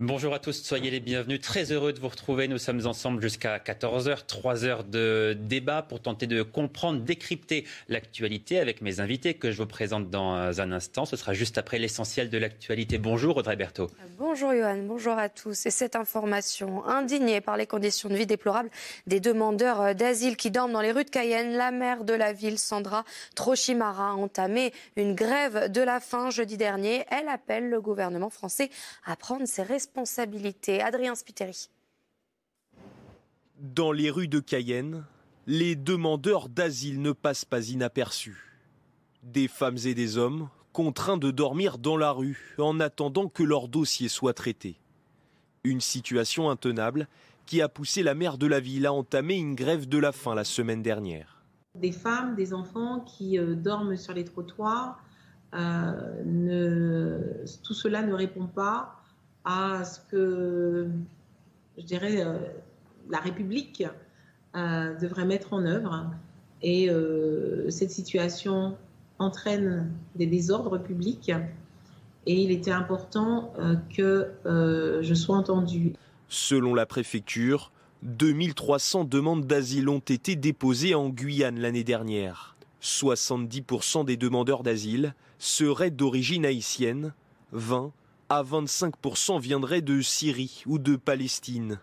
Bonjour à tous, soyez les bienvenus. Très heureux de vous retrouver. Nous sommes ensemble jusqu'à 14h, 3 heures de débat pour tenter de comprendre, décrypter l'actualité avec mes invités que je vous présente dans un instant. Ce sera juste après l'essentiel de l'actualité. Bonjour Audrey Berthaud. Bonjour Johan, bonjour à tous. Et cette information, indignée par les conditions de vie déplorables des demandeurs d'asile qui dorment dans les rues de Cayenne, la maire de la ville, Sandra Trochimara, a entamé une grève de la faim jeudi dernier. Elle appelle le gouvernement français à prendre ses responsabilités responsabilité. Adrien Spiteri. Dans les rues de Cayenne, les demandeurs d'asile ne passent pas inaperçus. Des femmes et des hommes contraints de dormir dans la rue en attendant que leur dossier soit traité. Une situation intenable qui a poussé la maire de la ville à entamer une grève de la faim la semaine dernière. Des femmes, des enfants qui euh, dorment sur les trottoirs, euh, ne... tout cela ne répond pas à ce que, je dirais, euh, la République euh, devrait mettre en œuvre. Et euh, cette situation entraîne des désordres publics. Et il était important que je sois entendue. Selon la préfecture, 2300 demandes d'asile ont été déposées en Guyane l'année dernière. 70% des demandeurs d'asile seraient d'origine haïtienne, 20 à 25% viendraient de Syrie ou de Palestine.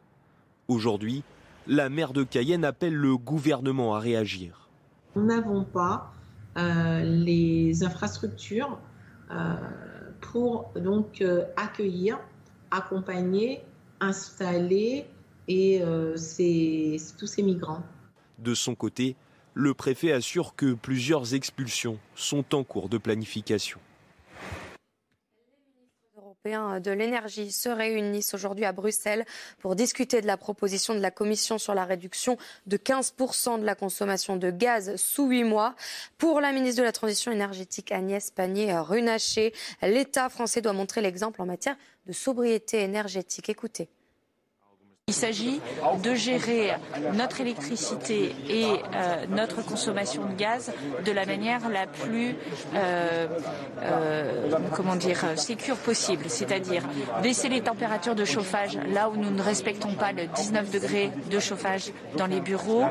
Aujourd'hui, la maire de Cayenne appelle le gouvernement à réagir. Nous n'avons pas euh, les infrastructures euh, pour donc euh, accueillir, accompagner, installer et tous ces migrants. De son côté, le préfet assure que plusieurs expulsions sont en cours de planification de l'énergie se réunissent aujourd'hui à Bruxelles pour discuter de la proposition de la Commission sur la réduction de 15% de la consommation de gaz sous huit mois. Pour la ministre de la Transition énergétique Agnès Pannier-Runacher, l'État français doit montrer l'exemple en matière de sobriété énergétique. Écoutez. Il s'agit de gérer notre électricité et euh, notre consommation de gaz de la manière la plus, euh, euh, comment dire, sécure possible, c'est-à-dire baisser les températures de chauffage là où nous ne respectons pas le 19 degrés de chauffage dans les bureaux,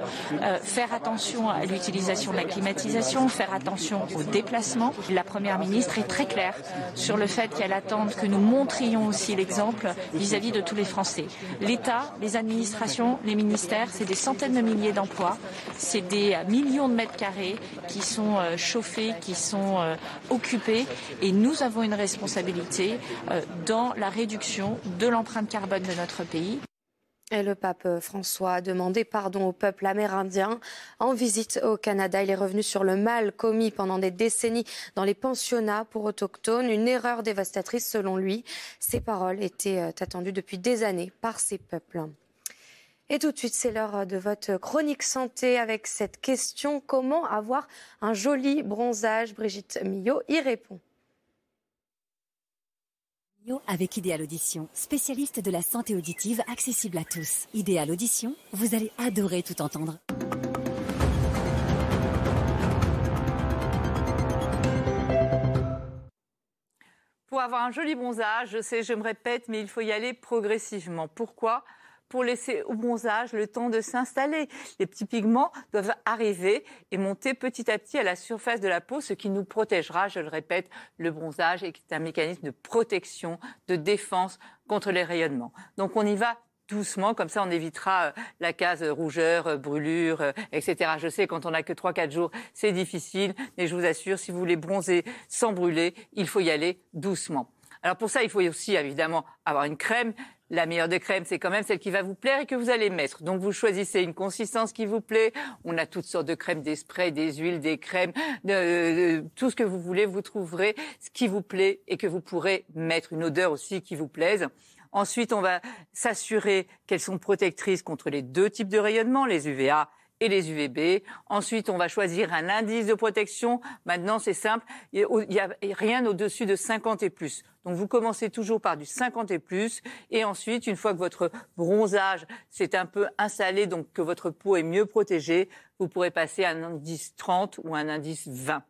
faire attention à l'utilisation de la climatisation, faire attention aux déplacements. La Première ministre est très claire sur le fait qu'elle attend que nous montrions aussi l'exemple vis-à-vis de tous les Français. L'État les administrations, les ministères, c'est des centaines de milliers d'emplois, c'est des millions de mètres carrés qui sont euh, chauffés, qui sont euh, occupés, et nous avons une responsabilité euh, dans la réduction de l'empreinte carbone de notre pays. Et le pape François a demandé pardon au peuple amérindien. En visite au Canada, il est revenu sur le mal commis pendant des décennies dans les pensionnats pour autochtones, une erreur dévastatrice selon lui. Ces paroles étaient euh, attendues depuis des années par ces peuples. Et tout de suite, c'est l'heure de votre chronique santé avec cette question comment avoir un joli bronzage? Brigitte Millot y répond avec Idéal Audition, spécialiste de la santé auditive accessible à tous. Idéal Audition, vous allez adorer tout entendre. Pour avoir un joli bronzage, je sais, je me répète, mais il faut y aller progressivement. Pourquoi? Pour laisser au bronzage le temps de s'installer. Les petits pigments doivent arriver et monter petit à petit à la surface de la peau, ce qui nous protégera, je le répète, le bronzage est un mécanisme de protection, de défense contre les rayonnements. Donc on y va doucement, comme ça on évitera euh, la case rougeur, euh, brûlure, euh, etc. Je sais, quand on n'a que 3-4 jours, c'est difficile, mais je vous assure, si vous voulez bronzer sans brûler, il faut y aller doucement. Alors pour ça, il faut aussi évidemment avoir une crème. La meilleure des crèmes, c'est quand même celle qui va vous plaire et que vous allez mettre. Donc vous choisissez une consistance qui vous plaît. On a toutes sortes de crèmes, des sprays, des huiles, des crèmes, de, tout ce que vous voulez. Vous trouverez ce qui vous plaît et que vous pourrez mettre une odeur aussi qui vous plaise. Ensuite, on va s'assurer qu'elles sont protectrices contre les deux types de rayonnement, les UVA et les UVB. Ensuite, on va choisir un indice de protection. Maintenant, c'est simple, il n'y a rien au-dessus de 50 et plus. Donc, vous commencez toujours par du 50 et plus. Et ensuite, une fois que votre bronzage s'est un peu installé, donc que votre peau est mieux protégée, vous pourrez passer à un indice 30 ou un indice 20.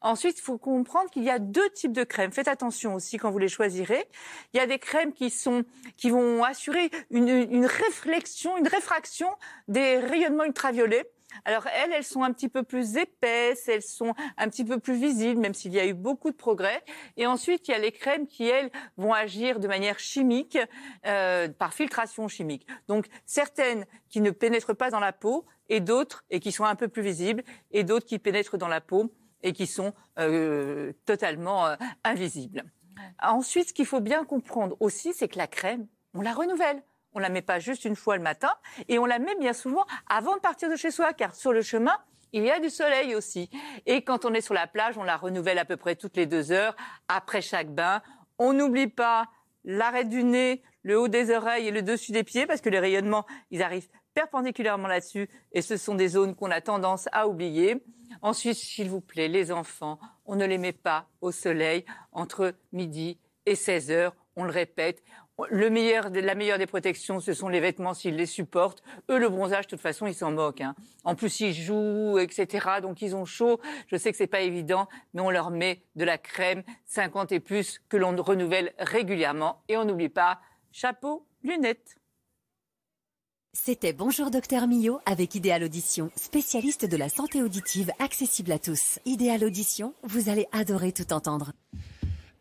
Ensuite, il faut comprendre qu'il y a deux types de crèmes. Faites attention aussi quand vous les choisirez. Il y a des crèmes qui sont qui vont assurer une, une réflexion, une réfraction des rayonnements ultraviolets. Alors elles, elles sont un petit peu plus épaisses, elles sont un petit peu plus visibles, même s'il y a eu beaucoup de progrès. Et ensuite, il y a les crèmes qui, elles, vont agir de manière chimique, euh, par filtration chimique. Donc certaines qui ne pénètrent pas dans la peau, et d'autres, et qui sont un peu plus visibles, et d'autres qui pénètrent dans la peau et qui sont euh, totalement euh, invisibles. Ensuite, ce qu'il faut bien comprendre aussi, c'est que la crème, on la renouvelle. On la met pas juste une fois le matin et on la met bien souvent avant de partir de chez soi, car sur le chemin, il y a du soleil aussi. Et quand on est sur la plage, on la renouvelle à peu près toutes les deux heures après chaque bain. On n'oublie pas l'arrêt du nez, le haut des oreilles et le dessus des pieds, parce que les rayonnements, ils arrivent perpendiculairement là-dessus, et ce sont des zones qu'on a tendance à oublier. Ensuite, s'il vous plaît, les enfants, on ne les met pas au soleil entre midi et 16 heures. On le répète. La meilleure des protections, ce sont les vêtements s'ils les supportent. Eux, le bronzage, de toute façon, ils s'en moquent. Hein. En plus, ils jouent, etc. Donc, ils ont chaud. Je sais que c'est pas évident, mais on leur met de la crème 50 et plus que l'on renouvelle régulièrement. Et on n'oublie pas chapeau, lunettes. C'était Bonjour Docteur Millot avec Idéal Audition, spécialiste de la santé auditive accessible à tous. Idéal Audition, vous allez adorer tout entendre.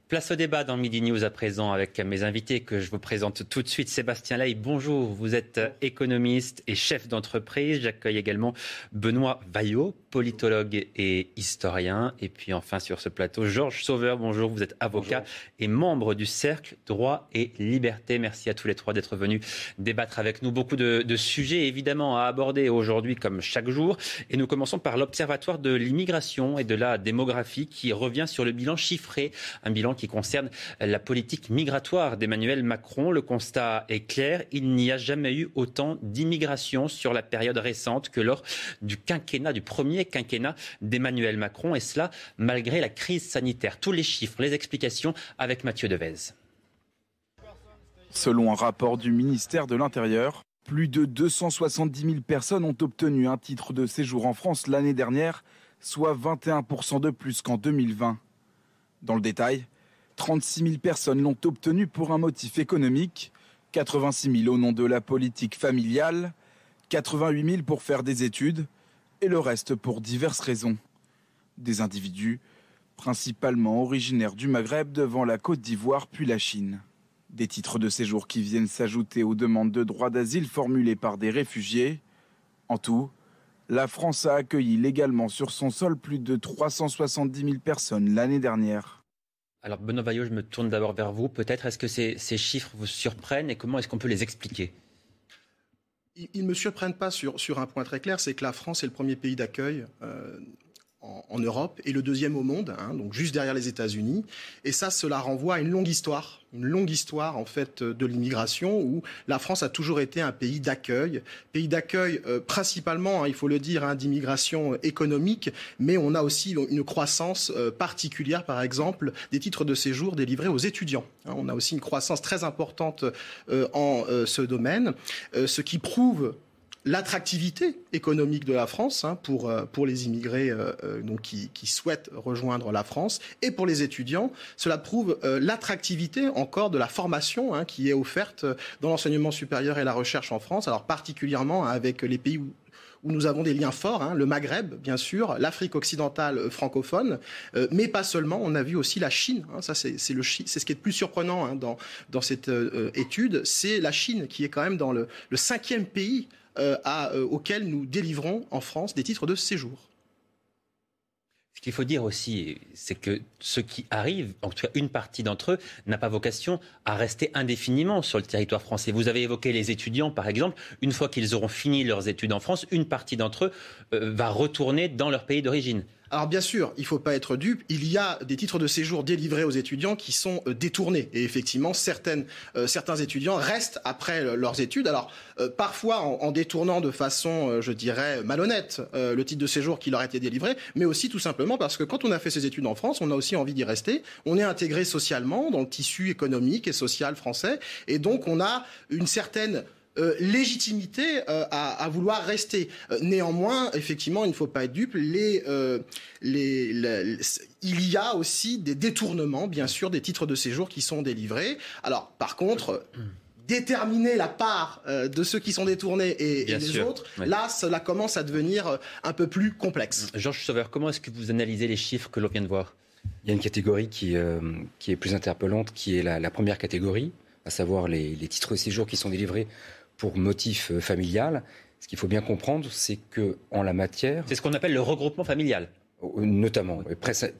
Place au débat dans Midi News à présent avec mes invités que je vous présente tout de suite. Sébastien Ley, bonjour. Vous êtes économiste et chef d'entreprise. J'accueille également Benoît Vaillot, politologue et historien. Et puis enfin sur ce plateau, Georges Sauveur, bonjour. Vous êtes avocat et membre du Cercle Droit et Liberté. Merci à tous les trois d'être venus débattre avec nous. Beaucoup de, de sujets évidemment à aborder aujourd'hui comme chaque jour. Et nous commençons par l'Observatoire de l'immigration et de la démographie qui revient sur le bilan chiffré. Un bilan qui concerne la politique migratoire d'Emmanuel Macron. Le constat est clair, il n'y a jamais eu autant d'immigration sur la période récente que lors du quinquennat, du premier quinquennat d'Emmanuel Macron, et cela malgré la crise sanitaire. Tous les chiffres, les explications avec Mathieu Devez. Selon un rapport du ministère de l'Intérieur, plus de 270 000 personnes ont obtenu un titre de séjour en France l'année dernière, soit 21% de plus qu'en 2020. Dans le détail, 36 000 personnes l'ont obtenu pour un motif économique, 86 000 au nom de la politique familiale, 88 000 pour faire des études et le reste pour diverses raisons. Des individus, principalement originaires du Maghreb devant la Côte d'Ivoire puis la Chine. Des titres de séjour qui viennent s'ajouter aux demandes de droit d'asile formulées par des réfugiés. En tout, la France a accueilli légalement sur son sol plus de 370 000 personnes l'année dernière. Alors Benoît je me tourne d'abord vers vous. Peut-être est-ce que ces, chiffres vous surprennent et comment est-ce qu'on peut les expliquer? Ils ne me surprennent pas sur, sur un point très clair, c'est que la France est le premier pays d'accueil euh, en, Europe et le deuxième au monde, hein, donc juste derrière les États-Unis. Et ça, cela renvoie à une longue histoire, une longue histoire en fait de l'immigration où la France a toujours été un pays d'accueil, pays d'accueil euh, principalement, hein, il faut le dire, hein, d'immigration économique, mais on a aussi une croissance euh, particulière, par exemple, des titres de séjour délivrés aux étudiants. on a aussi une croissance très importante euh, en ce domaine, ce qui prouve l'attractivité économique de la France hein, pour, euh, pour les immigrés euh, euh, donc qui, qui, souhaitent rejoindre la France et pour les étudiants. Cela prouve l'attractivité encore de la formation hein, qui est offerte dans l'enseignement supérieur et la recherche en France, alors particulièrement avec les pays où, nous avons des liens forts, hein, le Maghreb, bien sûr, l'Afrique occidentale francophone, mais pas seulement. On a vu aussi la Chine. Hein, ça, c'est ce qui est le plus surprenant hein, dans, dans cette étude. C'est la Chine qui est quand même dans le, cinquième pays à, euh, auxquels nous délivrons en France des titres de séjour. Ce qu'il faut dire aussi, c'est que ceux qui arrivent, en tout cas une partie d'entre eux, n'a pas vocation à rester indéfiniment sur le territoire français. Vous avez évoqué les étudiants, par exemple. Une fois qu'ils auront fini leurs études en France, une partie d'entre eux euh, va retourner dans leur pays d'origine. Alors bien sûr, il ne faut pas être dupe, il y a des titres de séjour délivrés aux étudiants qui sont euh, détournés. Et effectivement, euh, certains étudiants restent après leurs études. Alors euh, parfois en, détournant de façon, je dirais, malhonnête le titre de séjour qui leur a été délivré, mais aussi tout simplement parce que quand on a fait ses études en France, on a aussi envie d'y rester. On est intégré socialement dans le tissu économique et social français. Et donc on a une certaine euh, légitimité euh, à, vouloir rester. Euh, néanmoins, effectivement, il ne faut pas être dupe. Les, les, il y a aussi des détournements, bien sûr, des titres de séjour qui sont délivrés. Alors, par contre déterminer la part de ceux qui sont détournés et, les autres, là, cela commence à devenir un peu plus complexe. Georges Sauveur, comment est-ce que vous analysez les chiffres que l'on vient de voir? Il y a une catégorie qui, qui est plus interpellante, qui est la, première catégorie, à savoir les, les, titres de séjour qui sont délivrés pour motif euh, familial. Ce qu'il faut bien comprendre, c'est que en la matière, c'est ce qu'on appelle le regroupement familial. Euh, notamment,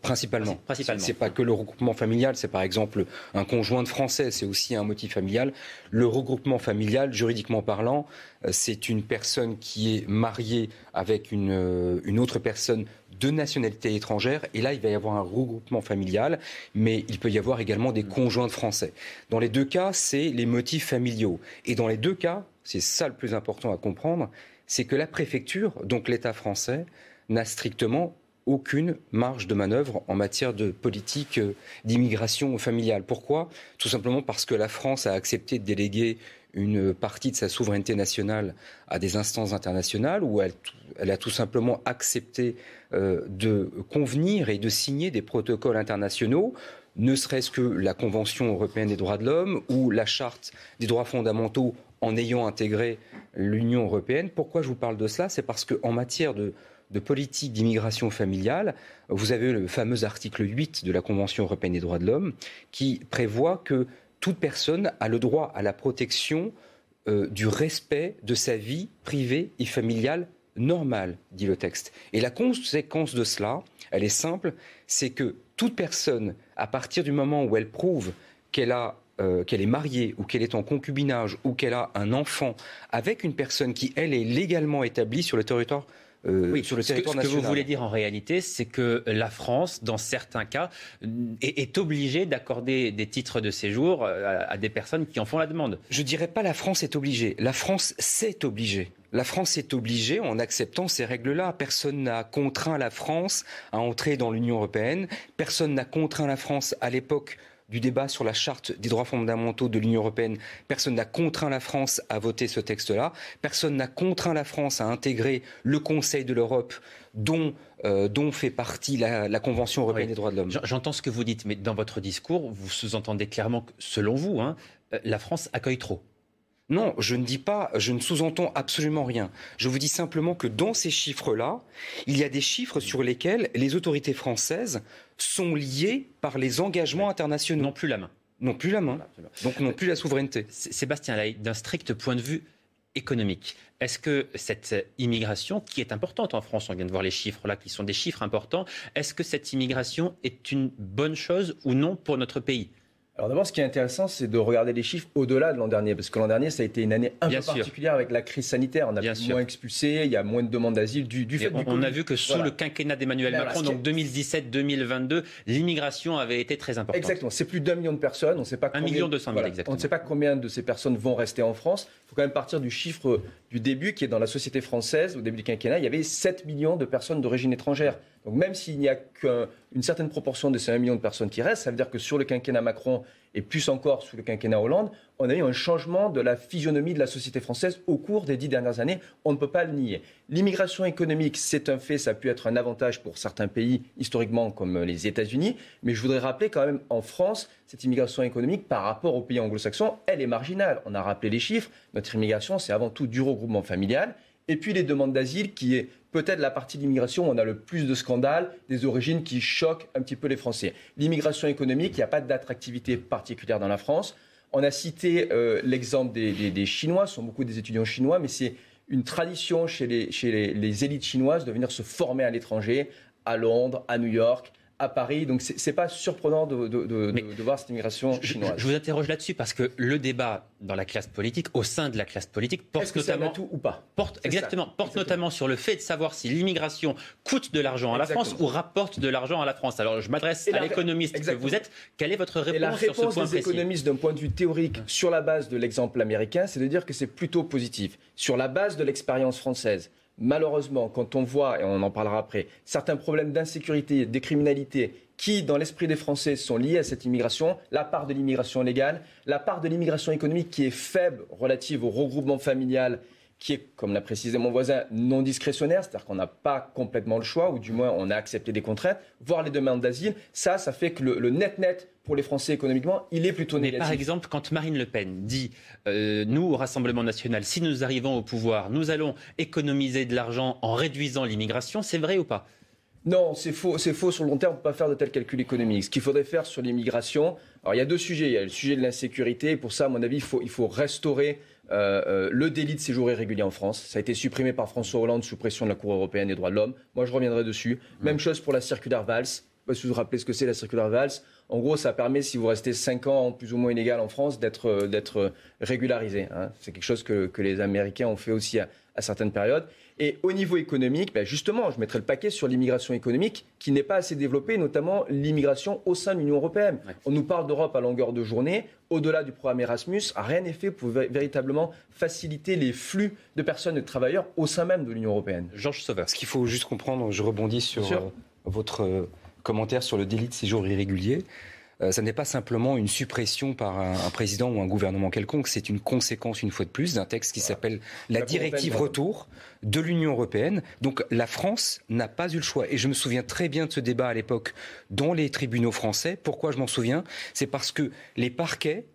principalement. principalement. C'est pas que le regroupement familial, c'est par exemple un conjoint de français, c'est aussi un motif familial. Le regroupement familial, juridiquement parlant, euh, c'est une personne qui est mariée avec une, une autre personne de nationalité étrangère. Et là, il va y avoir un regroupement familial, mais il peut y avoir également des conjoints de français. Dans les deux cas, c'est les motifs familiaux. Et dans les deux cas, c'est ça le plus important à comprendre, c'est que la préfecture, donc l'État français, n'a strictement aucune marge de manœuvre en matière de politique euh, d'immigration familiale. Pourquoi? Tout simplement parce que la France a accepté de déléguer une partie de sa souveraineté nationale à des instances internationales où elle, a tout simplement accepté euh, de convenir et de signer des protocoles internationaux ne serait-ce que la Convention européenne des droits de l'homme ou la Charte des droits fondamentaux en ayant intégré l'Union européenne. Pourquoi je vous parle de cela? C'est parce qu'en matière de, de politique d'immigration familiale, vous avez le fameux article 8 de la Convention européenne des droits de l'homme qui prévoit que toute personne a le droit à la protection euh, du respect de sa vie privée et familiale normale, dit le texte. Et la conséquence de cela, elle est simple, c'est que toute personne, à partir du moment où elle prouve qu'elle a euh, qu'elle est mariée ou qu'elle est en concubinage ou qu'elle a un enfant avec une personne qui, elle, est légalement établie sur le territoire euh, oui, sur le territoire ce que, Ce que vous voulez dire en réalité, c'est que la France, dans certains cas, est, obligée d'accorder des titres de séjour euh, à, des personnes qui en font la demande. Je ne dirais pas la France est obligée. La France s'est obligée. La France est obligée en acceptant ces règles-là. Personne n'a contraint la France à entrer dans l'Union européenne. Personne n'a contraint la France à l'époque du débat sur la charte des droits fondamentaux de l'Union européenne. Personne n'a contraint la France à voter ce texte-là. Personne n'a contraint la France à intégrer le Conseil de l'Europe dont, euh, dont fait partie la, Convention européenne des droits de l'homme. J'entends ce que vous dites, mais dans votre discours, vous sous-entendez clairement que, selon vous, hein, euh, la France accueille trop. Non, je ne dis pas, je ne sous-entends absolument rien. Je vous dis simplement que dans ces chiffres-là, il y a des chiffres sur lesquels les autorités françaises sont liées par les engagements internationaux. Non plus la main. Non plus la main. Donc non plus la souveraineté. Sébastien Lay, d'un strict point de vue économique, est-ce que cette immigration, qui est importante en France, on vient de voir les chiffres là, qui sont des chiffres importants, est-ce que cette immigration est une bonne chose ou non pour notre pays? Alors d'abord, ce qui est intéressant, c'est de regarder les chiffres au-delà de l'an dernier, parce que l'an dernier, ça a été une année un peu particulière avec la crise sanitaire. On a moins expulsé, il y a moins de demandes d'asile du, du fait on, on a vu que sous le quinquennat d'Emmanuel Macron, donc 2017-2022, l'immigration avait été très importante. Exactement, c'est plus d'un million de personnes. On sait pas un million deux cent mille exactement. On ne sait pas combien de ces personnes vont rester en France. Il faut quand même partir du chiffre du début, qui est dans la société française, au début du quinquennat, il y avait 7 millions de personnes d'origine étrangère. Donc même s'il n'y a qu'une certaine proportion de ces 1 million de personnes qui restent, ça veut dire que sur le quinquennat Macron et plus encore sous le quinquennat Hollande, on a eu un changement de la physionomie de la société française au cours des dix dernières années. On ne peut pas le nier. L'immigration économique, c'est un fait, ça a pu être un avantage pour certains pays historiquement comme les États-Unis, mais je voudrais rappeler quand même en France, cette immigration économique par rapport aux pays anglo-saxons, elle est marginale. On a rappelé les chiffres, notre immigration, c'est avant tout du regroupement familial, et puis les demandes d'asile qui est peut-être la partie d'immigration où on a le plus de scandales, des origines qui choquent un petit peu les Français. L'immigration économique, il n'y a pas d'attractivité particulière dans la France. On a cité euh, l'exemple des, Chinois, ce sont beaucoup des étudiants chinois, mais c'est une tradition chez les, élites chinoises de venir se former à l'étranger, à Londres, à New York, à Paris. Donc c'est pas surprenant de, de, de, de, voir cette immigration chinoise. Je, vous interroge là-dessus parce que le débat dans la classe politique, au sein de la classe politique, porte que notamment tout ou pas? porte exactement porte notamment sur le fait de savoir si l'immigration coûte de l'argent à la France ou rapporte de l'argent à la France. Alors je m'adresse à l'économiste que vous êtes. Quelle est votre réponse, Et la réponse sur ce point des économistes d'un point de vue théorique sur la base de l'exemple américain, c'est de dire que c'est plutôt positif sur la base de l'expérience française malheureusement, quand on voit, et on en parlera après, certains problèmes d'insécurité, de criminalité qui, dans l'esprit des Français, sont liés à cette immigration, la part de l'immigration légale, la part de l'immigration économique qui est faible relative au regroupement familial, qui est, comme l'a précisé mon voisin, non discrétionnaire, c'est-à-dire qu'on n'a pas complètement le choix, ou du moins on a accepté des contraintes, voire les demandes d'asile, ça, ça fait que le net-net pour les Français économiquement, il est plutôt négatif. Mais par exemple, quand Marine Le Pen dit euh, nous, au Rassemblement national, si nous arrivons au pouvoir, nous allons économiser de l'argent en réduisant l'immigration, c'est vrai ou pas? Non, c'est faux, c'est faux sur le long terme, on ne peut pas faire de tels calculs économiques. Ce qu'il faudrait faire sur l'immigration, alors il y a deux sujets. Il y a le sujet de l'insécurité, et pour ça, à mon avis, il faut, il faut restaurer euh, euh, le délit de séjour irrégulier en France. Ça a été supprimé par François Hollande sous pression de la Cour européenne des droits de l'homme. Moi, je reviendrai dessus. Même chose pour la circulaire Valls. Je sais pas si vous vous rappelez ce que c'est la circulaire Valls. En gros, ça permet, si vous restez 5 ans plus ou moins illégal en France, d'être euh, régularisé. Hein. C'est quelque chose que, les Américains ont fait aussi à, certaines périodes. Et au niveau économique, ben justement, je mettrai le paquet sur l'immigration économique qui n'est pas assez développée, notamment l'immigration au sein de l'Union européenne. On nous parle d'Europe à longueur de journée. Au-delà du programme Erasmus, rien n'est fait pour véritablement faciliter les flux de personnes et de travailleurs au sein même de l'Union européenne. Georges Sauveur. Ce qu'il faut juste comprendre, je rebondis sur euh, votre euh, commentaire sur le délit de séjour irrégulier. Euh, ça n'est pas simplement une suppression par un, président ou un gouvernement quelconque, c'est une conséquence, une fois de plus, d'un texte qui s'appelle la, directive retour de l'Union européenne. Donc la France n'a pas eu le choix. Et je me souviens très bien de ce débat à l'époque dans les tribunaux français. Pourquoi je m'en souviens? C'est parce que les parquets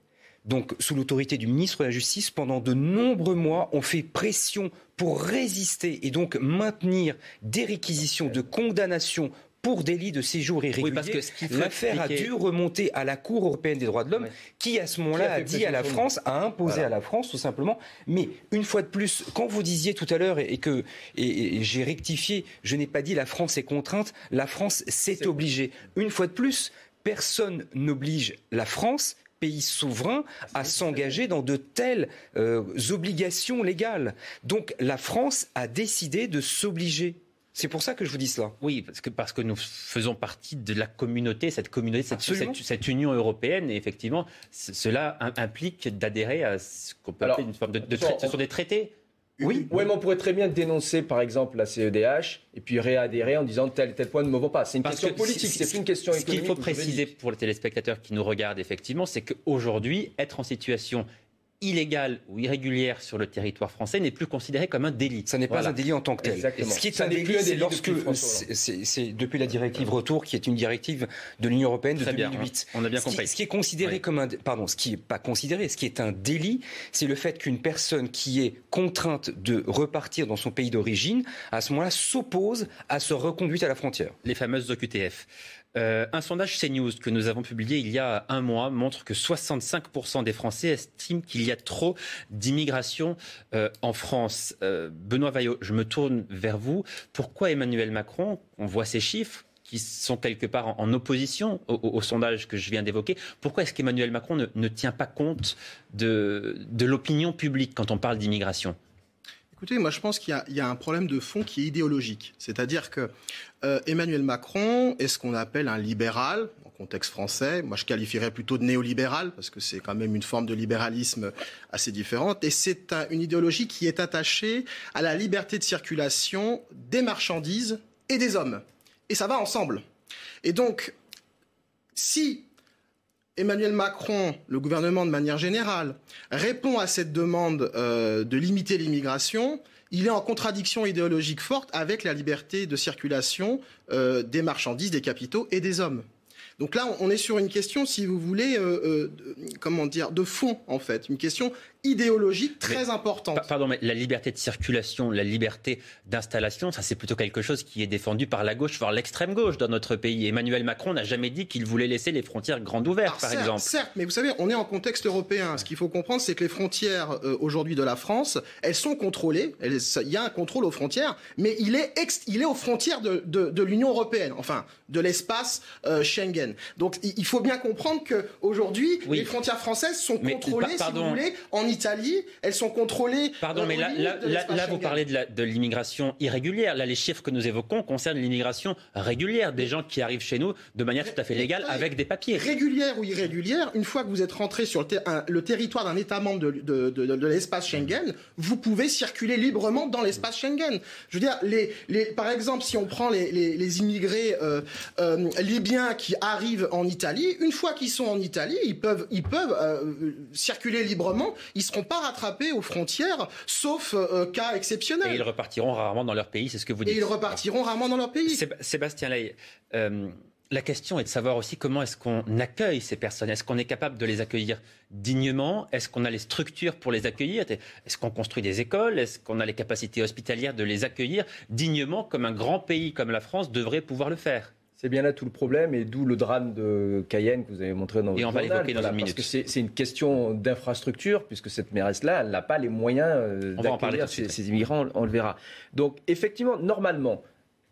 donc sous l'autorité du ministre de la Justice, pendant de nombreux mois, ont fait pression pour résister et donc maintenir des réquisitions de condamnation pour délit de séjour irrégulier. L'affaire a dû remonter à la Cour européenne des droits de l'homme, qui à ce moment-là a dit à la France, a imposé à la France tout simplement. Mais une fois de plus, quand vous disiez tout à l'heure et, que et, j'ai rectifié, je n'ai pas dit la France est contrainte, la France s'est obligée. Une fois de plus, personne n'oblige la France pays souverain à s'engager dans de telles euh, obligations légales. Donc la France a décidé de s'obliger c'est pour ça que je vous dis cela. Oui, parce que, parce que nous faisons partie de la communauté, cette communauté, cette, Union européenne, et effectivement, cela implique d'adhérer à ce qu'on peut appeler une forme de, Ce sont des traités. Oui, oui, mais on pourrait très bien dénoncer, par exemple, la CEDH et puis réadhérer en disant tel tel point ne me va pas. C'est une question politique, c'est plus une question économique. Ce qu'il faut préciser pour les téléspectateurs qui nous regardent, effectivement, c'est qu'aujourd'hui, être en situation illégale ou irrégulière sur le territoire français n'est plus considéré comme un délit. Ça n'est pas un délit en tant que tel. Ce qui est un délit, c'est lorsque c'est depuis la directive retour, qui est une directive de l'Union européenne de 2008. on a bien compris. Ce qui est considéré comme un, pardon, ce qui est pas considéré, ce qui est un délit, c'est le fait qu'une personne qui est contrainte de repartir dans son pays d'origine, à ce moment-là, s'oppose à se reconduite à la frontière. Les fameuses OQTF. Euh, un sondage CNews que nous avons publié il y a un mois montre que 65% des Français estiment qu'il y a trop d'immigration euh, en France. Euh, Benoît Vaillot, je me tourne vers vous. Pourquoi Emmanuel Macron, on voit ces chiffres, qui sont quelque part en, opposition au, sondage que je viens d'évoquer. Pourquoi est-ce qu'Emmanuel Macron ne, tient pas compte de l'opinion publique quand on parle d'immigration? Écoutez, moi je pense qu'il y, a un problème de fond qui est idéologique. C'est-à-dire que euh, Emmanuel Macron est ce qu'on appelle un libéral, en contexte français. Moi je qualifierais plutôt de néolibéral, parce que c'est quand même une forme de libéralisme assez différente. Et c'est une idéologie qui est attachée à la liberté de circulation des marchandises et des hommes. Et ça va ensemble. Et donc, si Emmanuel Macron, le gouvernement de manière générale, répond à cette demande euh, de limiter l'immigration, il est en contradiction idéologique forte avec la liberté de circulation euh, des marchandises, des capitaux et des hommes. Donc là, on est sur une question, si vous voulez, comment dire, de fond en fait, une question idéologique très importante. Pardon, mais la liberté de circulation, la liberté d'installation, ça c'est plutôt quelque chose qui est défendu par la gauche, voire l'extrême gauche dans notre pays. Emmanuel Macron n'a jamais dit qu'il voulait laisser les frontières grandes ouvertes, par exemple. Certes, mais vous savez, on est en contexte européen. Ce qu'il faut comprendre, c'est que les frontières euh, aujourd'hui de la France, elles sont contrôlées. il y a un contrôle aux frontières, mais il est, il est aux frontières de, de, l'Union européenne, enfin de l'espace euh, Schengen. Donc il faut bien comprendre qu'aujourd'hui, les frontières françaises sont contrôlées, si vous voulez, en Italie, elles sont contrôlées. Pardon, euh, mais là, là, vous parlez de l'immigration irrégulière. Là, les chiffres que nous évoquons concernent l'immigration régulière, des gens qui arrivent chez nous de manière tout à fait légale avec des papiers. Régulière ou irrégulière, une fois que vous êtes rentré sur le, territoire d'un État membre de, l'espace Schengen, vous pouvez circuler librement dans l'espace Schengen. Je veux dire, les, par exemple, si on prend les, immigrés euh, euh, libyens qui arrivent en Italie, une fois qu'ils sont en Italie, ils peuvent, ils peuvent circuler librement ils seront pas rattrapés aux frontières, sauf euh, cas exceptionnels. Et ils repartiront rarement dans leur pays, c'est ce que vous dites. Et ils repartiront rarement dans leur pays. Sébastien Ley, euh, la question est de savoir aussi comment est-ce qu'on accueille ces personnes. Est-ce qu'on est capable de les accueillir dignement? Est-ce qu'on a les structures pour les accueillir? Est-ce qu'on construit des écoles? Est-ce qu'on a les capacités hospitalières de les accueillir dignement comme un grand pays comme la France devrait pouvoir le faire? C'est bien là tout le problème et d'où le drame de Cayenne que vous avez montré dans votre Et on va l'évoquer dans une minute. Parce que c'est une question d'infrastructure, puisque cette mairesse-là, elle n'a pas les moyens euh, d'accueillir ces, ces, immigrants, on le verra. Donc effectivement, normalement,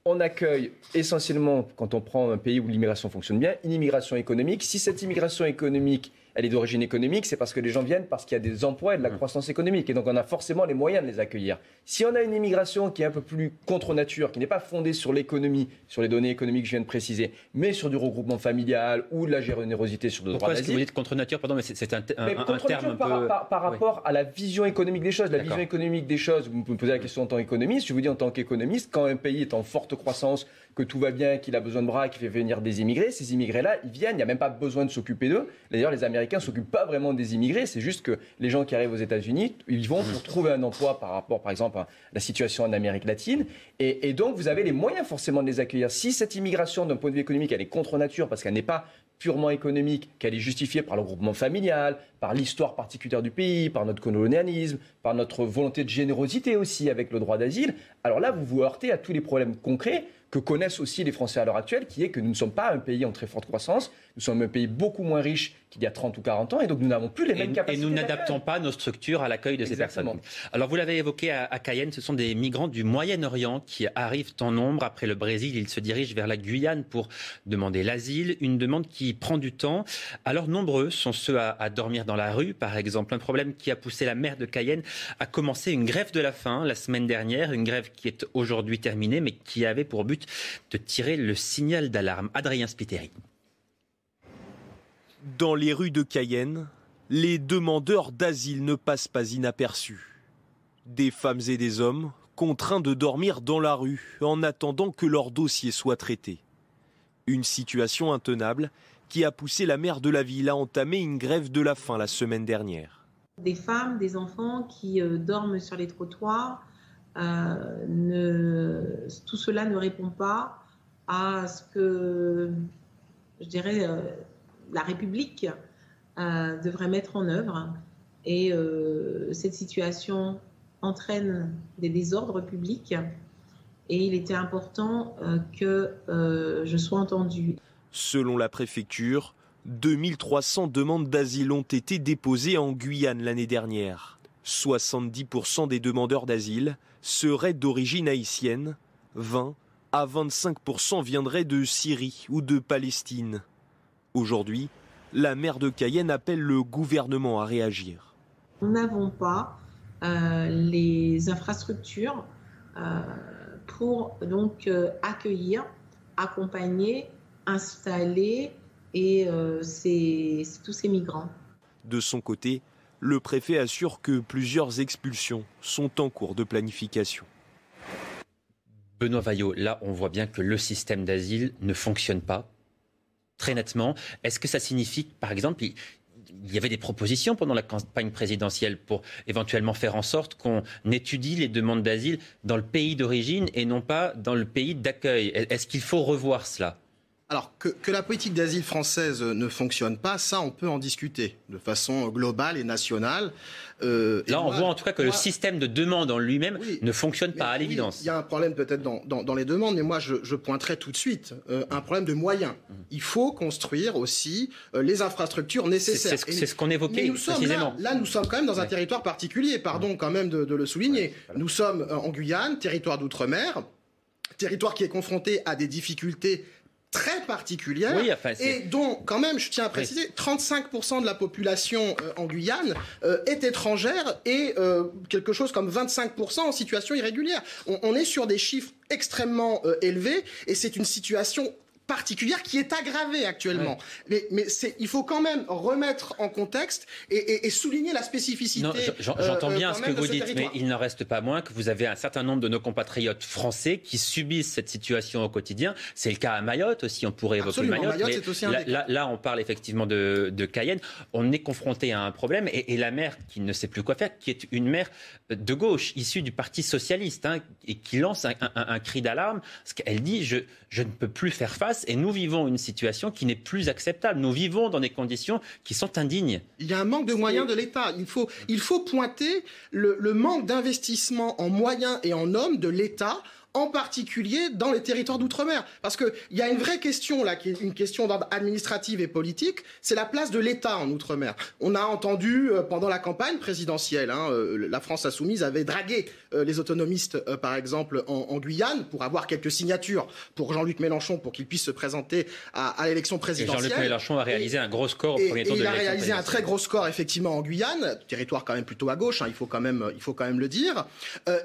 on accueille essentiellement, quand on prend un pays où l'immigration fonctionne bien, une immigration économique. Si cette immigration économique elle est d'origine économique, c'est parce que les gens viennent parce qu'il y a des emplois et de la mmh. croissance économique. Et donc on a forcément les moyens de les accueillir. Si on a une immigration qui est un peu plus contre nature, qui n'est pas fondée sur l'économie, sur les données économiques que je viens de préciser, mais sur du regroupement familial ou de la générosité sur le droit d'asile. Pourquoi vous dites contre nature? Pardon, mais c'est un, terme un par, peu... par, rapport à la vision économique des choses. La vision économique des choses, vous me posez la question en tant qu'économiste, je vous dis en tant qu'économiste, quand un pays est en forte croissance, que tout va bien, qu'il a besoin de bras, qu'il fait venir des immigrés, ces immigrés-là, ils viennent, il n'y a même pas besoin de s'occuper d'eux. D'ailleurs, les Américains ne s'occupent pas vraiment des immigrés, c'est juste que les gens qui arrivent aux États-Unis, ils vont pour trouver un emploi par rapport, par exemple, à la situation en Amérique latine. Et, et donc, vous avez les moyens forcément de les accueillir. Si cette immigration, d'un point de vue économique, elle est contre nature parce qu'elle n'est pas purement économique, qu'elle est justifiée par le groupement familial, par l'histoire particulière du pays, par notre colonialisme, par notre volonté de générosité aussi avec le droit d'asile, alors là, vous vous heurtez à tous les problèmes concrets que connaissent aussi les Français à l'heure actuelle, qui est que nous ne sommes pas un pays en très forte croissance, nous sommes un pays beaucoup moins riche qu'il y a 30 ou 40 ans, et donc nous n'avons plus les mêmes capacités. Et nous n'adaptons pas nos structures à l'accueil de ces personnes. Alors vous l'avez évoqué à, Cayenne, ce sont des migrants du Moyen-Orient qui arrivent en nombre. Après le Brésil, ils se dirigent vers la Guyane pour demander l'asile, une demande qui prend du temps. Alors nombreux sont ceux à, à dormir dans la rue, par exemple. Un problème qui a poussé la maire de Cayenne à commencer une grève de la faim la semaine dernière, une grève qui est aujourd'hui terminée, mais qui avait pour but de tirer le signal d'alarme. Adrien Spiteri. Dans les rues de Cayenne, les demandeurs d'asile ne passent pas inaperçus. Des femmes et des hommes contraints de dormir dans la rue en attendant que leur dossier soit traité. Une situation intenable qui a poussé la maire de la ville à entamer une grève de la faim la semaine dernière. Des femmes, des enfants qui euh, dorment sur les trottoirs, euh, tout cela ne répond pas à ce que, je dirais, euh, la République euh, devrait mettre en œuvre. Et cette situation entraîne des désordres publics. Et il était important que je sois entendue. Selon la préfecture, 2300 demandes d'asile ont été déposées en Guyane l'année dernière. 70% des demandeurs d'asile seraient d'origine haïtienne, 20 à 25% viendraient de Syrie ou de Palestine. Aujourd'hui, la maire de Cayenne appelle le gouvernement à réagir. Nous n'avons pas euh, les infrastructures euh, pour donc euh, accueillir, accompagner, installer et tous ces migrants. De son côté, le préfet assure que plusieurs expulsions sont en cours de planification. Benoît Vaillot, là, on voit bien que le système d'asile ne fonctionne pas, très nettement. Est-ce que ça signifie, par exemple, il y avait des propositions pendant la campagne présidentielle pour éventuellement faire en sorte qu'on étudie les demandes d'asile dans le pays d'origine et non pas dans le pays d'accueil? Est-ce qu'il faut revoir cela? Alors que, que, la politique d'asile française ne fonctionne pas, ça on peut en discuter de façon globale et nationale. Euh, Là, on voit en tout cas que le système de demande en lui-même ne fonctionne pas, à l'évidence. il y a un problème peut-être dans, dans, dans, les demandes, mais moi je, je pointerai tout de suite euh, un problème de moyens. Mmh. Il faut construire aussi euh, les infrastructures nécessaires. C'est ce, qu'on évoquait précisément. Là, là, nous sommes quand même dans un territoire particulier, pardon quand même de, de le souligner. Nous sommes en Guyane, territoire d'outre-mer, territoire qui est confronté à des difficultés très particulière et dont, quand même, je tiens à préciser, 35% de la population euh, en Guyane euh, est étrangère et euh, quelque chose comme 25% en situation irrégulière. On, on, est sur des chiffres extrêmement élevés et c'est une situation particulière qui est aggravée actuellement. Mais, mais il faut quand même remettre en contexte et, et, souligner la spécificité. J'entends bien ce que vous dites, mais il n'en reste pas moins que vous avez un certain nombre de nos compatriotes français qui subissent cette situation au quotidien. C'est le cas à Mayotte aussi, on pourrait évoquer Mayotte. là, là, on parle effectivement de, de, Cayenne. On est confronté à un problème et, la mère qui ne sait plus quoi faire, qui est une mère de gauche, issue du Parti socialiste, hein, et qui lance un, un, un cri d'alarme, parce qu'elle dit je, je ne peux plus faire face et nous vivons une situation qui n'est plus acceptable. Nous vivons dans des conditions qui sont indignes. Il y a un manque de moyens de l'État. Il faut, il faut pointer le, le manque d'investissement en moyens et en hommes de l'État en particulier dans les territoires d'outre-mer. Parce qu'il y a une vraie question là, qui est une question d'ordre administrative et politique, c'est la place de l'État en outre-mer. On a entendu euh, pendant la campagne présidentielle, hein, euh, la France insoumise avait dragué euh, les autonomistes, par exemple, en, Guyane, pour avoir quelques signatures pour Jean-Luc Mélenchon, pour qu'il puisse se présenter à, l'élection présidentielle. Jean-Luc Mélenchon a réalisé un gros score au premier tour de Il a réalisé un très gros score, effectivement, en Guyane, territoire quand même plutôt à gauche, hein, il, faut quand même, il faut quand même le dire.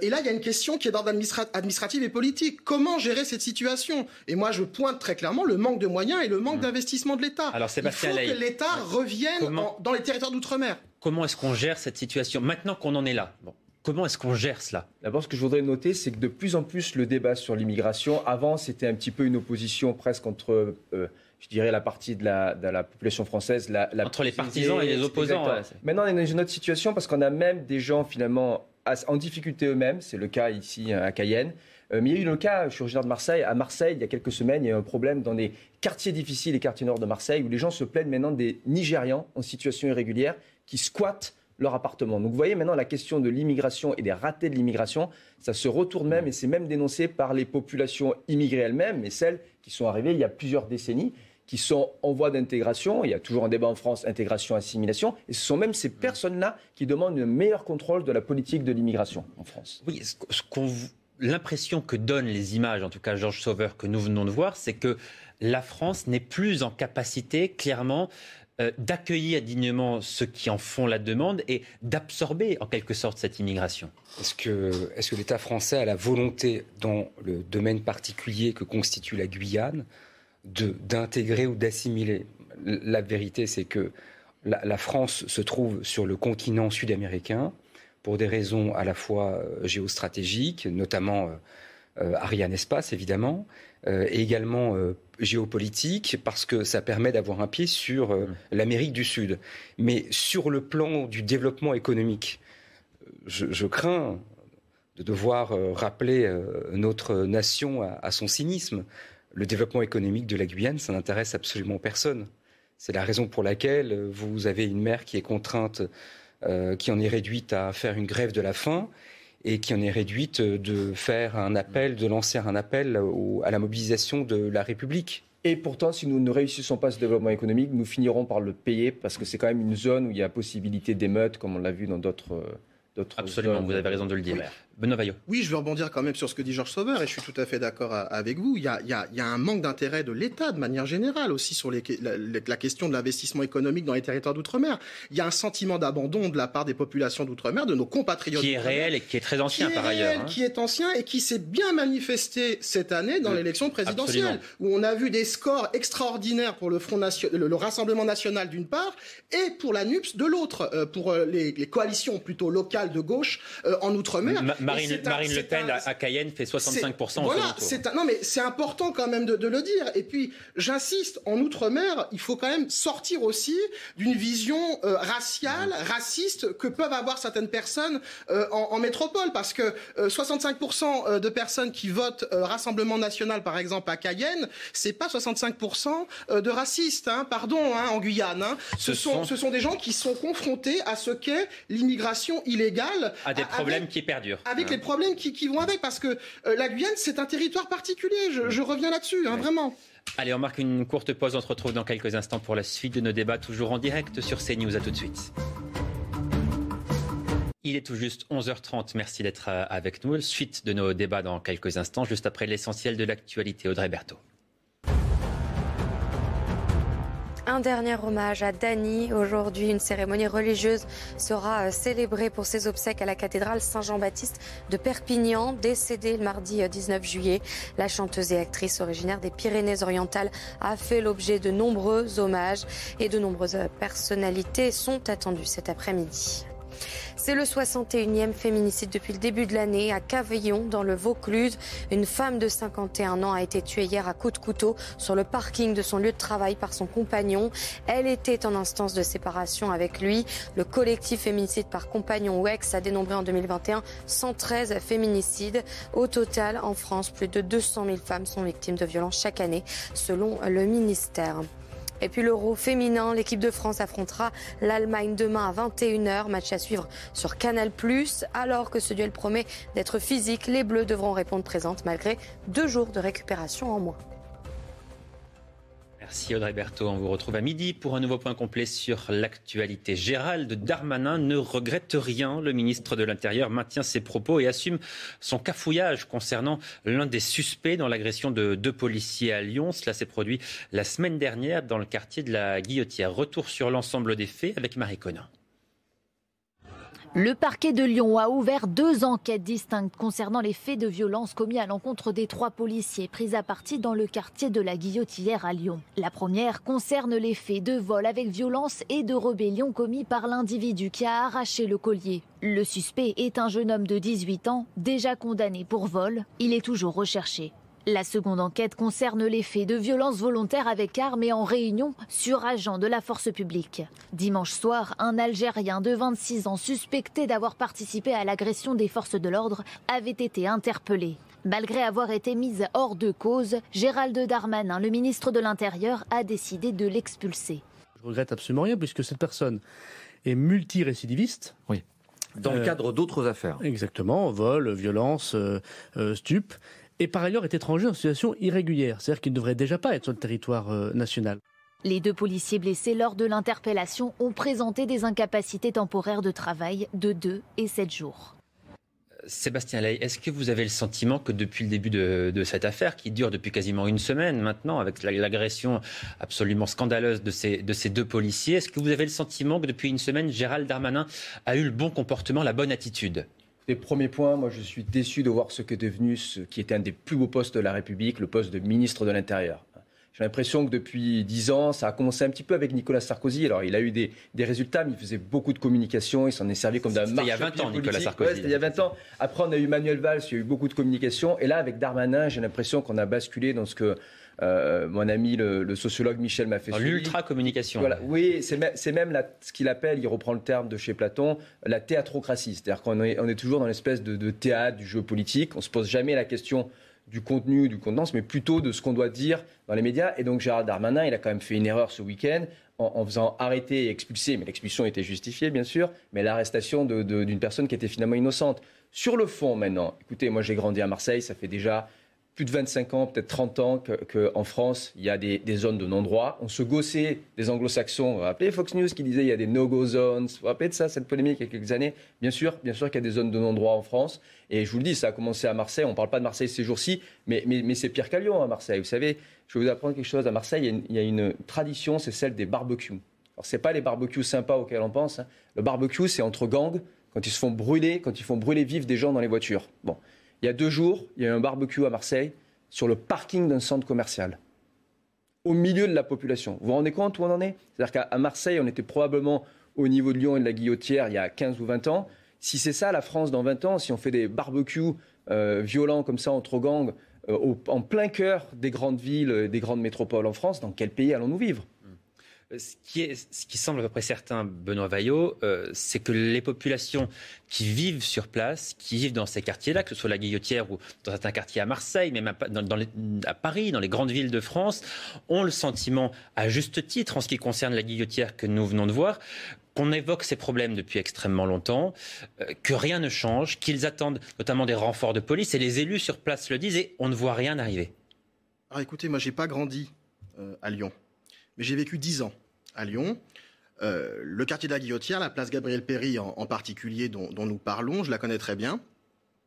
et là, il y a une question qui est d'ordre administratif et politique. Comment gérer cette situation? Et moi, je pointe très clairement le manque de moyens et le manque mmh. d'investissement de l'État. Alors, Il faut que l'État revienne dans les territoires d'outre-mer. Comment est-ce qu'on gère cette situation maintenant qu'on en est là? Comment est-ce qu'on gère cela? D'abord, ce que je voudrais noter, c'est que de plus en plus, le débat sur l'immigration, avant, c'était un petit peu une opposition presque entre, euh, je dirais, la partie de la, de la population française. La, entre les partisans et les opposants. Maintenant, on est dans une autre situation parce qu'on a même des gens, finalement, en difficulté eux-mêmes. C'est le cas ici à Cayenne euh, mais il y a eu le cas, je suis originaire de Marseille, à Marseille, il y a quelques semaines, il y a eu un problème dans des quartiers difficiles, les quartiers nord de Marseille, où les gens se plaignent maintenant des Nigérians en situation irrégulière qui squattent leur appartement. Donc vous voyez maintenant la question de l'immigration et des ratés de l'immigration, ça se retourne même et c'est même dénoncé par les populations immigrées elles-mêmes, mais celles qui sont arrivées il y a plusieurs décennies qui sont en voie d'intégration. Il y a toujours un débat en France, intégration, assimilation. Et ce sont même ces personnes-là qui demandent un meilleur contrôle de la politique de l'immigration en France. Oui, ce qu'on l'impression que donnent les images, en tout cas Georges Sauveur, que nous venons de voir, c'est que la France n'est plus en capacité, clairement, euh, d'accueillir dignement ceux qui en font la demande et d'absorber en quelque sorte cette immigration. Est-ce que, l'État français a la volonté, dans le domaine particulier que constitue la Guyane, d'intégrer ou d'assimiler? La vérité, c'est que la France se trouve sur le continent sud-américain pour des raisons à la fois euh, géostratégiques, notamment euh, euh, Ariane Espace évidemment, et également géopolitique parce que ça permet d'avoir un pied sur mmh. l'Amérique du Sud. Mais sur le plan du développement économique, je, crains de devoir rappeler notre nation à, son cynisme. Le développement économique de la Guyane, ça n'intéresse absolument personne. C'est la raison pour laquelle vous avez une mère qui est contrainte euh, qui en est réduite à faire une grève de la faim et qui en est réduite de faire un appel, de lancer un appel à la mobilisation de la République. Et pourtant, si nous ne réussissons pas ce développement économique, nous finirons par le payer parce que c'est quand même une zone où il y a possibilité d'émeutes, comme on l'a vu dans d'autres Absolument, vous avez raison de le dire. Benoît Vaillot. Oui, je veux rebondir quand même sur ce que dit Georges Sauveur, et je suis tout à fait d'accord avec vous. Il y, a, il, y a, il y a, un manque d'intérêt de l'État, de manière générale, aussi sur les, la, la, question de l'investissement économique dans les territoires d'outre-mer. Il y a un sentiment d'abandon de la part des populations d'outre-mer, de nos compatriotes. Qui est réel et qui est très ancien, par ailleurs. Hein. Qui est ancien et qui s'est bien manifesté cette année dans l'élection présidentielle, où on a vu des scores extraordinaires pour le, Front le, Rassemblement National d'une part, et pour la NUPS de l'autre, euh, pour euh, les, les, coalitions plutôt locales de gauche euh, en outre-mer. Marine, Le Pen à Cayenne fait 65%. Voilà, c'est non mais c'est important quand même de, le dire. Et puis j'insiste, en outre-mer, il faut quand même sortir aussi d'une vision euh, raciale, raciste que peuvent avoir certaines personnes euh, en, métropole, parce que 65% de personnes qui votent Rassemblement National, par exemple à Cayenne, c'est pas 65% de racistes, hein, pardon, hein, en Guyane. Hein. Ce, sont, ce sont des gens qui sont confrontés à ce qu'est l'immigration illégale. À des problèmes qui perdurent. Avec les problèmes qui, vont avec, parce que euh, la Guyane, c'est un territoire particulier. Je, reviens là-dessus, hein, vraiment. Allez, on marque une courte pause. On se retrouve dans quelques instants pour la suite de nos débats, toujours en direct sur CNews. À tout de suite. Il est tout juste 11h30. Merci d'être euh, avec nous. Suite de nos débats dans quelques instants, juste après l'essentiel de l'actualité. Audrey Berthaud. Un dernier hommage à Dany. Aujourd'hui, une cérémonie religieuse sera euh, célébrée pour ses obsèques à la cathédrale Saint-Jean-Baptiste de Perpignan, décédée le mardi 19 euh, juillet. La chanteuse et actrice originaire des Pyrénées-Orientales a fait l'objet de nombreux hommages et de nombreuses personnalités sont attendues cet après-midi. C'est le 61e féminicide depuis le début de l'année à Cavaillon, dans le Vaucluse. Une femme de 51 ans a été tuée hier à coups de couteau sur le parking de son lieu de travail par son compagnon. Elle était en instance de séparation avec lui. Le collectif féminicide par compagnon ou ex a dénombré en 2021 113 féminicides. Au total, en France, plus de 200 000 femmes sont victimes de violences chaque année, selon le ministère. Et puis l'Euro féminin, l'équipe de France affrontera l'Allemagne demain à 21h. Match à suivre sur Canal+. Alors que ce duel promet d'être physique, les Bleus devront répondre présentes malgré deux jours de récupération en moins. Merci Audrey Berthaud. On vous retrouve à midi pour un nouveau point complet sur l'actualité. Gérald Darmanin ne regrette rien. Le ministre de l'Intérieur maintient ses propos et assume son cafouillage concernant l'un des suspects dans l'agression de deux policiers à Lyon. Cela s'est produit la semaine dernière dans le quartier de la Guillotière. Retour sur l'ensemble des faits avec Marie Conan. Le parquet de Lyon a ouvert deux enquêtes distinctes concernant les faits de violence commis à l'encontre des trois policiers pris à partie dans le quartier de la Guillotière à Lyon. La première concerne les faits de vol avec violence et de rébellion commis par l'individu qui a arraché le collier. Le suspect est un jeune homme de 18 ans, déjà condamné pour vol. Il est toujours recherché. La seconde enquête concerne les faits de violence volontaire avec armes et en réunion sur agents de la force publique. Dimanche soir, un Algérien de 26 ans suspecté d'avoir participé à l'agression des forces de l'ordre avait été interpellé. Malgré avoir été mis hors de cause, Gérald Darmanin, le ministre de l'Intérieur, a décidé de l'expulser. Je regrette absolument rien puisque cette personne est multirécidiviste. Oui. Dans le euh, cadre d'autres affaires. Exactement, vol, violence, euh, euh, stup et par ailleurs est étranger en situation irrégulière, c'est-à-dire qu'il ne devrait déjà pas être sur le territoire euh, national. Les deux policiers blessés lors de l'interpellation ont présenté des incapacités temporaires de travail de 2 et 7 jours. Sébastien Ley, est-ce que vous avez le sentiment que depuis le début de, cette affaire, qui dure depuis quasiment une semaine maintenant, avec l'agression absolument scandaleuse de ces, de ces deux policiers, est-ce que vous avez le sentiment que depuis une semaine, Gérald Darmanin a eu le bon comportement, la bonne attitude? Les premiers points, moi je suis déçu de voir ce qu'est devenu ce qui était un des plus beaux postes de la République, le poste de ministre de l'Intérieur. J'ai l'impression que depuis dix ans, ça a commencé un petit peu avec Nicolas Sarkozy. Alors, il a eu des, résultats, mais il faisait beaucoup de communication. Il s'en est servi comme d'un marché. il y a 20 ans, Nicolas Sarkozy. il y a 20 ans. Après, on a eu Manuel Valls, il y a eu beaucoup de communication. Et là, avec Darmanin, j'ai l'impression qu'on a basculé dans ce que euh, mon ami le, sociologue Michel m'a fait L'ultra-communication. Voilà. Oui, c'est même ce qu'il appelle, il reprend le terme de chez Platon, la théatrocratie. C'est-à-dire qu'on est, on est toujours dans l'espèce de, théâtre, du jeu politique. On se pose jamais la question du contenu, du contenance, mais plutôt de ce qu'on doit dire dans les médias. Et donc Gérard Darmanin, il a quand même fait une erreur ce week-end en, faisant arrêter et expulser, mais l'expulsion était justifiée bien sûr, mais l'arrestation d'une personne qui était finalement innocente. Sur le fond maintenant, écoutez, moi j'ai grandi à Marseille, ça fait déjà plus de 25 ans, peut-être 30 ans qu'en France, il y a des, zones de non-droit. On se gossait des anglo-saxons. Vous rappelez Fox News qui disait qu'il y a des no-go zones? Vous vous rappelez de ça, cette polémique il y a quelques années? Bien sûr, bien sûr qu'il y a des zones de non-droit en France. Et je vous le dis, ça a commencé à Marseille. On ne parle pas de Marseille ces jours-ci, mais, c'est pire qu'à Lyon, à Marseille. Vous savez, je vais vous apprendre quelque chose. À Marseille, il y a une, tradition, c'est celle des barbecues. Alors, ce n'est pas les barbecues sympas auxquels on pense. Hein. Le barbecue, c'est entre gangs, quand ils se font brûler, quand ils font brûler vifs des gens dans les voitures. Bon. Il y a deux jours, il y a eu un barbecue à Marseille sur le parking d'un centre commercial, au milieu de la population. Vous vous rendez compte où on en est? C'est-à-dire qu'à Marseille, on était probablement au niveau de Lyon et de la Guillotière il y a 15 ou 20 ans. Si c'est ça la France dans 20 ans, si on fait des barbecues violents comme ça entre gangs en plein cœur des grandes villes, des grandes métropoles en France, dans quel pays allons-nous vivre? Ce qui, est, ce qui semble à peu près certain, Benoît Vaillot, euh, c'est que les populations qui vivent sur place, qui vivent dans ces quartiers-là, que ce soit la Guillotière ou dans certains quartiers à Marseille, même à, Paris, dans les grandes villes de France, ont le sentiment, à juste titre, en ce qui concerne la Guillotière que nous venons de voir, qu'on évoque ces problèmes depuis extrêmement longtemps, euh, que rien ne change, qu'ils attendent notamment des renforts de police, et les élus sur place le disent, et on ne voit rien arriver. Alors écoutez, moi j'ai pas grandi euh, à Lyon, mais j'ai vécu dix ans à Lyon. Euh, le quartier de la Guillotière, la place Gabriel Péry en, particulier dont, nous parlons, je la connais très bien.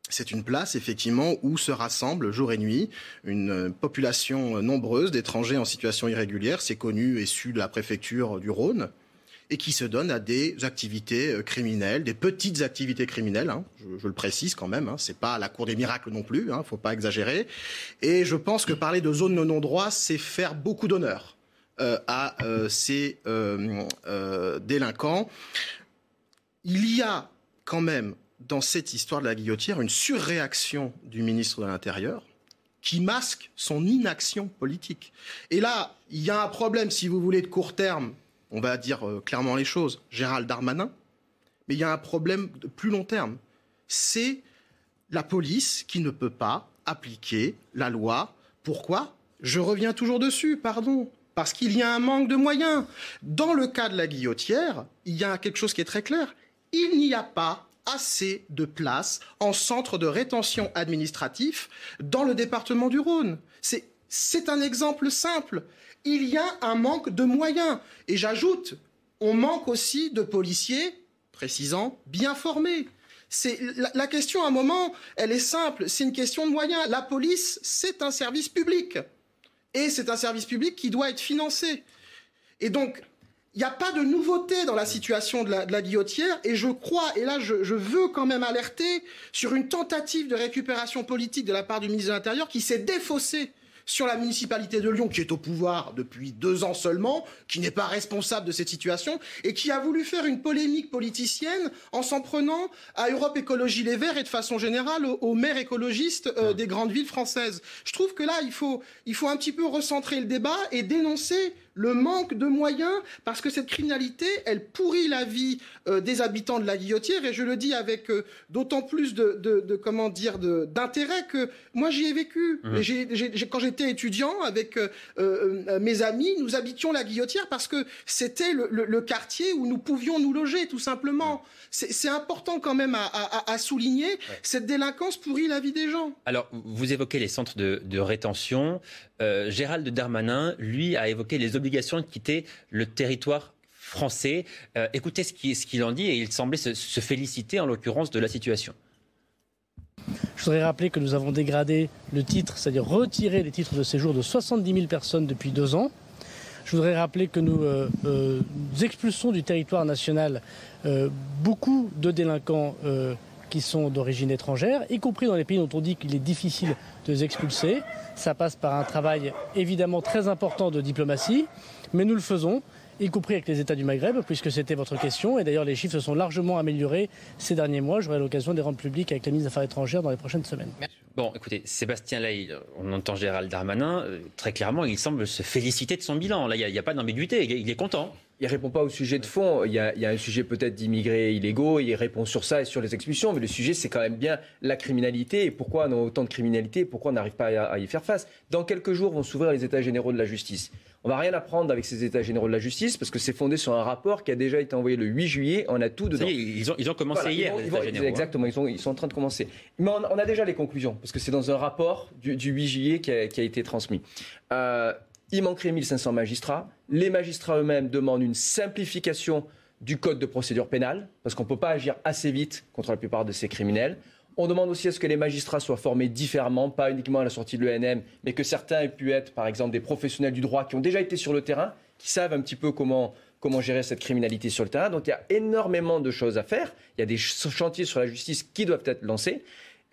C'est une place, effectivement, où se rassemble jour et nuit une population nombreuse d'étrangers en situation irrégulière. C'est connu et su de la préfecture du Rhône et qui se donne à des activités euh, criminelles, des petites activités criminelles. Hein. je, le précise quand même. Hein, c'est pas la cour des miracles non plus. Hein, faut pas exagérer. Et je pense que parler de zone non-droit, c'est faire beaucoup d'honneur à euh, ces euh, délinquants. Il y a quand même dans cette histoire de la guillotière une surréaction du ministre de l'Intérieur qui masque son inaction politique. Et là, il y a un problème, si vous voulez, de court terme, on va dire clairement les choses, Gérald Darmanin, mais il y a un problème de plus long terme. C'est la police qui ne peut pas appliquer la loi. Pourquoi? Je reviens toujours dessus, pardon parce qu'il y a un manque de moyens. Dans le cas de la guillotière, il y a quelque chose qui est très clair. Il n'y a pas assez de places en centre de rétention administratif dans le département du Rhône. C'est un exemple simple. Il y a un manque de moyens. Et j'ajoute, on manque aussi de policiers, précisant, bien formés. La, question à un moment, elle est simple, c'est une question de moyens. La police, c'est un service public et c'est un service public qui doit être financé. Et donc, il n'y a pas de nouveauté dans la situation de la, guillotière, et je crois, et là je, je, veux quand même alerter sur une tentative de récupération politique de la part du ministre de l'Intérieur qui s'est défaussée sur la municipalité de Lyon, qui est au pouvoir depuis deux ans seulement, qui n'est pas responsable de cette situation, et qui a voulu faire une polémique politicienne en s'en prenant à Europe Écologie Les Verts et de façon générale aux, maires écologistes euh, des grandes villes françaises. Je trouve que là, il faut, il faut un petit peu recentrer le débat et dénoncer le manque de moyens, parce que cette criminalité, elle pourrit la vie euh, des habitants de la Guillotière, et je le dis avec euh, d'autant plus de, de, comment dire d'intérêt que moi j'y ai vécu. Mmh. quand j'étais étudiant avec euh, mes amis, nous habitions la Guillotière parce que c'était le, quartier où nous pouvions nous loger, tout simplement. Mmh. C'est important quand même à, souligner. Cette délinquance pourrit la vie des gens. Alors, vous évoquez les centres de, de rétention. Gérald Darmanin, lui, a évoqué les obligations de quitter le territoire français. Euh, écoutez ce qu'il en dit et il semblait se, féliciter en l'occurrence de la situation. Je voudrais rappeler que nous avons dégradé le titre, c'est-à-dire retiré les titres de séjour de 70 000 personnes depuis deux ans. Je voudrais rappeler que nous, euh, euh, expulsons du territoire national beaucoup de délinquants qui sont d'origine étrangère, y compris dans les pays dont on dit qu'il est difficile de expulser. Ça passe par un travail évidemment très important de diplomatie, mais nous le faisons y compris avec les États du Maghreb, puisque c'était votre question. Et d'ailleurs, les chiffres se sont largement améliorés ces derniers mois. J'aurai l'occasion de les rendre publics avec la ministre des Affaires étrangères dans les prochaines semaines. Bon, écoutez, Sébastien là, on entend Gérald Darmanin, euh, très clairement, il semble se féliciter de son bilan. Là, il n'y a, pas d'ambiguïté, il est content il répond pas au sujet de fond. Il y a, un sujet peut-être d'immigrés illégaux, il répond sur ça et sur les expulsions, mais le sujet c'est quand même bien la criminalité et pourquoi on a autant de criminalité, pourquoi on n'arrive pas à, y faire face. Dans quelques jours vont s'ouvrir les États généraux de la justice. On va rien apprendre avec ces États généraux de la justice parce que c'est fondé sur un rapport qui a déjà été envoyé le 8 juillet. On a tout dedans. ils, ont, ils ont commencé hier. les États généraux, hein. exactement, ils, sont, ils sont en train de commencer. Mais on, a déjà les conclusions parce que c'est dans un rapport du, 8 juillet qui a, été transmis. Euh, il manquerait 1500 magistrats. Les magistrats eux-mêmes demandent une simplification du code de procédure pénale, parce qu'on ne peut pas agir assez vite contre la plupart de ces criminels. On demande aussi à ce que les magistrats soient formés différemment, pas uniquement à la sortie de l'ENM, mais que certains aient pu être, par exemple, des professionnels du droit qui ont déjà été sur le terrain, qui savent un petit peu comment, comment gérer cette criminalité sur le terrain. Donc il y a énormément de choses à faire. Il y a des chantiers sur la justice qui doivent être lancés.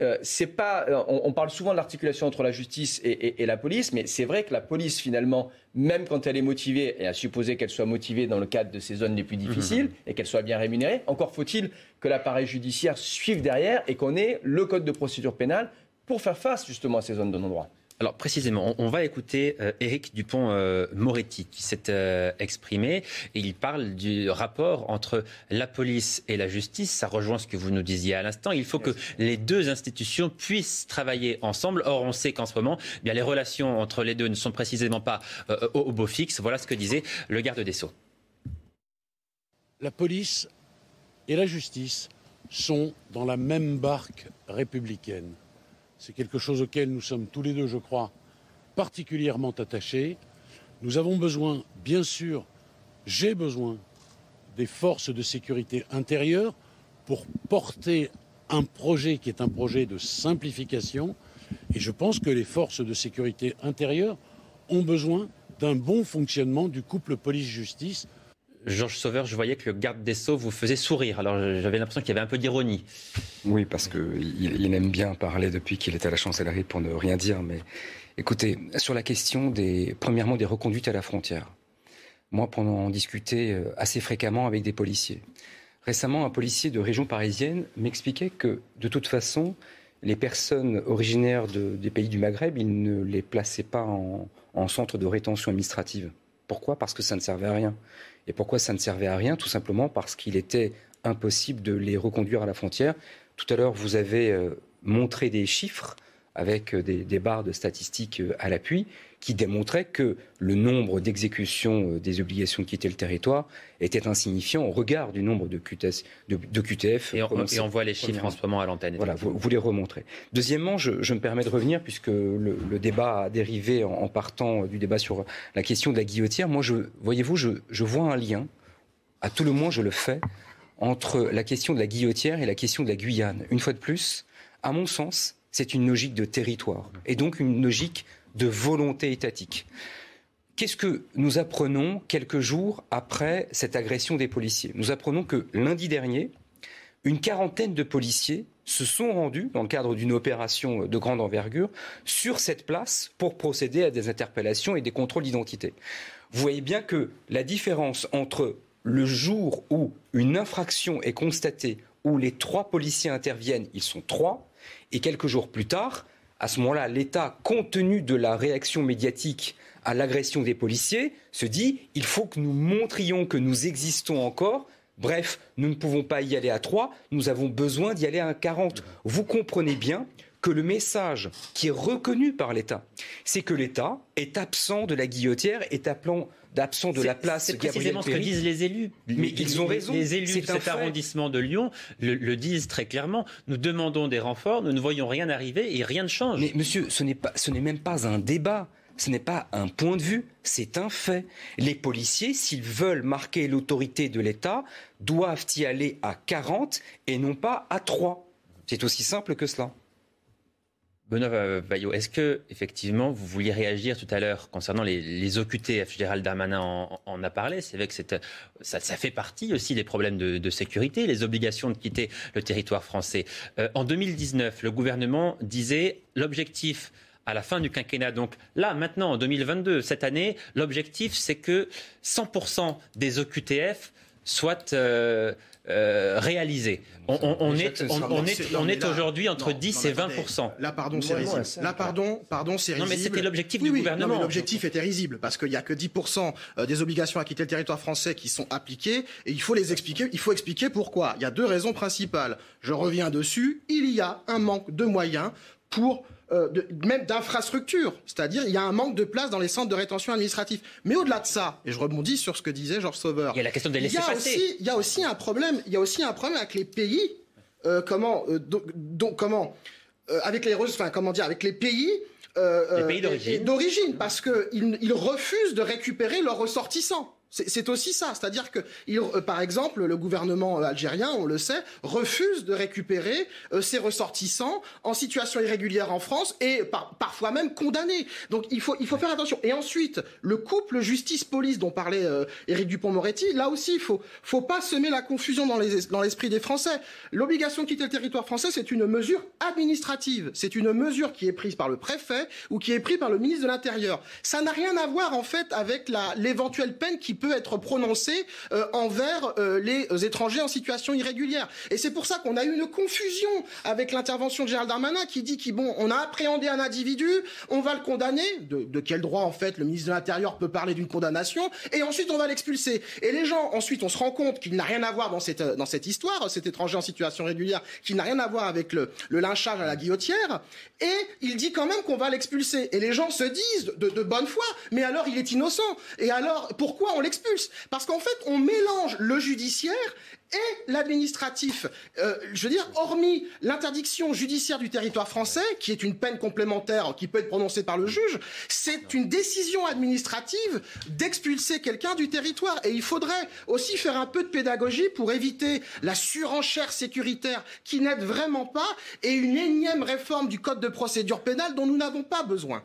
Euh, c'est pas, euh, on, parle souvent de l'articulation entre la justice et, la police, mais c'est vrai que la police, finalement, même quand elle est motivée, et à supposer qu'elle soit motivée dans le cadre de ces zones les plus difficiles, mhm. et qu'elle soit bien rémunérée, encore faut-il que l'appareil judiciaire suive derrière et qu'on ait le code de procédure pénale pour faire face justement à ces zones de non-droit. Alors précisément, on, va écouter euh, Éric Dupont-Moretti qui s'est euh, exprimé et il parle du rapport entre la police et la justice. Ça rejoint ce que vous nous disiez à l'instant. Il faut que les deux institutions puissent travailler ensemble. Or, on sait qu'en ce moment, eh bien les relations entre les deux ne sont précisément pas euh, au, au beau fixe. Voilà ce que disait le garde des Sceaux. La police et la justice sont dans la même barque républicaine. C'est quelque chose auquel nous sommes tous les deux, je crois, particulièrement attachés. Nous avons besoin, bien sûr, j'ai besoin des forces de sécurité intérieure pour porter un projet qui est un projet de simplification. Et je pense que les forces de sécurité intérieure ont besoin d'un bon fonctionnement du couple police-justice Georges Sauveur, je voyais que le garde des Sceaux vous faisait sourire. Alors j'avais l'impression qu'il y avait un peu d'ironie. Oui, parce qu'il il aime bien parler depuis qu'il est à la chancellerie pour ne rien dire. Mais écoutez, sur la question des, premièrement, des reconduites à la frontière. Moi, pendant en discuter euh, assez fréquemment avec des policiers. Récemment, un policier de région parisienne m'expliquait que, de toute façon, les personnes originaires des pays du Maghreb, il ne les plaçaient pas en centre de rétention administrative. Pourquoi? Parce que ça ne servait à rien. Et pourquoi ça ne servait à rien? Tout simplement parce qu'il était impossible de les reconduire à la frontière. Tout à l'heure, vous avez euh, montré des chiffres avec euh, des, barres de statistiques euh, à l'appui qui démontraient que le nombre d'exécutions des obligations de quitter le territoire était insignifiant au regard du nombre de, QTS, de, QTF. Et on, voit les chiffres en ce moment à l'antenne. Voilà, vous, les remontrez. Deuxièmement, je, me permets de revenir, puisque le, débat a dérivé en, partant du débat sur la question de la guillotière. Moi, voyez-vous, je, je vois un lien, à tout le moins je le fais, entre la question de la guillotière et la question de la Guyane. Une fois de plus, à mon sens, c'est une logique de territoire et donc une logique de volonté étatique. Qu'est-ce que nous apprenons quelques jours après cette agression des policiers? Nous apprenons que lundi dernier, une quarantaine de policiers se sont rendus, dans le cadre d'une opération de grande envergure, sur cette place pour procéder à des interpellations et des contrôles d'identité. Vous voyez bien que la différence entre le jour où une infraction est constatée, où les trois policiers interviennent, ils sont trois, et quelques jours plus tard, à ce moment-là, l'État, compte tenu de la réaction médiatique à l'agression des policiers, se dit il faut que nous montrions que nous existons encore. Bref, nous ne pouvons pas y aller à 3, nous avons besoin d'y aller à 40. Vous comprenez bien que le message qui est reconnu par l'État, c'est que l'État est absent de la guillotière, est appelant d'absent de la place. C'est précisément ce que disent les élus. Mais ils ont raison. Les élus de cet arrondissement de Lyon le, disent très clairement. Nous demandons des renforts, nous ne voyons rien arriver et rien ne change. Mais monsieur, ce n'est pas, ce n'est même pas un débat. Ce n'est pas un point de vue, c'est un fait. Les policiers, s'ils veulent marquer l'autorité de l'État, doivent y aller à 40 et non pas à 3. C'est aussi simple que cela. Benoît Bayo, est-ce que effectivement vous vouliez réagir tout à l'heure concernant les, OQTF Gérald Darmanin en, a parlé. C'est vrai que ça, ça, fait partie aussi des problèmes de, sécurité, les obligations de quitter le territoire français. Euh, en 2019, le gouvernement disait l'objectif à la fin du quinquennat, donc là, maintenant, en 2022, cette année, l'objectif, c'est que 100% des OQTF soient euh, euh, réalisé. On, est, on, est, aujourd'hui entre 10 et 20 Là, pardon, c'est risible. Là, pardon, pardon, c'est risible. Non, mais c'était l'objectif du gouvernement. l'objectif était risible parce qu'il n'y a que 10 euh, des obligations à quitter le territoire français qui sont appliquées et il faut les expliquer. Il faut expliquer pourquoi. Il y a deux raisons principales. Je reviens dessus. Il y a un manque de moyens pour euh, même d'infrastructures. C'est-à-dire, il y a un manque de place dans les centres de rétention administratifs. Mais au-delà de ça, et je rebondis sur ce que disait Georges Sauveur. Il y a la question des laisser passer. Il y a aussi un problème. Il y a aussi un problème avec les pays. Euh, comment, euh, donc, comment, avec les, enfin, comment dire, avec les pays. les pays d'origine. D'origine, parce qu'ils ils refusent de récupérer leurs ressortissants. C'est aussi ça, c'est-à-dire que, euh, par exemple, le gouvernement euh, algérien, on le sait, refuse de récupérer euh, ses ressortissants en situation irrégulière en France et parfois même condamnés. Donc il faut, il faut faire attention. Et ensuite, le couple justice-police dont parlait Éric Dupont-Moretti, là aussi, il faut, faut pas semer la confusion dans l'esprit des Français. L'obligation de quitter le territoire français, c'est une mesure administrative. C'est une mesure qui est prise par le préfet ou qui est prise par le ministre de l'Intérieur. Ça n'a rien à voir, en fait, avec l'éventuelle peine qui peut peut être prononcé euh, envers euh, les étrangers en situation irrégulière. Et c'est pour ça qu'on a eu une confusion avec l'intervention de Gérald Darmanin qui dit qu'on bon, on a appréhendé un individu, on va le condamner. De, quel droit, en fait, le ministre de l'Intérieur peut parler d'une condamnation Et ensuite, on va l'expulser. Et les gens, ensuite, on se rend compte qu'il n'a rien à voir dans cette, dans cette histoire, cet étranger en situation régulière, qui n'a rien à voir avec le, le lynchage à la guillotière. Et il dit quand même qu'on va l'expulser. Et les gens se disent de, de bonne foi, mais alors il est innocent. Et alors, pourquoi on l'expulse parce qu'en fait, on mélange le judiciaire et l'administratif. Euh, je veux dire, hormis l'interdiction judiciaire du territoire français, qui est une peine complémentaire qui peut être prononcée par le juge, c'est une décision administrative d'expulser quelqu'un du territoire. Et il faudrait aussi faire un peu de pédagogie pour éviter la surenchère sécuritaire qui n'aide vraiment pas et une énième réforme du code de procédure pénale dont nous n'avons pas besoin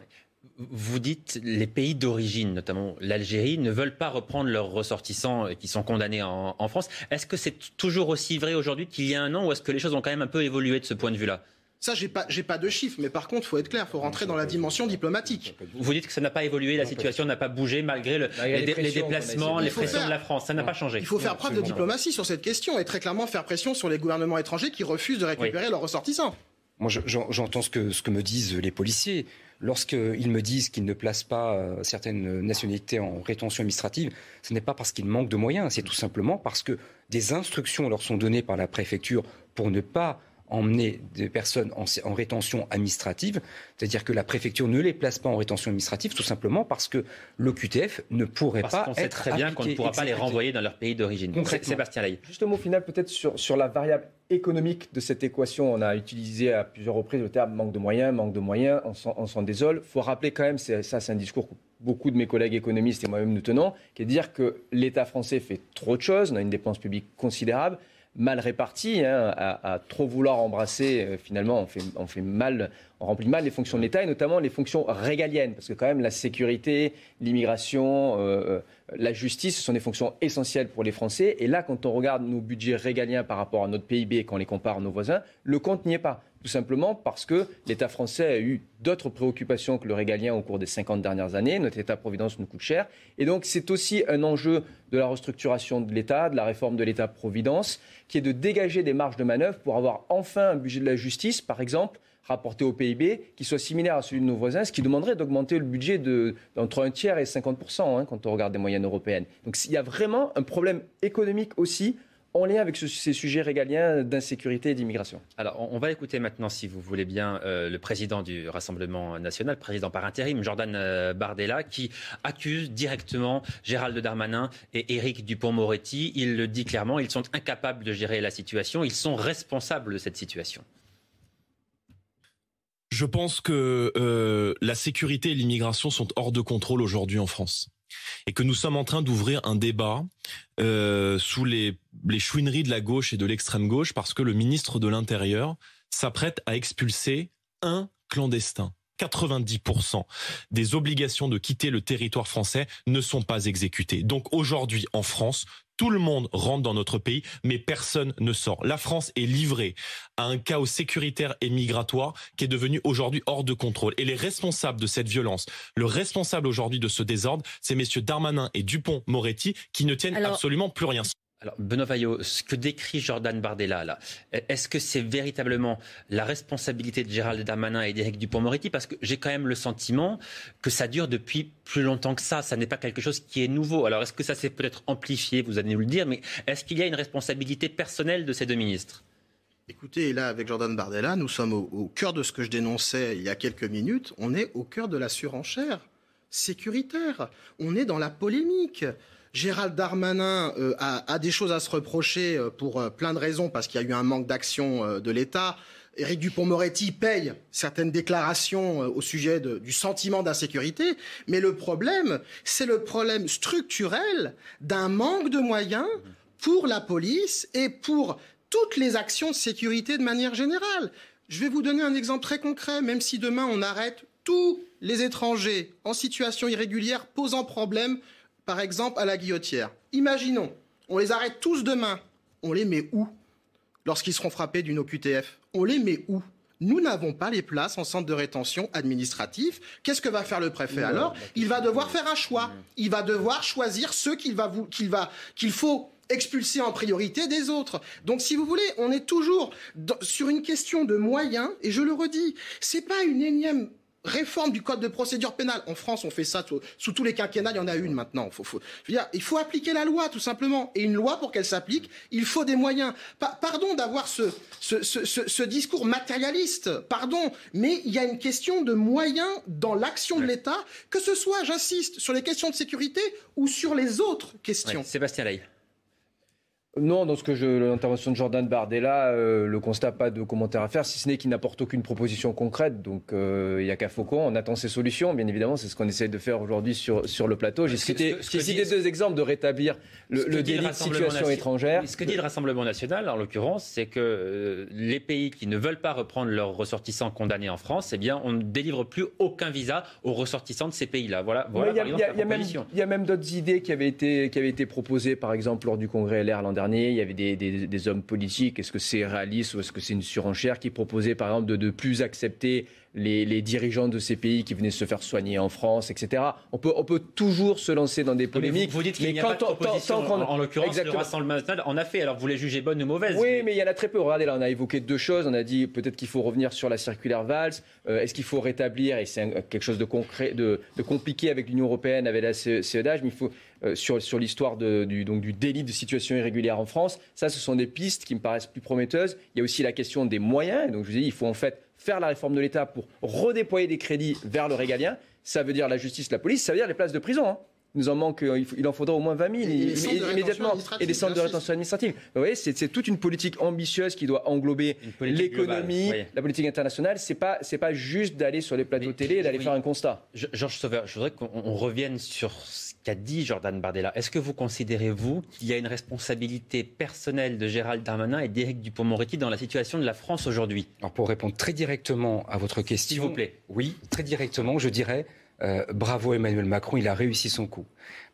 vous dites les pays d'origine, notamment l'Algérie, ne veulent pas reprendre leurs ressortissants qui sont condamnés en, France. Est-ce que c'est toujours aussi vrai aujourd'hui qu'il y a un an ou est-ce que les choses ont quand même un peu évolué de ce point de vue-là? Ça, j'ai pas, pas de chiffres, mais par contre, il faut être clair, il faut rentrer dans la dimension diplomatique. Vous dites que ça n'a pas évolué, la situation n'a pas bougé malgré, les, déplacements, les pressions de la France. Ça n'a pas changé. Il faut faire preuve de diplomatie sur cette question et très clairement faire pression sur les gouvernements étrangers qui refusent de récupérer leurs ressortissants. Moi, j'entends ce que, ce que me disent les policiers. Lorsqu'ils me disent qu'ils ne placent pas euh, certaines nationalités en rétention administrative, ce n'est pas parce qu'ils manquent de moyens, c'est tout simplement parce que des instructions leur sont données par la préfecture pour ne pas emmener des personnes en, rétention administrative, c'est-à-dire que la préfecture ne les place pas en rétention administrative, tout simplement parce que l'OQTF ne pourrait parce pas on sait très bien qu'on ne pourra pas les renvoyer dans leur pays d'origine. Sébastien Lay. Juste un mot final peut-être sur, sur la variable économique de cette équation. On a utilisé à plusieurs reprises le terme manque de moyens, manque de moyens, on s'en désole. Il faut rappeler quand même, ça c'est un discours que beaucoup de mes collègues économistes et moi-même nous tenons, qui est de dire que l'État français fait trop de choses, on a une dépense publique considérable, mal répartie, hein, à, trop vouloir embrasser, euh, finalement, on fait, on fait mal, on remplit mal les fonctions de l'État et notamment les fonctions régaliennes, parce que quand même la sécurité, l'immigration, euh, euh, la justice, ce sont des fonctions essentielles pour les Français. Et là, quand on regarde nos budgets régaliens par rapport à notre PIB et qu'on les compare à nos voisins, le compte n'y est pas. Tout simplement parce que l'État français a eu d'autres préoccupations que le régalien au cours des 50 dernières années. Notre État-providence nous coûte cher. Et donc, c'est aussi un enjeu de la restructuration de l'État, de la réforme de l'État-providence, qui est de dégager des marges de manœuvre pour avoir enfin un budget de la justice, par exemple, rapporté au PIB, qui soit similaire à celui de nos voisins, ce qui demanderait d'augmenter le budget d'entre un tiers et 50% hein, quand on regarde des moyennes européennes. Donc il y a vraiment un problème économique aussi en lien avec ces sujets régaliens d'insécurité et d'immigration. Alors, on va écouter maintenant, si vous voulez bien, euh, le président du Rassemblement national, président par intérim, Jordan euh, Bardella, qui accuse directement Gérald Darmanin et Éric Dupont-Moretti. Il le dit clairement, ils sont incapables de gérer la situation, ils sont responsables de cette situation. Je pense que euh, la sécurité et l'immigration sont hors de contrôle aujourd'hui en France et que nous sommes en train d'ouvrir un débat euh, sous les, les chouineries de la gauche et de l'extrême gauche parce que le ministre de l'Intérieur s'apprête à expulser un clandestin. 90% des obligations de quitter le territoire français ne sont pas exécutées. Donc aujourd'hui, en France, tout le monde rentre dans notre pays, mais personne ne sort. La France est livrée à un chaos sécuritaire et migratoire qui est devenu aujourd'hui hors de contrôle. Et les responsables de cette violence, le responsable aujourd'hui de ce désordre, c'est messieurs Darmanin et Dupont-Moretti qui ne tiennent absolument plus rien. Alors, Benoît Vaillot, ce que décrit Jordan Bardella, là, est-ce que c'est véritablement la responsabilité de Gérald Darmanin et d'Éric Dupont-Moretti Parce que j'ai quand même le sentiment que ça dure depuis plus longtemps que ça. Ça n'est pas quelque chose qui est nouveau. Alors, est-ce que ça s'est peut-être amplifié? Vous allez nous le dire, mais est-ce qu'il y a une responsabilité personnelle de ces deux ministres? Écoutez, là, avec Jordan Bardella, nous sommes au, au cœur de ce que je dénonçais il y a quelques minutes. On est au cœur de la surenchère sécuritaire. On est dans la polémique. Gérald Darmanin euh, a, des choses à se reprocher euh, pour euh, plein de raisons, parce qu'il y a eu un manque d'action de l'État. Éric Dupont-Moretti paye certaines déclarations au sujet du sentiment d'insécurité, mais le problème, c'est le problème structurel d'un manque de moyens pour la police et pour toutes les actions de sécurité de manière générale. Je vais vous donner un exemple très concret, même si demain on arrête tous les étrangers en situation irrégulière posant problème, par exemple à la guillotière. Imaginons, on les arrête tous demain. On les met où lorsqu'ils seront frappés d'une OQTF On les met où? Nous n'avons pas les places en centre de rétention administratif. Qu'est-ce que va faire le préfet alors? Il va devoir faire un choix. Il va devoir choisir ceux qu'il va qu'il va qu'il faut expulser en priorité des autres. Donc, si vous voulez, on est toujours sur une question de moyens, et je le redis, c'est pas une énième réforme du code de procédure pénale. En France, on fait ça sous, tous les quinquennats, il y en a une maintenant. il faut appliquer la loi, tout simplement. Et une loi, pour qu'elle s'applique, il faut des moyens. pardon d'avoir ce, discours matérialiste, pardon, mais il y a une question de moyens dans l'action de l'État, que ce soit, j'insiste, sur les questions de sécurité ou sur les autres questions. Sébastien Ley. Non, dans ce que je, l'intervention de Jordan Bardella, euh, le constat pas de commentaire à faire, si ce n'est qu'il n'apporte aucune proposition concrète. Donc euh, il n'y a qu'à Faucon, on attend ses solutions, bien évidemment, c'est ce qu'on essaie de faire aujourd'hui sur, sur le plateau. J'ai cité, deux exemples de rétablir le, délit de situation étrangère. Ce que dit le Rassemblement national, en l'occurrence, c'est que euh, les pays qui ne veulent pas reprendre leurs ressortissants condamnés en France, eh bien, on ne délivre plus aucun visa aux ressortissants de ces pays-là. Voilà, voilà il y, a même d'autres idées qui avaient, été, qui avaient été proposées, par exemple, lors du congrès LR l'an il y avait des, hommes politiques. Est-ce que c'est réaliste ou est-ce que c'est une surenchère qui proposait, par exemple, de ne plus accepter les, dirigeants de ces pays qui venaient se faire soigner en France, etc. On peut, on peut toujours se lancer dans des polémiques. Vous, dites qu'il n'y a pas de proposition, en, l'occurrence, le Rassemblement national en a fait. Alors vous les jugez bonnes ou mauvaises Oui, mais... il y en a très peu. Regardez, là, on a évoqué deux choses. On a dit peut-être qu'il faut revenir sur la circulaire Valls. Euh, est-ce qu'il faut rétablir, et c'est quelque chose de concret, de, compliqué avec l'Union européenne, avec la CEDAG, mais il faut euh, sur, sur l'histoire du, donc, du délit de situation irrégulière en France. Ça, ce sont des pistes qui me paraissent plus prometteuses. Il y a aussi la question des moyens. Donc, je vous dis, il faut en fait faire la réforme de l'État pour redéployer des crédits vers le régalien. Ça veut dire la justice, la police, ça veut dire les places de prison. Hein. Il nous en manque, euh, il en faudra au moins 20 000 immédiatement. Et des centres de rétention administrative. Vous voyez, c'est toute une politique ambitieuse qui doit englober l'économie, la politique internationale. C'est pas, c'est pas juste d'aller sur les plateaux télé et d'aller faire un constat. Georges Sauveur, je voudrais qu'on revienne sur qu'a dit Jordan Bardella. Est-ce que vous considérez, vous, qu'il y a une responsabilité personnelle de Gérald Darmanin et d'Éric Dupont-Moretti dans la situation de la France aujourd'hui? Alors, pour répondre très directement à votre question. S'il vous plaît. Oui, très directement, je dirais euh, bravo Emmanuel Macron, il a réussi son coup.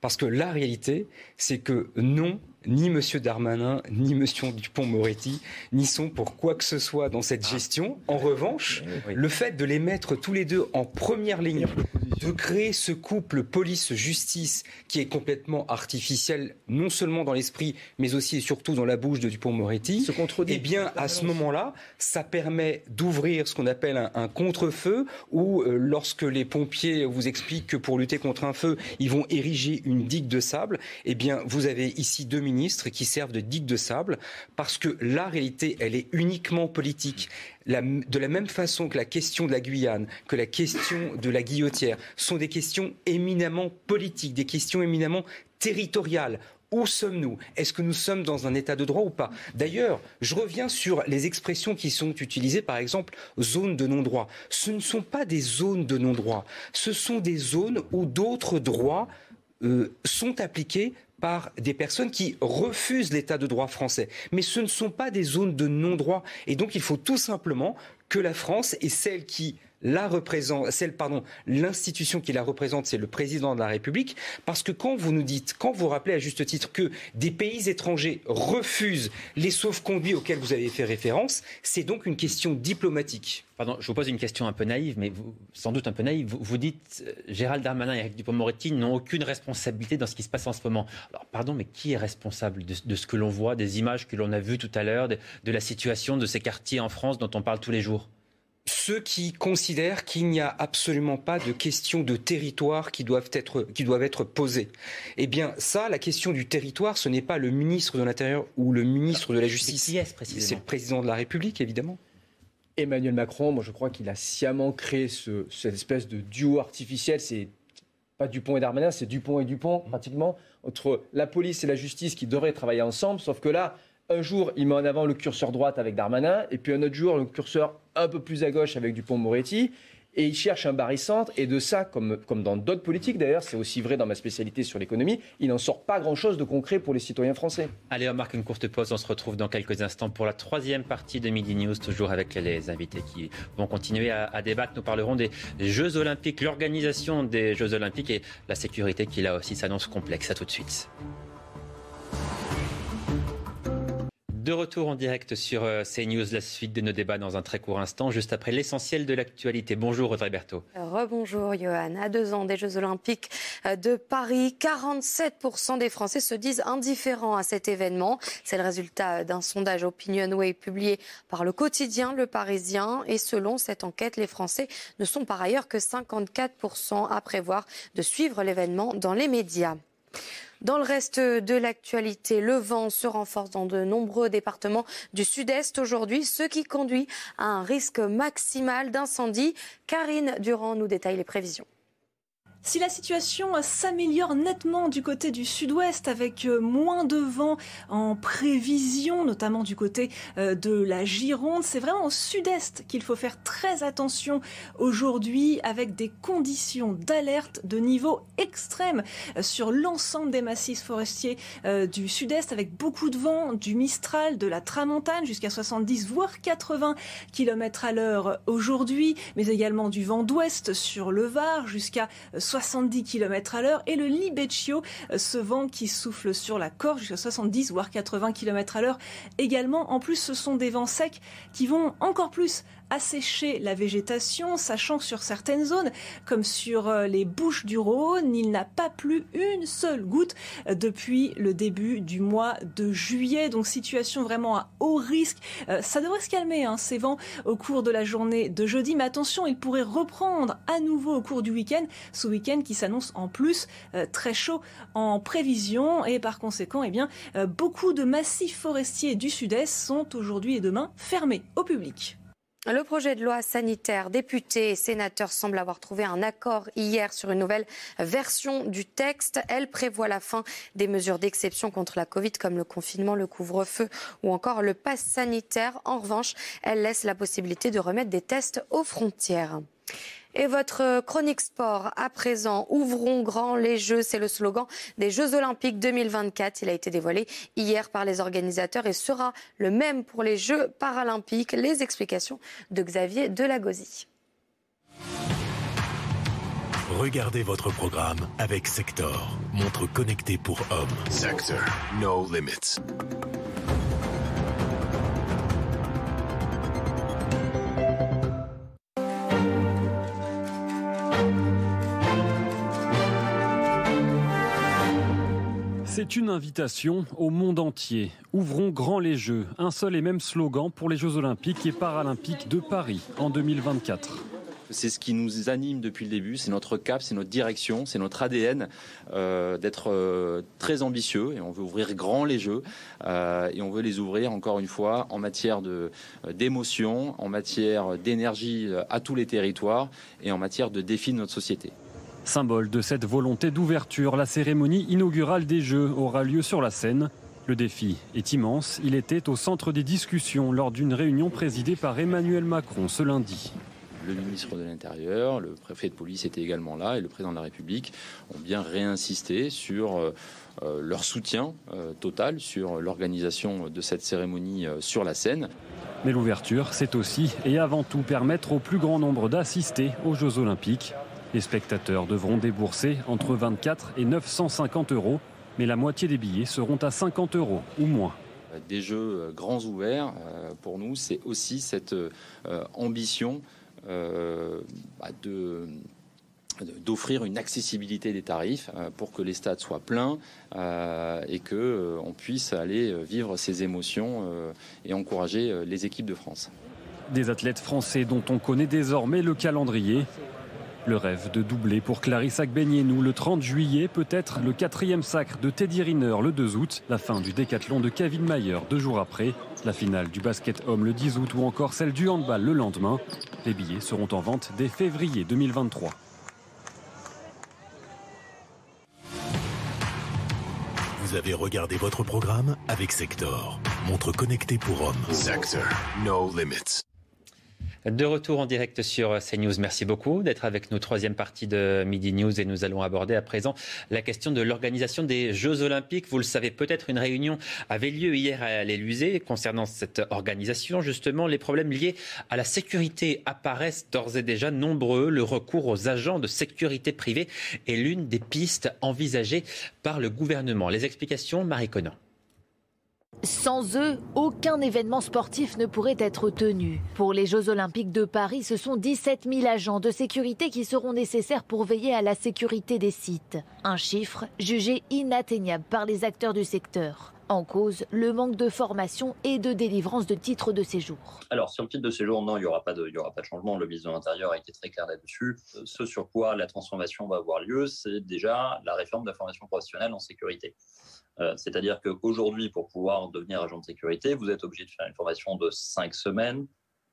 Parce que la réalité, c'est que non, ni M. Darmanin, ni M. Dupont-Moretti n'y sont pour quoi que ce soit dans cette gestion. En revanche, le fait de les mettre tous les deux en première ligne, de créer ce couple police-justice qui est complètement artificiel, non seulement dans l'esprit, mais aussi et surtout dans la bouche de Dupont-Moretti, eh bien, à ce moment-là, ça permet d'ouvrir ce qu'on appelle un, un contre-feu, où euh, lorsque les pompiers vous expliquent que pour lutter contre un feu, ils vont ériger une digue de sable, eh bien, vous avez ici deux minutes qui servent de digue de sable, parce que la réalité, elle est uniquement politique. de la même façon que la question de la Guyane, que la question de la guillotière, sont des questions éminemment politiques, des questions éminemment territoriales. Où sommes-nous? Est-ce que nous sommes dans un état de droit ou pas? D'ailleurs, je reviens sur les expressions qui sont utilisées, par exemple, zone de non-droit. Ce ne sont pas des zones de non-droit, ce sont des zones où d'autres droits euh, sont appliqués par des personnes qui refusent l'état de droit français. Mais ce ne sont pas des zones de non-droit. Et donc il faut tout simplement que la France est celle qui la pardon, l'institution qui la représente, c'est le président de la République, parce que quand vous nous dites, quand vous rappelez à juste titre que des pays étrangers refusent les sauf-conduits auxquels vous avez fait référence, c'est donc une question diplomatique. Pardon, je vous pose une question un peu naïve, mais sans doute un peu naïve. Vous, dites euh, Gérald Darmanin et Eric Dupond-Moretti n'ont aucune responsabilité dans ce qui se passe en ce moment. Alors, pardon, mais qui est responsable de, ce que l'on voit, des images que l'on a vues tout à l'heure, de la situation de ces quartiers en France dont on parle tous les jours? Ceux qui considèrent qu'il n'y a absolument pas de question de territoire qui doivent être, qui doivent être posées. Eh bien, ça, la question du territoire, ce n'est pas le ministre de l'Intérieur ou le ministre de la Justice. C'est le président de la République, évidemment. Emmanuel Macron, moi je crois qu'il a sciemment créé ce, cette espèce de duo artificiel. C'est pas Dupont et Darmanin, c'est Dupont et Dupont, pratiquement, entre la police et la justice qui devraient travailler ensemble. Sauf que là, un jour, il met en avant le curseur droite avec Darmanin, et puis un autre jour, le curseur un peu plus à gauche avec Dupont-Moretti et il cherche un barycentre. Et de ça, comme, comme dans d'autres politiques d'ailleurs, c'est aussi vrai dans ma spécialité sur l'économie, il n'en sort pas grand-chose de concret pour les citoyens français. Allez, on marque une courte pause. On se retrouve dans quelques instants pour la troisième partie de Midi News, toujours avec les invités qui vont continuer à, à débattre. Nous parlerons des Jeux Olympiques, l'organisation des Jeux Olympiques et la sécurité qui là aussi s'annonce complexe. À tout de suite. De retour en direct sur euh, CNews, la suite de nos débats dans un très court instant, juste après l'essentiel de l'actualité. Bonjour Audrey Berthaud. Rebonjour Johan. À deux ans des Jeux Olympiques euh, de Paris, 47% des Français se disent indifférents à cet événement. C'est le résultat d'un sondage Opinionway publié par le quotidien Le Parisien. Et selon cette enquête, les Français ne sont par ailleurs que 54% à prévoir de suivre l'événement dans les médias. Dans le reste de l'actualité, le vent se renforce dans de nombreux départements du sud-est aujourd'hui, ce qui conduit à un risque maximal d'incendie. Karine Durand nous détaille les prévisions. Si la situation s'améliore nettement du côté du sud-ouest avec euh, moins de vent en prévision, notamment du côté euh, de la Gironde, c'est vraiment au sud-est qu'il faut faire très attention aujourd'hui avec des conditions d'alerte de niveau extrême euh, sur l'ensemble des massifs forestiers du sud-est avec beaucoup de vent, du Mistral, de la Tramontane jusqu'à 70 voire 80 km à l'heure aujourd'hui, mais également du vent d'ouest sur le Var jusqu'à 70 km à l'heure et le Libeccio, euh, ce vent qui souffle sur la Corse jusqu'à 70 voire 80 km à l'heure également. En plus, ce sont des vents secs qui vont encore plus assécher la végétation, sachant que sur certaines zones, comme sur euh, les Bouches du Rhône, il n'a pas plu une seule goutte euh, depuis le début du mois de juillet. Donc situation vraiment à haut risque. Euh, ça devrait se calmer, hein, ces vents, au cours de la journée de jeudi. Mais attention, il pourrait reprendre à nouveau au cours du week-end. Ce week-end qui s'annonce en plus très chaud en prévision. Et par conséquent, eh bien, beaucoup de massifs forestiers du sud-est sont aujourd'hui et demain fermés au public. Le projet de loi sanitaire, députés et sénateurs semblent avoir trouvé un accord hier sur une nouvelle version du texte. Elle prévoit la fin des mesures d'exception contre la Covid comme le confinement, le couvre-feu ou encore le pass sanitaire. En revanche, elle laisse la possibilité de remettre des tests aux frontières. Et votre chronique sport à présent, ouvrons grand les Jeux, c'est le slogan des Jeux Olympiques 2024. Il a été dévoilé hier par les organisateurs et sera le même pour les Jeux paralympiques. Les explications de Xavier Delagosi. Regardez votre programme avec Sector, montre connectée pour hommes. Sector, no limits. C'est une invitation au monde entier. Ouvrons grand les Jeux. Un seul et même slogan pour les Jeux olympiques et paralympiques de Paris en 2024. C'est ce qui nous anime depuis le début, c'est notre cap, c'est notre direction, c'est notre ADN euh, d'être euh, très ambitieux et on veut ouvrir grand les jeux euh, et on veut les ouvrir encore une fois en matière d'émotion, en matière d'énergie à tous les territoires et en matière de défis de notre société. Symbole de cette volonté d'ouverture, la cérémonie inaugurale des Jeux aura lieu sur la scène. Le défi est immense. Il était au centre des discussions lors d'une réunion présidée par Emmanuel Macron ce lundi. Le ministre de l'Intérieur, le préfet de police était également là et le président de la République ont bien réinsisté sur euh, euh, leur soutien euh, total sur l'organisation de cette cérémonie sur la scène. Mais l'ouverture, c'est aussi et avant tout permettre au plus grand nombre d'assister aux Jeux olympiques. Les spectateurs devront débourser entre 24 et 950 euros, mais la moitié des billets seront à 50 euros ou moins. Des jeux euh, grands ouverts, euh, pour nous, c'est aussi cette euh, ambition bah, de d'offrir une accessibilité des tarifs pour que les stades soient pleins et que on puisse aller vivre ces émotions et encourager les équipes de France. Des athlètes français dont on connaît désormais le calendrier. Le rêve de doubler pour Clarisse Agbenienou le 30 juillet, peut-être le quatrième sacre de Teddy Riner le 2 août, la fin du décathlon de Kevin Mayer deux jours après, la finale du basket homme le 10 août ou encore celle du handball le lendemain. Les billets seront en vente dès février 2023. Vous avez regardé votre programme avec Sector, montre connectée pour hommes. Sector, no limits. De retour en direct sur CNews. Merci beaucoup d'être avec nous. Troisième partie de Midi News et nous allons aborder à présent la question de l'organisation des Jeux Olympiques. Vous le savez peut-être, une réunion avait lieu hier à l'Élysée concernant cette organisation. Justement, les problèmes liés à la sécurité apparaissent d'ores et déjà nombreux. Le recours aux agents de sécurité privée est l'une des pistes envisagées par le gouvernement. Les explications, Marie Conan. Sans eux, aucun événement sportif ne pourrait être tenu. Pour les Jeux olympiques de Paris, ce sont 17 000 agents de sécurité qui seront nécessaires pour veiller à la sécurité des sites. Un chiffre jugé inatteignable par les acteurs du secteur. En cause, le manque de formation et de délivrance de titres de séjour. Alors, sur le titre de séjour, non, il n'y aura, pas de, changement. Le ministre de l'Intérieur a été très clair là-dessus. Euh, ce sur quoi la transformation va avoir lieu, c'est déjà la réforme de la formation professionnelle en sécurité. Euh, c'est-à-dire qu'aujourd'hui, pour pouvoir devenir agent de sécurité, vous êtes obligé de faire une formation de cinq semaines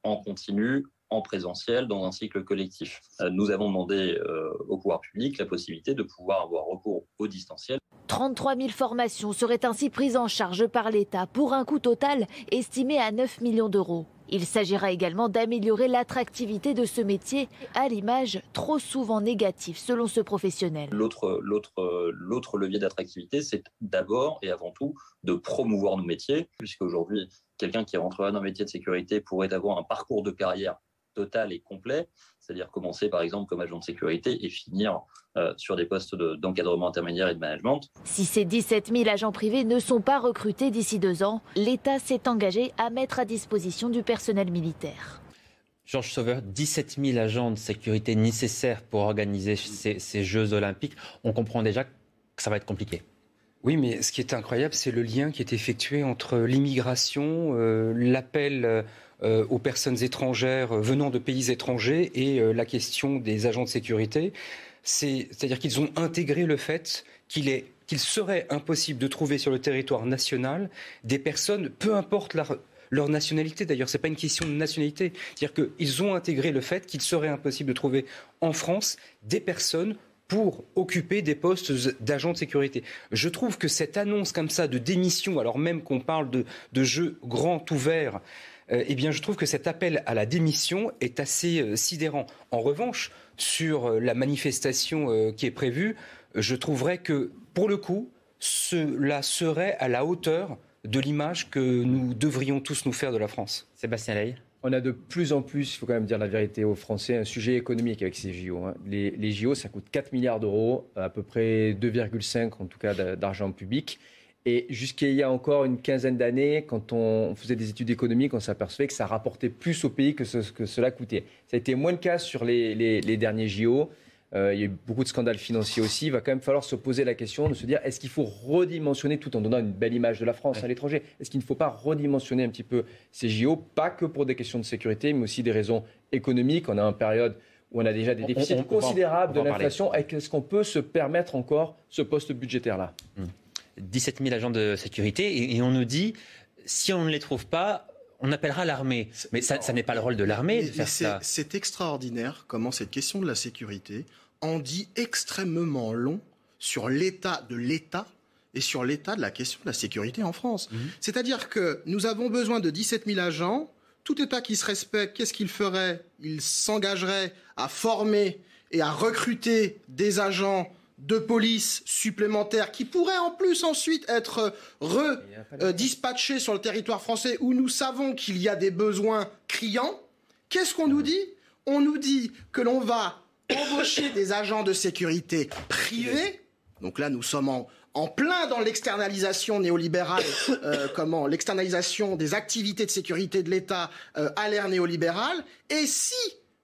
en continu, en présentiel, dans un cycle collectif. Euh, nous avons demandé euh, au pouvoir public la possibilité de pouvoir avoir recours au distanciel. 33 000 formations seraient ainsi prises en charge par l'État pour un coût total estimé à 9 millions d'euros. Il s'agira également d'améliorer l'attractivité de ce métier à l'image trop souvent négative selon ce professionnel. L'autre, l'autre, levier d'attractivité, c'est d'abord et avant tout de promouvoir nos métiers, puisqu'aujourd'hui, quelqu'un qui rentrera dans un métier de sécurité pourrait avoir un parcours de carrière total et complet, c'est-à-dire commencer par exemple comme agent de sécurité et finir euh, sur des postes d'encadrement intermédiaire et de management. Si ces 17 000 agents privés ne sont pas recrutés d'ici deux ans, l'État s'est engagé à mettre à disposition du personnel militaire. Georges Sauveur, 17 000 agents de sécurité nécessaires pour organiser ces, Jeux olympiques. On comprend déjà que ça va être compliqué. Oui, mais ce qui est incroyable, c'est le lien qui est effectué entre l'immigration, euh, l'appel euh, euh, aux personnes étrangères venant de pays étrangers et euh, la question des agents de sécurité. C'est-à-dire qu'ils ont intégré le fait qu'il serait impossible de trouver sur le territoire national des personnes, peu importe leur, nationalité d'ailleurs, ce n'est pas une question de nationalité. C'est-à-dire qu'ils ont intégré le fait qu'il serait impossible de trouver en France des personnes pour occuper des postes d'agents de sécurité. Je trouve que cette annonce comme ça de démission, alors même qu'on parle de, jeu grand ouvert, euh, eh bien, je trouve que cet appel à la démission est assez euh, sidérant. En revanche, sur euh, la manifestation qui est prévue, je trouverais que, pour le coup, cela serait à la hauteur de l'image que nous devrions tous nous faire de la France. Sébastien Ley on a de plus en plus, il faut quand même dire la vérité aux Français, un sujet économique avec ces JO. Hein. Les, les, JO, ça coûte 4 milliards d'euros, à peu près 2,5 en tout cas d'argent public. Et jusqu'à il y a encore une quinzaine d'années, quand on faisait des études économiques, on s'apercevait que ça rapportait plus au pays que ce que cela coûtait. Ça a été moins le cas sur les, derniers JO. Euh, il y a eu beaucoup de scandales financiers aussi. Il va quand même falloir se poser la question de se dire est-ce qu'il faut redimensionner tout en donnant une belle image de la France à l'étranger? Est-ce qu'il ne faut pas redimensionner un petit peu ces JO, pas que pour des questions de sécurité, mais aussi des raisons économiques On a une période où on a déjà des déficits considérables de l'inflation. Est-ce qu'on peut se permettre encore ce poste budgétaire-là? Hmm. 17 000 agents de sécurité et, on nous dit si on ne les trouve pas, on appellera l'armée. Mais ça, n'est pas le rôle de l'armée de faire ça. C'est extraordinaire comment cette question de la sécurité en dit extrêmement long sur l'état de l'État et sur l'état de la question de la sécurité en France. Mhm. C'est-à-dire que nous avons besoin de 17 000 agents. Tout État qui se respecte, qu'est-ce qu'il ferait? Il s'engagerait à former et à recruter des agents de police supplémentaires qui pourraient en plus ensuite être redispatchés sur le territoire français où nous savons qu'il y a des besoins criants, qu'est-ce qu'on nous dit? On nous dit que l'on va embaucher des agents de sécurité privés. Donc là, nous sommes en, plein dans l'externalisation néolibérale, euh, comment l'externalisation des activités de sécurité de l'État euh, à l'ère néolibérale. Et si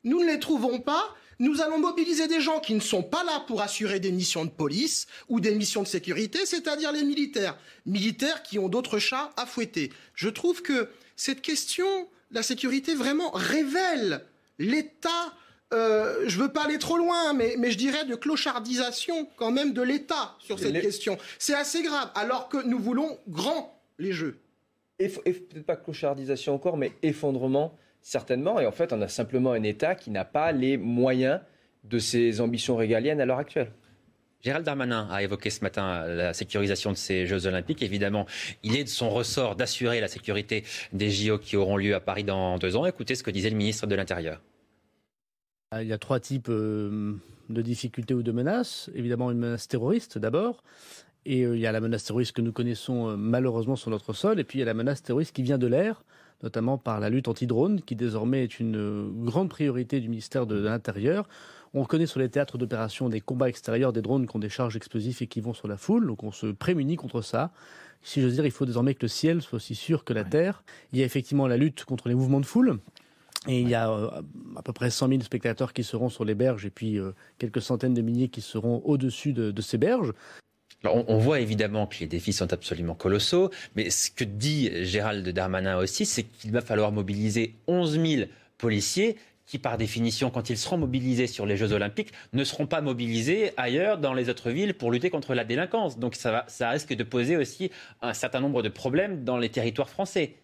nous ne les trouvons pas, nous allons mobiliser des gens qui ne sont pas là pour assurer des missions de police ou des missions de sécurité, c'est-à-dire les militaires. Militaires qui ont d'autres chats à fouetter. Je trouve que cette question, la sécurité, vraiment révèle l'état euh, je veux pas aller trop loin, mais, mais, je dirais de clochardisation quand même de l'État sur cette question. C'est assez grave, alors que nous voulons grand les jeux. Et, peut-être pas clochardisation encore, mais effondrement Certainement. Et en fait, on a simplement un État qui n'a pas les moyens de ses ambitions régaliennes à l'heure actuelle. Gérald Darmanin a évoqué ce matin la sécurisation de ces Jeux Olympiques. Évidemment, il est de son ressort d'assurer la sécurité des JO qui auront lieu à Paris dans deux ans. Écoutez ce que disait le ministre de l'Intérieur. Il y a trois types euh, de difficultés ou de menaces. Évidemment, une menace terroriste d'abord. Et euh, il y a la menace terroriste que nous connaissons euh, malheureusement sur notre sol. Et puis il y a la menace terroriste qui vient de l'air, notamment par la lutte anti-drone, qui désormais est une grande priorité du ministère de l'Intérieur. On connaît sur les théâtres d'opération des combats extérieurs des drones qui ont des charges explosives et qui vont sur la foule. Donc on se prémunit contre ça. Si j'ose dire, il faut désormais que le ciel soit aussi sûr que la terre. Il y a effectivement la lutte contre les mouvements de foule. Et il y a euh, à peu près 100 000 spectateurs qui seront sur les berges et puis euh, quelques centaines de milliers qui seront au-dessus de, ces berges. On, on, voit évidemment que les défis sont absolument colossaux, mais ce que dit Gérald Darmanin aussi, c'est qu'il va falloir mobiliser 11 000 policiers qui, par définition, quand ils seront mobilisés sur les Jeux Olympiques, ne seront pas mobilisés ailleurs dans les autres villes pour lutter contre la délinquance. Donc ça risque de poser aussi un certain nombre de problèmes dans les territoires français.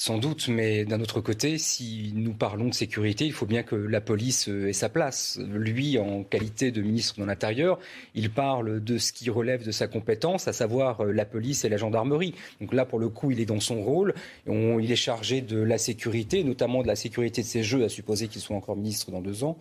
Sans doute, mais d'un autre côté, si nous parlons de sécurité, il faut bien que la police ait sa place. Lui, en qualité de ministre de l'Intérieur, il parle de ce qui relève de sa compétence, à savoir euh, la police et la gendarmerie. Donc là, pour le coup, il est dans son rôle. il est chargé de la sécurité, notamment de la sécurité de ses jeux, à supposer qu'il soit encore ministre dans deux ans.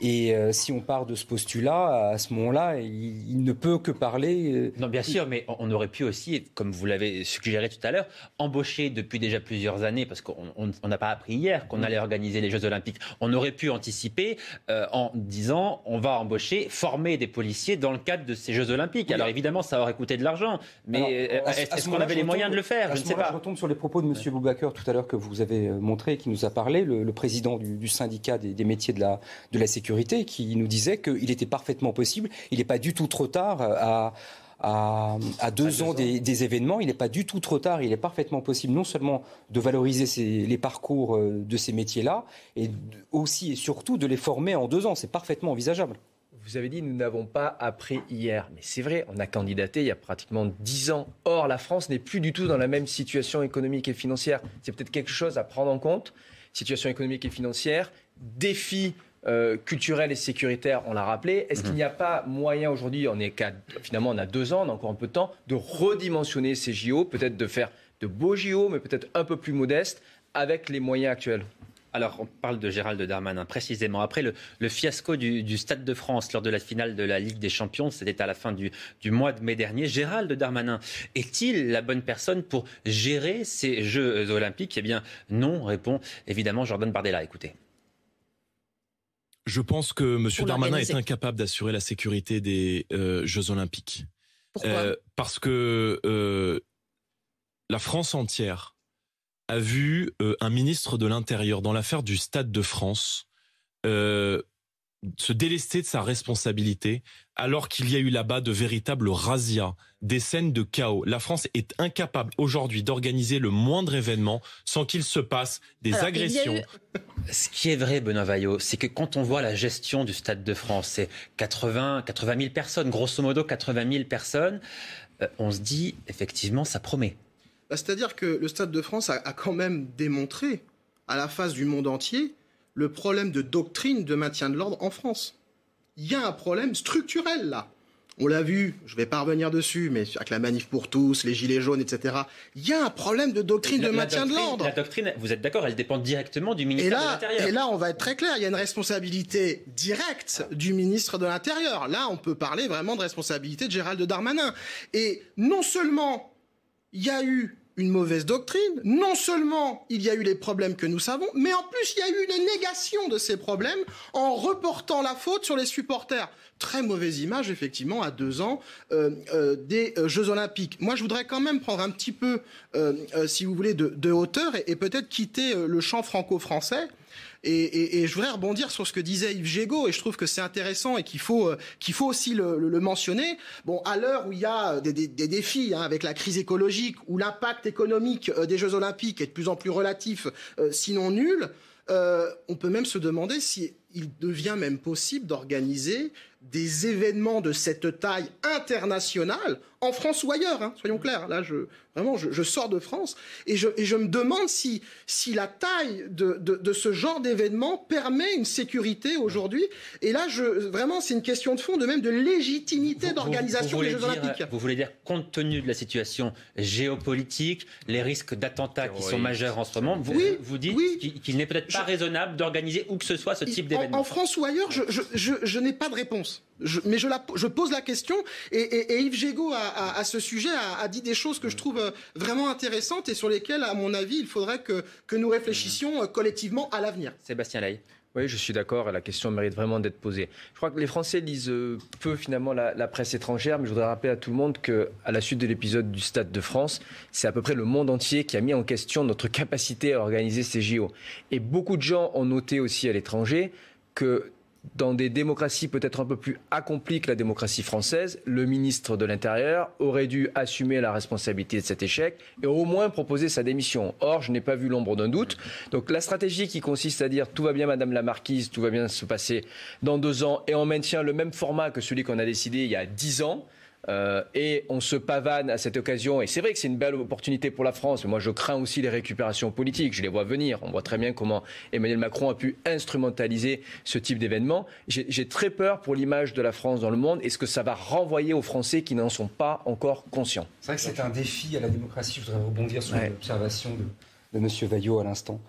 Et euh, si on part de ce postulat, à ce moment-là, il, ne peut que parler. Euh, non, bien sûr, mais on aurait pu aussi, comme vous l'avez suggéré tout à l'heure, embaucher depuis déjà plusieurs années, parce qu'on n'a pas appris hier qu'on allait organiser les Jeux Olympiques. On aurait pu anticiper euh, en disant on va embaucher, former des policiers dans le cadre de ces Jeux Olympiques. Alors évidemment, ça aurait coûté de l'argent, mais est-ce qu'on avait les moyens de le faire? Je ne sais pas. Je retombe sur les propos de M. Boubacar tout à l'heure que vous avez montré, qui nous a parlé, le, président du, syndicat des, des, métiers de la, de la sécurité qui nous disait qu'il était parfaitement possible, il n'est pas du tout trop tard à, à, deux, ans, Des, événements. Il n'est pas du tout trop tard. Il est parfaitement possible non seulement de valoriser les parcours euh, de ces métiers-là, et aussi et surtout de les former en deux ans. C'est parfaitement envisageable. Vous avez dit nous n'avons pas appris hier, mais c'est vrai, on a candidaté il y a pratiquement dix ans. Or, la France n'est plus du tout dans la même situation économique et financière. C'est peut-être quelque chose à prendre en compte. Situation économique et financière, défi euh, culturel et sécuritaire, on l'a rappelé. Est-ce qu'il mhm. n'y a pas moyen aujourd'hui, on est finalement on a deux ans, on a encore un peu de temps, de redimensionner ces JO, peut-être de faire de beaux JO, mais peut-être un peu plus modestes, avec les moyens actuels? Alors, on parle de Gérald Darmanin précisément. Après le, fiasco du, Stade de France lors de la finale de la Ligue des Champions, c'était à la fin du, du, mois de mai dernier, Gérald Darmanin est-il la bonne personne pour gérer ces Jeux olympiques? Eh bien, non, répond évidemment Jordan Bardella. Écoutez. Je pense que M. Darmanin est incapable d'assurer la sécurité des euh, Jeux Olympiques. Pourquoi euh, Parce que euh, la France entière a vu un ministre de l'Intérieur dans l'affaire du Stade de France se délester de sa responsabilité alors qu'il y a eu là-bas de véritables razzias, des scènes de chaos. La France est incapable aujourd'hui d'organiser le moindre événement sans qu'il se passe des agressions. Ce qui est vrai, Benoît Vaillot, c'est que quand on voit la gestion du Stade de France, c'est 80, 80 000 personnes, grosso modo 80 000 personnes, euh, on se dit effectivement ça promet. Bah, c'est-à-dire que le Stade de France a quand même démontré à la face du monde entier le problème de doctrine de maintien de l'ordre en France. Il y a un problème structurel là. On l'a vu, je ne vais pas revenir dessus, mais avec la manif pour tous, les gilets jaunes, etc. Il y a un problème de doctrine de maintien de l'ordre. La doctrine, vous êtes d'accord, elle dépend directement du ministère de l'Intérieur. Et là, on va être très clair, il y a une responsabilité directe du ministre de l'Intérieur. Là, on peut parler vraiment de responsabilité de Gérald Darmanin. Et non seulement il y a eu une mauvaise doctrine. Non seulement il y a eu les problèmes que nous savons, mais en plus il y a eu une négation de ces problèmes en reportant la faute sur les supporters. Très mauvaise image, effectivement, à deux ans euh, euh, des euh, Jeux Olympiques. Moi, je voudrais quand même prendre un petit peu, si vous voulez, de, hauteur et peut-être quitter le champ franco-français. Et, je voudrais rebondir sur ce que disait Yves Gégaud, et je trouve que c'est intéressant et qu'il faut, euh, qu'il faut aussi le, mentionner. Bon, à l'heure où il y a des, défis hein, avec la crise écologique, où l'impact économique euh, des Jeux Olympiques est de plus en plus relatif, euh, sinon nul, on peut même se demander si il devient même possible d'organiser des événements de cette taille internationale en France ou ailleurs, hein, soyons clairs. Là, je, vraiment, je, sors de France et je, et je, me demande si, si la taille de, de, ce genre d'événement permet une sécurité aujourd'hui. Et là, je, vraiment, c'est une question de fond, de même de légitimité d'organisation des Jeux Olympiques. Vous voulez dire, compte tenu de la situation géopolitique, les risques d'attentats qui sont majeurs en ce moment, vous, vous dites qu'il n'est peut-être pas raisonnable d'organiser où que ce soit ce type d'événement en, France ou ailleurs, je, je n'ai pas de réponse mais je, la, je, pose la question et, Yves Gégaud à, ce sujet a, dit des choses que je trouve euh, vraiment intéressantes et sur lesquelles, à mon avis, il faudrait que, que nous réfléchissions euh, collectivement à l'avenir. Sébastien Lay. Oui, je suis d'accord. La question mérite vraiment d'être posée. Je crois que les Français lisent euh, peu finalement la, presse étrangère, mais je voudrais rappeler à tout le monde que, à la suite de l'épisode du Stade de France, c'est à peu près le monde entier qui a mis en question notre capacité à organiser ces JO. Et beaucoup de gens ont noté aussi à l'étranger que dans des démocraties peut-être un peu plus accomplies que la démocratie française, le ministre de l'Intérieur aurait dû assumer la responsabilité de cet échec et au moins proposer sa démission. Or, je n'ai pas vu l'ombre d'un doute. Donc la stratégie qui consiste à dire tout va bien Madame la Marquise, tout va bien se passer dans deux ans et on maintient le même format que celui qu'on a décidé il y a dix ans, euh, et on se pavane à cette occasion. Et c'est vrai que c'est une belle opportunité pour la France. Mais moi, je crains aussi les récupérations politiques. Je les vois venir. On voit très bien comment Emmanuel Macron a pu instrumentaliser ce type d'événement. J'ai très peur pour l'image de la France dans le monde et ce que ça va renvoyer aux Français qui n'en sont pas encore conscients. C'est vrai que c'est un défi à la démocratie. Je voudrais rebondir sur l'observation de, de M. Vaillot à l'instant.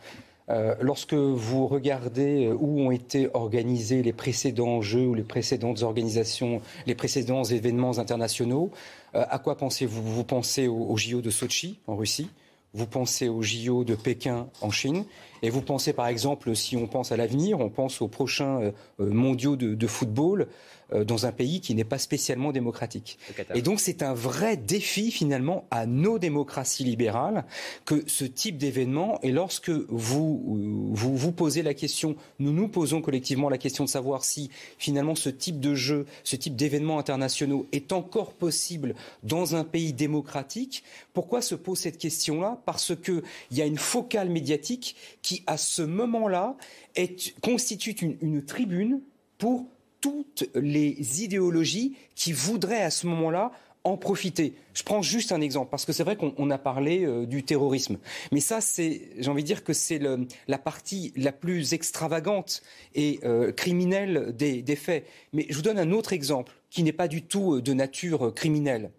Euh, lorsque vous regardez euh, où ont été organisés les précédents jeux ou les précédentes organisations, les précédents événements internationaux, euh, à quoi pensez-vous? Vous pensez au, JO de Sochi en Russie, vous pensez au JO de Pékin en Chine, et vous pensez par exemple, si on pense à l'avenir, on pense aux prochains mondiaux de football dans un pays qui n'est pas spécialement démocratique. Et donc c'est un vrai défi finalement à nos démocraties libérales que ce type d'événement, et lorsque vous, euh, vous vous posez la question, nous nous posons collectivement la question de savoir si finalement ce type de jeu, ce type d'événements internationaux est encore possible dans un pays démocratique, pourquoi se pose cette question-là? Parce qu'il y a une focale médiatique qui, à ce moment-là, constitue une, une tribune pour toutes les idéologies qui voudraient à ce moment-là en profiter. Je prends juste un exemple, parce que c'est vrai qu'on a parlé euh, du terrorisme. Mais ça, c'est, j'ai envie de dire que c'est la partie la plus extravagante et euh, criminelle des, faits. Mais je vous donne un autre exemple qui n'est pas du tout euh, de nature criminelle.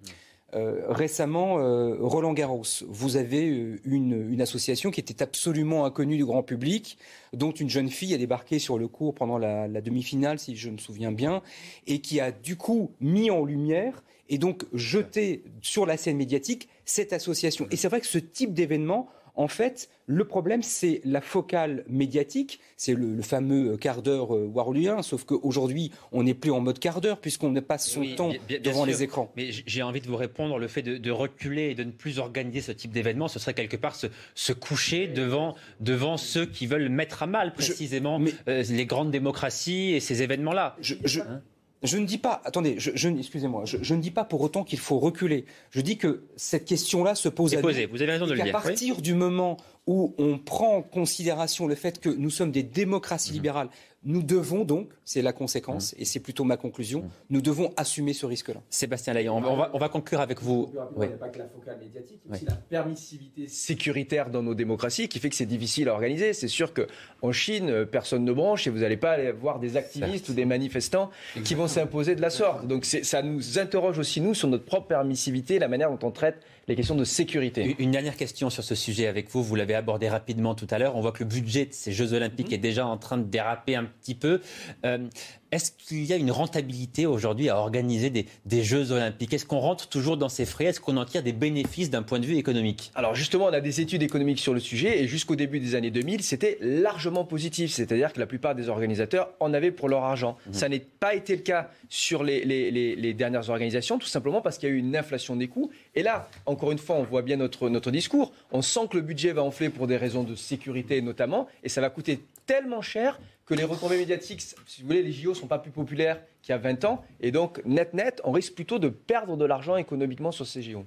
Euh, récemment, euh, Roland Garros, vous avez euh, une, association qui était absolument inconnue du grand public, dont une jeune fille a débarqué sur le cours pendant la, la demi-finale, si je me souviens bien, et qui a du coup mis en lumière et donc jeté sur la scène médiatique cette association. Et c'est vrai que ce type d'événement en fait, le problème, c'est la focale médiatique, c'est le, fameux quart d'heure euh, sauf qu'aujourd'hui, on n'est plus en mode quart d'heure puisqu'on ne passe son temps devant les écrans. Mais j'ai envie de vous répondre, le fait de, reculer et de ne plus organiser ce type d'événement, ce serait quelque part se, coucher devant, devant ceux qui veulent mettre à mal précisément euh, les grandes démocraties et ces événements-là. Hein je ne dis pas, attendez, je, excusez-moi, je, ne dis pas pour autant qu'il faut reculer. Je dis que cette question-là se pose à posée. Vous avez raison de le dire. À partir du moment où on prend en considération le fait que nous sommes des démocraties mhm. libérales, nous devons donc, c'est la conséquence, mmh. et c'est plutôt ma conclusion, mmh. nous devons assumer ce risque-là. Sébastien Layan, on, va, on va conclure avec vous. Il n'y a pas que la focale médiatique, il y a aussi la permissivité sécuritaire dans nos démocraties qui fait que c'est difficile à organiser. C'est sûr qu'en Chine, personne ne branche et vous n'allez pas aller voir des activistes ou des manifestants qui vont s'imposer de la sorte. Donc ça nous interroge aussi, nous, sur notre propre permissivité, la manière dont on traite les questions de sécurité. Une dernière question sur ce sujet avec vous. Vous l'avez abordé rapidement tout à l'heure. On voit que le budget de ces Jeux Olympiques mmh. est déjà en train de déraper un petit peu. Euh, est-ce qu'il y a une rentabilité aujourd'hui à organiser des, Jeux olympiques? Est-ce qu'on rentre toujours dans ces frais? Est-ce qu'on en tire des bénéfices d'un point de vue économique? Alors justement, on a des études économiques sur le sujet et jusqu'au début des années 2000, c'était largement positif. C'est-à-dire que la plupart des organisateurs en avaient pour leur argent. Mmh. Ça n'a pas été le cas sur les, les, dernières organisations, tout simplement parce qu'il y a eu une inflation des coûts. Et là, encore une fois, on voit bien notre, notre discours. On sent que le budget va enfler pour des raisons de sécurité notamment, et ça va coûter tellement cher que les retombées médiatiques, si vous voulez, les JO sont pas plus populaires qu'il y a 20 ans. Et donc, net, net, on risque plutôt de perdre de l'argent économiquement sur ces JO.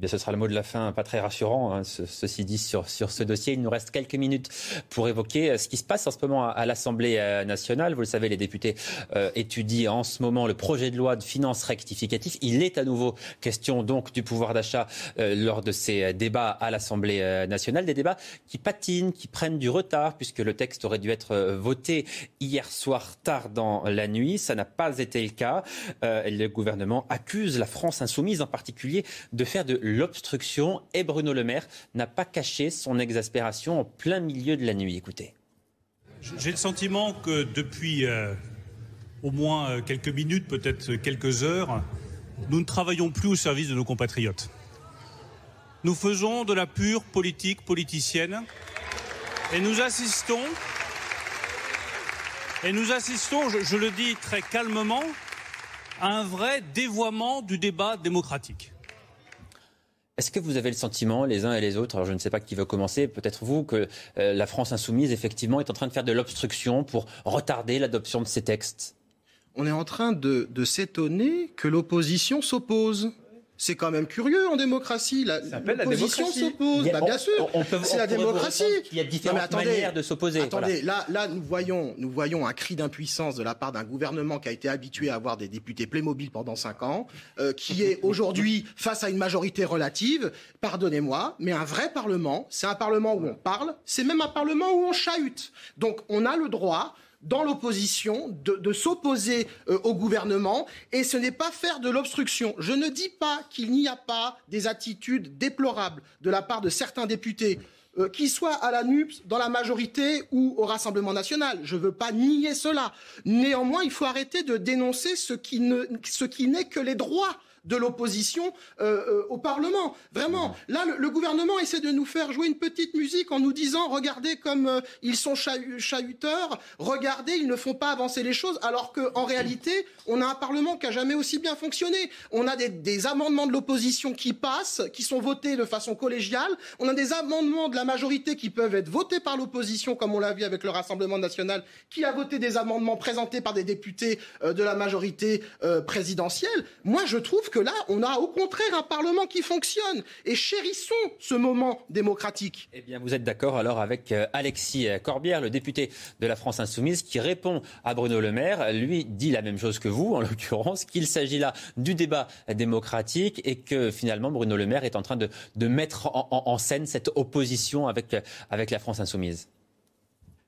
Eh ce sera le mot de la fin, pas très rassurant, hein, ceci dit, sur, ce dossier. Il nous reste quelques minutes pour évoquer euh, ce qui se passe en ce moment à, l'Assemblée euh, nationale. Vous le savez, les députés euh, étudient en ce moment le projet de loi de finances rectificatif. Il est à nouveau question donc du pouvoir d'achat lors de ces débats à l'Assemblée nationale. Des débats qui patinent, qui prennent du retard, puisque le texte aurait dû être voté hier soir tard dans la nuit. Ça n'a pas été le cas. le gouvernement accuse la France insoumise en particulier de faire de l'obstruction et Bruno Le Maire n'a pas caché son exaspération en plein milieu de la nuit. Écoutez. J'ai le sentiment que depuis euh, au moins euh, quelques minutes, peut-être quelques heures, nous ne travaillons plus au service de nos compatriotes. Nous faisons de la pure politique politicienne et nous assistons, et nous assistons, je le dis très calmement, à un vrai dévoiement du débat démocratique. Est-ce que vous avez le sentiment, les uns et les autres, alors je ne sais pas qui veut commencer, peut-être vous, que euh, la France insoumise, effectivement, est en train de faire de l'obstruction pour retarder l'adoption de ces textes? On est en train de s'étonner que l'opposition s'oppose. C'est quand même curieux en démocratie. L'opposition s'oppose. Bah, bien sûr, c'est la démocratie. Il y a différentes manières de s'opposer. Attendez, là, là, nous voyons, nous voyons un cri d'impuissance de la part d'un gouvernement qui a été habitué à avoir des députés Playmobil pendant cinq ans, euh, qui est aujourd'hui face à une majorité relative. Pardonnez-moi, mais un vrai parlement, c'est un parlement où on parle, c'est même un parlement où on chahute. Donc, on a le droit dans l'opposition, de, s'opposer euh, au gouvernement, et ce n'est pas faire de l'obstruction. Je ne dis pas qu'il n'y a pas des attitudes déplorables de la part de certains députés. Euh, qu'ils soient à la NUPS, dans la majorité ou au Rassemblement national. Je ne veux pas nier cela. Néanmoins, il faut arrêter de dénoncer ce qui n'est que les droits de l'opposition euh, euh, au Parlement. Vraiment, là, le, gouvernement essaie de nous faire jouer une petite musique en nous disant, regardez comme euh, ils sont chahuteurs, regardez, ils ne font pas avancer les choses, alors qu'en réalité, on a un Parlement qui a jamais aussi bien fonctionné. On a des, des amendements de l'opposition qui passent, qui sont votés de façon collégiale. On a des amendements de la majorité qui peuvent être votés par l'opposition, comme on l'a vu avec le Rassemblement national, qui a voté des amendements présentés par des députés de la majorité présidentielle. Moi, je trouve que là, on a au contraire un Parlement qui fonctionne. Et chérissons ce moment démocratique. Eh bien, vous êtes d'accord alors avec euh, Alexis Corbière, le député de la France Insoumise, qui répond à Bruno Le Maire. Lui dit la même chose que vous, en l'occurrence, qu'il s'agit là du débat démocratique et que finalement Bruno Le Maire est en train de, mettre en, scène cette opposition avec, avec la France Insoumise.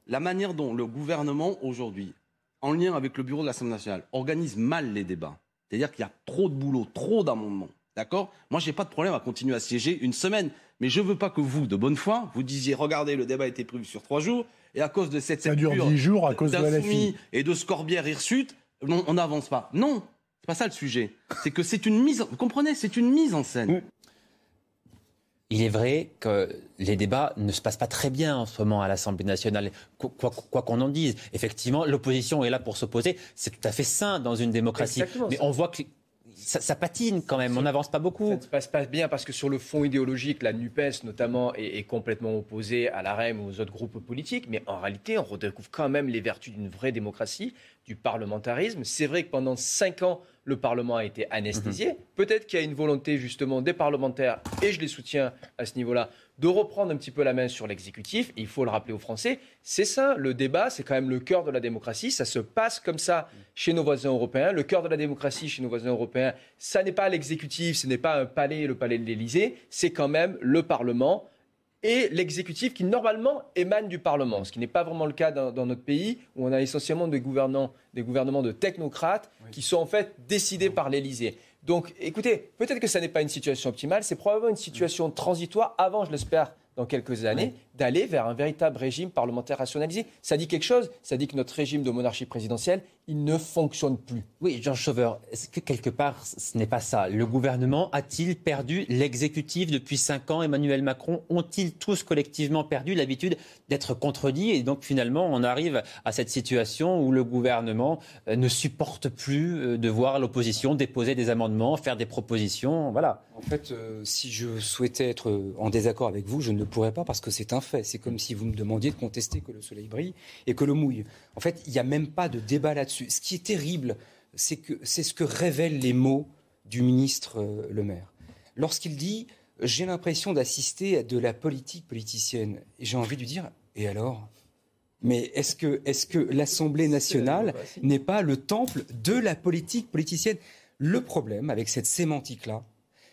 La manière dont le gouvernement aujourd'hui, en lien avec le bureau de l'Assemblée nationale, organise mal les débats c'est-à-dire qu'il y a trop de boulot, trop d'amendements. D'accord? Moi, je n'ai pas de problème à continuer à siéger une semaine. Mais je ne veux pas que vous, de bonne foi, vous disiez regardez, le débat a été prévu sur trois jours, et à cause de cette Ça dure dix jours à cause de LFI. et de Scorbière Hirsute, on n'avance pas. Non, c'est pas ça le sujet. C'est que c'est une mise, vous comprenez, c'est une mise en scène. Il est vrai que les débats ne se passent pas très bien en ce moment à l'Assemblée nationale, quoi qu'on en dise. Effectivement, l'opposition est là pour s'opposer. C'est tout à fait sain dans une démocratie. Mais on voit que ça, patine quand même, on n'avance pas beaucoup. Ça ne se passe pas bien parce que sur le fond idéologique, la NUPES notamment est, complètement opposée à la REM ou aux autres groupes politiques, mais en réalité, on redécouvre quand même les vertus d'une vraie démocratie, du parlementarisme. C'est vrai que pendant cinq ans, le Parlement a été anesthésié. Mhm. Peut-être qu'il y a une volonté justement des parlementaires, et je les soutiens à ce niveau-là, de reprendre un petit peu la main sur l'exécutif. Il faut le rappeler aux Français, c'est ça, le débat, c'est quand même le cœur de la démocratie. Ça se passe comme ça chez nos voisins européens. Le cœur de la démocratie chez nos voisins européens, ça n'est pas l'exécutif, ce n'est pas un palais, le palais de l'Élysée, c'est quand même le Parlement et l'exécutif qui normalement émane du Parlement, ce qui n'est pas vraiment le cas dans, notre pays où on a essentiellement des, gouvernants, des gouvernements de technocrates qui sont en fait décidés par l'Élysée. Donc écoutez, peut-être que ça n'est pas une situation optimale, c'est probablement une situation transitoire avant, je l'espère, dans quelques années, d'aller vers un véritable régime parlementaire rationalisé. Ça dit quelque chose, ça dit que notre régime de monarchie présidentielle, il ne fonctionne plus. Oui, Jean Chauveur, est-ce que quelque part, ce n'est pas ça? Le gouvernement a-t-il perdu l'exécutif depuis cinq ans? Emmanuel Macron ont-ils tous collectivement perdu l'habitude d'être contredits? Et donc finalement, on arrive à cette situation où le gouvernement euh, ne supporte plus euh, de voir l'opposition déposer des amendements, faire des propositions. Voilà. En fait, euh, si je souhaitais être en désaccord avec vous, je ne pourrais pas parce que c'est un fait. C'est comme si vous me demandiez de contester que le soleil brille et que le mouille. En fait, il n'y a même pas de débat là-dessus. Ce qui est terrible, c'est que c'est ce que révèlent les mots du ministre euh, Le Maire. Lorsqu'il dit j'ai l'impression d'assister à de la politique politicienne. J'ai envie de dire, et alors? Mais est-ce que, est que l'Assemblée nationale n'est pas le temple de la politique politicienne? Le problème avec cette sémantique-là,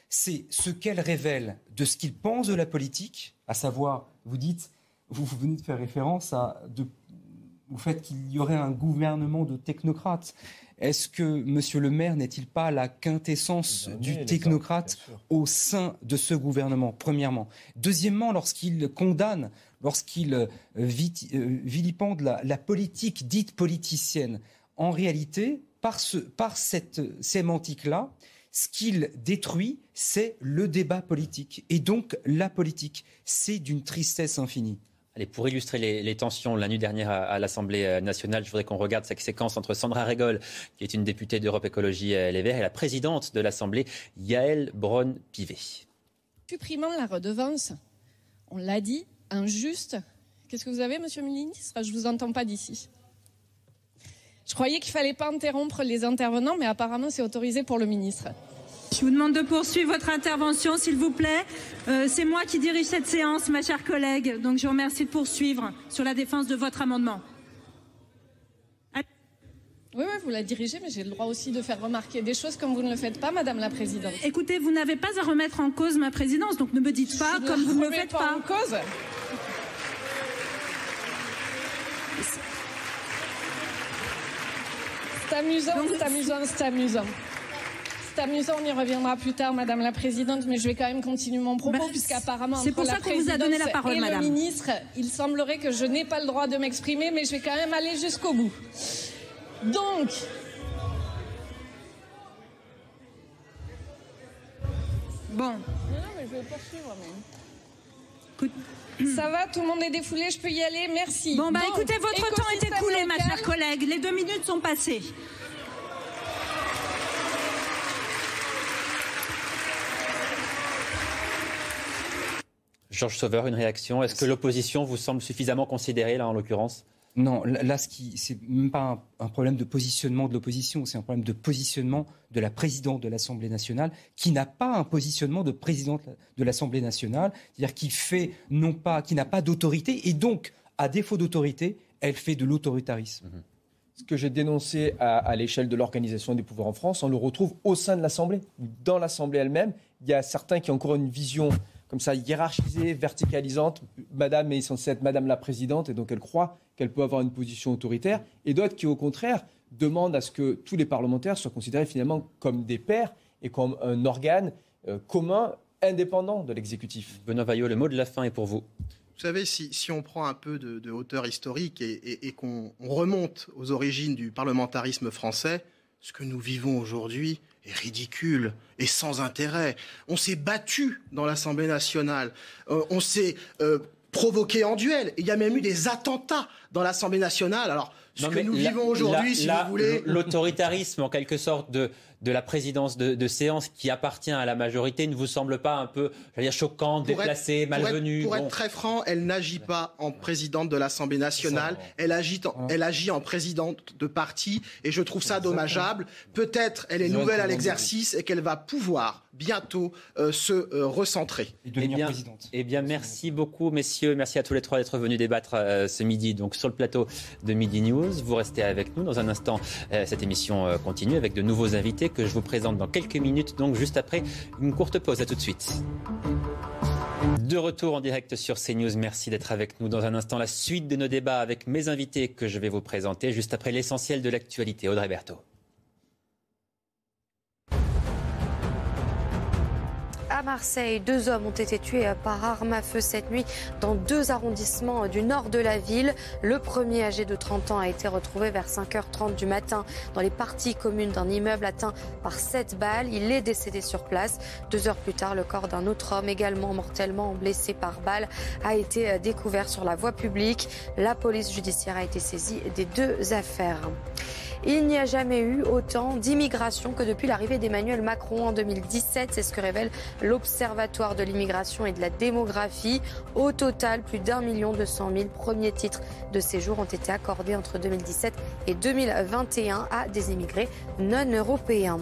c'est ce qu'elle révèle de ce qu'il pense de la politique, à savoir, vous dites, vous, venez de faire référence à de, au fait qu'il y aurait un gouvernement de technocrates. Est-ce que M. le maire n'est-il pas la quintessence du technocrate au sein de ce gouvernement, premièrement? Deuxièmement, lorsqu'il condamne, lorsqu'il euh, euh, vilipende la, politique dite politicienne, en réalité, par, ce, par cette sémantique-là, ce qu'il détruit, c'est le débat politique. Et donc, la politique, c'est d'une tristesse infinie pour illustrer les, tensions la nuit dernière à, l'Assemblée euh, nationale, je voudrais qu'on regarde cette séquence entre Sandra Regol, qui est une députée d'Europe Écologie euh, Les Verts, et la présidente de l'Assemblée, Yael Braun-Pivet. Supprimant la redevance, on l'a dit, injuste. Qu'est-ce que vous avez, monsieur le ministre Je ne vous entends pas d'ici. Je croyais qu'il ne fallait pas interrompre les intervenants, mais apparemment c'est autorisé pour le ministre. Je vous demande de poursuivre votre intervention, s'il vous plaît. Euh, c'est moi qui dirige cette séance, ma chère collègue. Donc je vous remercie de poursuivre sur la défense de votre amendement. Oui, oui, vous la dirigez, mais j'ai le droit aussi de faire remarquer des choses comme vous ne le faites pas, Madame la Présidente. Écoutez, vous n'avez pas à remettre en cause ma présidence, donc ne me dites pas comme vous ne le faites pas. en cause. Amusant, c'est amusant, c'est amusant c'est amusant, on y reviendra plus tard, Madame la Présidente, mais je vais quand même continuer mon propos, bah, puisqu'apparemment, c'est pour ça qu'on vous a donné la parole, et Madame. le ministre, il semblerait que je n'ai pas le droit de m'exprimer, mais je vais quand même aller jusqu'au bout. Donc, Bon. Non, non, mais je vais poursuivre. Mais... Ça va, tout le monde est défoulé, je peux y aller, merci. Bon, bah écoutez, votre temps est écoulé, ma chère collègue. Les deux minutes sont passées. Georges Sauveur, une réaction Est-ce que l'opposition vous semble suffisamment considérée, là, en l'occurrence? Non, là, ce qui, c'est même pas un, problème de positionnement de l'opposition, c'est un problème de positionnement de la présidente de l'Assemblée nationale, qui n'a pas un positionnement de présidente de l'Assemblée nationale, c'est-à-dire qui fait non pas, qui n'a pas d'autorité, et donc, à défaut d'autorité, elle fait de l'autoritarisme. Mhm. Ce que j'ai dénoncé à, à l'échelle de l'organisation des pouvoirs en France, on le retrouve au sein de l'Assemblée. Dans l'Assemblée elle-même, il y a certains qui ont encore une vision comme ça hiérarchisée, verticalisante. Madame est censée être Madame la Présidente et donc elle croit qu'elle peut avoir une position autoritaire. Et d'autres qui, au contraire, demandent à ce que tous les parlementaires soient considérés finalement comme des pairs et comme un organe euh, commun indépendant de l'exécutif. Benoît Vaillot, le mot de la fin est pour vous. Vous savez, si, si on prend un peu de, hauteur historique et, et qu'on remonte aux origines du parlementarisme français, ce que nous vivons aujourd'hui, ridicule et sans intérêt. On s'est battu dans l'Assemblée nationale. Euh, on s'est euh, provoqué en duel. Il y a même eu des attentats dans l'Assemblée nationale. Alors, ce que nous vivons aujourd'hui, si vous voulez. L'autoritarisme, en quelque sorte, de, de la présidence de, séance qui appartient à la majorité ne vous semble pas un peu dire, choquant, déplacé, malvenu Pour, être, très franc, elle n'agit pas en présidente de l'Assemblée nationale, elle agit, en, elle agit en présidente de parti et je trouve ça dommageable. Peut-être elle est nouvelle à l'exercice et qu'elle va pouvoir bientôt euh, se euh, recentrer. Et eh bien, présidente. Eh bien, merci beaucoup, messieurs. Merci à tous les trois d'être venus débattre euh, ce midi donc sur le plateau de Midi News. Vous restez avec nous. Dans un instant, cette émission continue avec de nouveaux invités que je vous présente dans quelques minutes, donc juste après une courte pause. À tout de suite. De retour en direct sur CNews. Merci d'être avec nous. Dans un instant, la suite de nos débats avec mes invités que je vais vous présenter juste après l'essentiel de l'actualité. Audrey Berthaud. À Marseille, deux hommes ont été tués par arme à feu cette nuit dans deux arrondissements du nord de la ville. Le premier, âgé de 30 ans, a été retrouvé vers 5h30 du matin dans les parties communes d'un immeuble atteint par sept balles. Il est décédé sur place. Deux heures plus tard, le corps d'un autre homme, également mortellement blessé par balle, a été découvert sur la voie publique. La police judiciaire a été saisie des deux affaires. Il n'y a jamais eu autant d'immigration que depuis l'arrivée d'Emmanuel Macron en 2017. C'est ce que révèle l'Observatoire de l'immigration et de la démographie. Au total, plus d'un million deux cent mille premiers titres de séjour ont été accordés entre 2017 et 2021 à des immigrés non européens.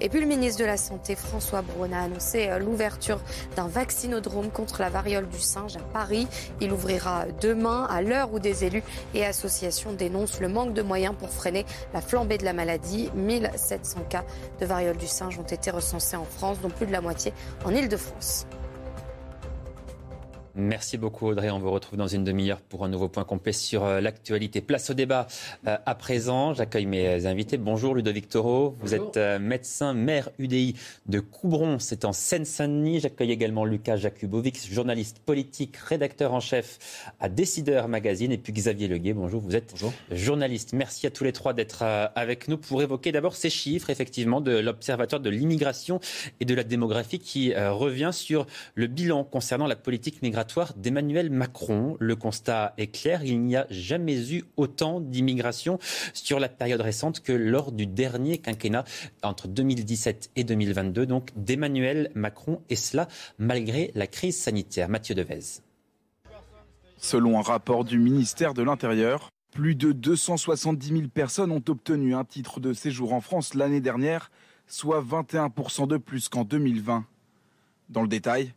Et puis le ministre de la Santé, François Braun, a annoncé euh, l'ouverture d'un vaccinodrome contre la variole du singe à Paris. Il ouvrira demain à l'heure où des élus et associations dénoncent le manque de moyens pour freiner la flambée de la maladie. 1700 cas de variole du singe ont été recensés en France, dont plus de la moitié en Ile-de-France. Merci beaucoup Audrey. On vous retrouve dans une demi-heure pour un nouveau point complet sur euh, l'actualité. Place au débat euh, à présent. J'accueille mes invités. Bonjour Ludovic Toro. Vous êtes euh, médecin, maire UDI de Coubron. C'est en Seine-Saint-Denis. J'accueille également Lucas Jakubovic, journaliste politique, rédacteur en chef à Décideur Magazine. Et puis Xavier Leguet. Bonjour. Vous êtes journaliste. Merci à tous les trois d'être avec nous pour évoquer d'abord ces chiffres, effectivement, de l'Observatoire de l'immigration et de la démographie qui revient sur le bilan concernant la politique migratoire d'Emmanuel Macron. Le constat est clair, il n'y a jamais eu autant d'immigration sur la période récente que lors du dernier quinquennat entre 2017 et 2022, donc d'Emmanuel Macron, et cela malgré la crise sanitaire. Mathieu Devez. Selon un rapport du ministère de l'Intérieur, plus de 270 000 personnes ont obtenu un titre de séjour en France l'année dernière, soit 21% de plus qu'en 2020. Dans le détail,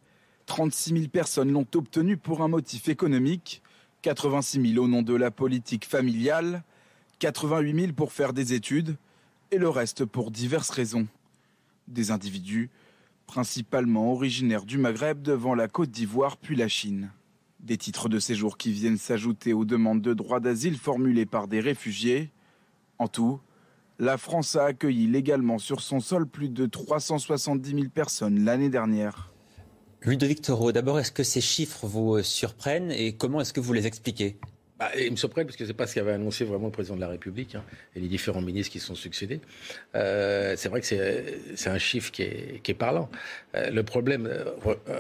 36 000 personnes l'ont obtenu pour un motif économique, 86 000 au nom de la politique familiale, 88 000 pour faire des études et le reste pour diverses raisons. Des individus, principalement originaires du Maghreb devant la Côte d'Ivoire puis la Chine. Des titres de séjour qui viennent s'ajouter aux demandes de droit d'asile formulées par des réfugiés. En tout, la France a accueilli légalement sur son sol plus de 370 000 personnes l'année dernière. Ludovic Toro, d'abord, est-ce que ces chiffres vous euh, surprennent et comment est-ce que vous les expliquez? Bah, ils me surprennent parce que c'est pas ce qu'avait annoncé vraiment le président de la République hein, et les différents ministres qui sont succédés. Euh, c'est vrai que c'est un chiffre qui est, qui est parlant. Euh, le problème,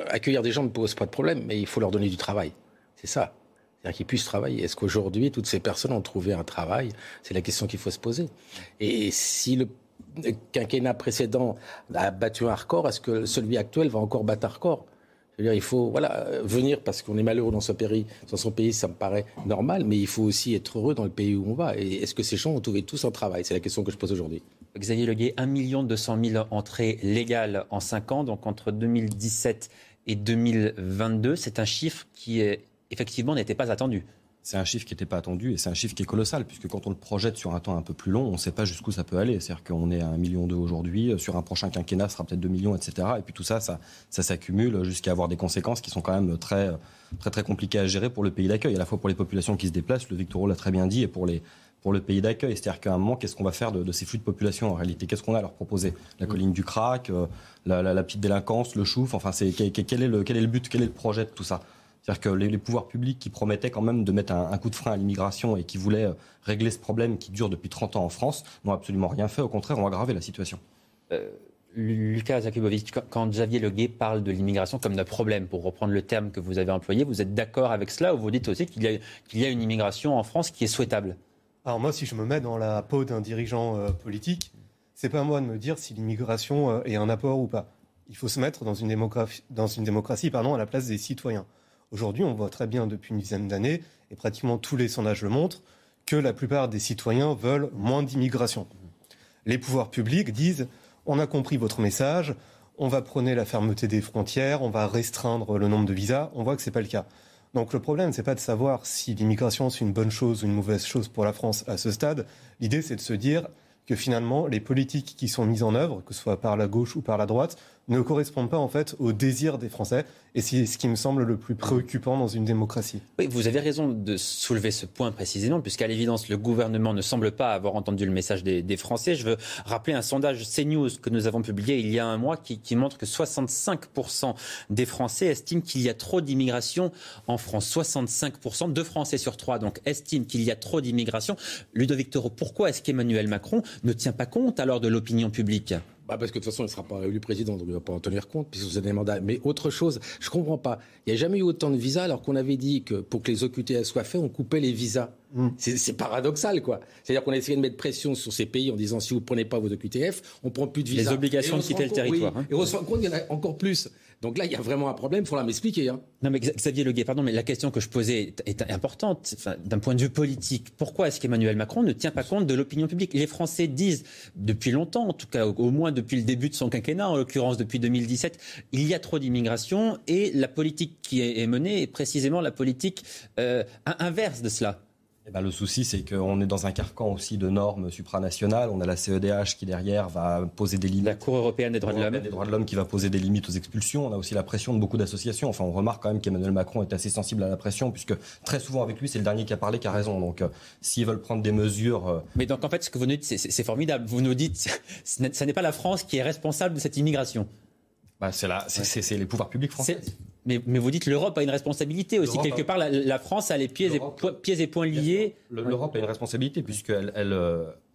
accueillir des gens ne pose pas de problème, mais il faut leur donner du travail. C'est ça. C'est-à-dire qu'ils puissent travailler. Est-ce qu'aujourd'hui, toutes ces personnes ont trouvé un travail? C'est la question qu'il faut se poser. Et si le quinquennat précédent a battu un record, est-ce que celui actuel va encore battre un record? Dire, il faut voilà, venir parce qu'on est malheureux dans son, pays, dans son pays, ça me paraît normal, mais il faut aussi être heureux dans le pays où on va. Et est-ce que ces gens ont trouvé tous un travail? C'est la question que je pose aujourd'hui. Xavier Leguet, 1 200 000 entrées légales en 5 ans, donc entre 2017 et 2022. C'est un chiffre qui, effectivement, n'était pas attendu c'est un chiffre qui n'était pas attendu et c'est un chiffre qui est colossal puisque quand on le projette sur un temps un peu plus long, on ne sait pas jusqu'où ça peut aller. C'est-à-dire qu'on est à 1,2 million aujourd'hui, sur un prochain quinquennat, ce sera peut-être 2 millions, etc. Et puis tout ça, ça, ça s'accumule jusqu'à avoir des conséquences qui sont quand même très, très, très compliquées à gérer pour le pays d'accueil, à la fois pour les populations qui se déplacent, le Victor l'a très bien dit, et pour les, pour le pays d'accueil. C'est-à-dire qu'à un moment, qu'est-ce qu'on va faire de, ces flux de population en réalité? Qu'est-ce qu'on a à leur proposer? La colline du crack, euh, la, la, petite délinquance, le chouf, enfin, c'est, quel, est le, quel est le but, quel est le projet de tout ça? C'est-à-dire que les, pouvoirs publics qui promettaient quand même de mettre un, coup de frein à l'immigration et qui voulaient euh, régler ce problème qui dure depuis 30 ans en France n'ont absolument rien fait. Au contraire, ont aggravé la situation. Euh, Lucas Zakubovic, quand Xavier Leguet parle de l'immigration comme d'un problème, pour reprendre le terme que vous avez employé, vous êtes d'accord avec cela ou vous dites aussi qu'il y, a une immigration en France qui est souhaitable? Alors moi, si je me mets dans la peau d'un dirigeant euh, politique, c'est pas à moi de me dire si l'immigration est un apport ou pas. Il faut se mettre dans une démocratie, dans une démocratie pardon, à la place des citoyens. Aujourd'hui, on voit très bien depuis une dizaine d'années, et pratiquement tous les sondages le montrent, que la plupart des citoyens veulent moins d'immigration. Les pouvoirs publics disent on a compris votre message, on va prôner la fermeté des frontières, on va restreindre le nombre de visas. On voit que ce n'est pas le cas. Donc le problème, c'est pas de savoir si l'immigration c'est une bonne chose ou une mauvaise chose pour la France à ce stade. L'idée, c'est de se dire que finalement, les politiques qui sont mises en œuvre, que ce soit par la gauche ou par la droite, ne correspondent pas en fait au désir des Français. Et c'est ce qui me semble le plus préoccupant dans une démocratie. Oui, vous avez raison de soulever ce point précisément, puisqu'à l'évidence, le gouvernement ne semble pas avoir entendu le message des, Français. Je veux rappeler un sondage CNews que nous avons publié il y a un mois qui, montre que 65% des Français estiment qu'il y a trop d'immigration en France. 65% de Français sur trois donc estiment qu'il y a trop d'immigration. Ludovic Toro, pourquoi est-ce qu'Emmanuel Macron ne tient pas compte alors de l'opinion publique? Bah, parce que de toute façon, il ne sera pas élu président, donc il ne va pas en tenir compte, puisque c'est des mandats. Mais autre chose, je ne comprends pas. Il n'y a jamais eu autant de visas, alors qu'on avait dit que pour que les OQTF soient faits, on coupait les visas. Mm. C'est paradoxal, quoi. C'est-à-dire qu'on a essayé de mettre pression sur ces pays en disant si vous ne prenez pas vos OQTF, on ne prend plus de visas. Les obligations de quitter le territoire. Hein. Et on se rend compte qu'il y en a encore plus. Donc là, il y a vraiment un problème, il faudra m'expliquer. Hein. Non, mais Xavier Leguet, pardon, mais la question que je posais est, importante d'un point de vue politique. Pourquoi est-ce qu'Emmanuel Macron ne tient pas compte de l'opinion publique? Les Français disent, depuis longtemps, en tout cas au, moins depuis le début de son quinquennat, en l'occurrence depuis 2017, il y a trop d'immigration et la politique qui est, menée est précisément la politique euh, inverse de cela. Eh ben, le souci, c'est qu'on est dans un carcan aussi de normes supranationales. On a la CEDH qui, derrière, va poser des limites. La Cour européenne des droits de l'homme. des droits de l'homme qui va poser des limites aux expulsions. On a aussi la pression de beaucoup d'associations. Enfin, on remarque quand même qu'Emmanuel Macron est assez sensible à la pression, puisque très souvent avec lui, c'est le dernier qui a parlé qui a raison. Donc, euh, s'ils veulent prendre des mesures. Euh, Mais donc, en fait, ce que vous nous dites, c'est formidable. Vous nous dites, ce n'est pas la France qui est responsable de cette immigration. Bah, c'est les pouvoirs publics français. Mais, vous dites l'Europe a une responsabilité aussi. Quelque part, la, France a les pieds et, pieds et poings liés. L'Europe a une responsabilité puisqu'elle elle,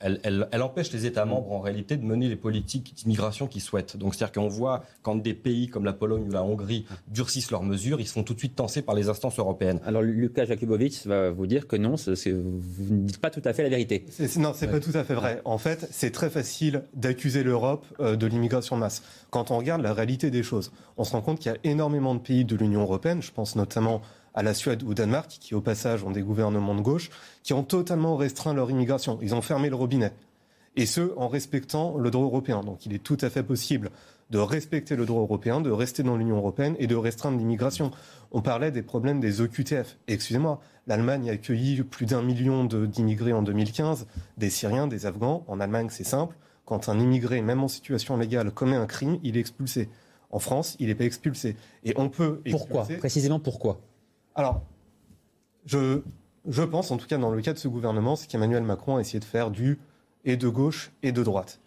elle, elle, empêche les États membres en réalité de mener les politiques d'immigration qu'ils souhaitent. Donc c'est-à-dire qu'on voit quand des pays comme la Pologne ou la Hongrie durcissent leurs mesures, ils se font tout de suite tensés par les instances européennes. Alors Lucas Jakubowicz va vous dire que non, vous ne dites pas tout à fait la vérité. Non, c'est n'est pas tout à fait vrai. En fait, c'est très facile d'accuser l'Europe euh, de l'immigration de masse. Quand on regarde la réalité des choses, on se rend compte qu'il y a énormément de pays de l'Union européenne, je pense notamment à la Suède ou au Danemark, qui au passage ont des gouvernements de gauche, qui ont totalement restreint leur immigration. Ils ont fermé le robinet. Et ce, en respectant le droit européen. Donc il est tout à fait possible de respecter le droit européen, de rester dans l'Union européenne et de restreindre l'immigration. On parlait des problèmes des OQTF. Excusez-moi, l'Allemagne a accueilli plus d'un million d'immigrés en 2015, des Syriens, des Afghans. En Allemagne, c'est simple. Quand un immigré, même en situation légale, commet un crime, il est expulsé. En France, il n'est pas expulsé. Et on peut. Pourquoi? Précisément pourquoi? Alors, je, je pense, en tout cas dans le cas de ce gouvernement, c'est qu'Emmanuel Macron a essayé de faire du et de gauche et de droite.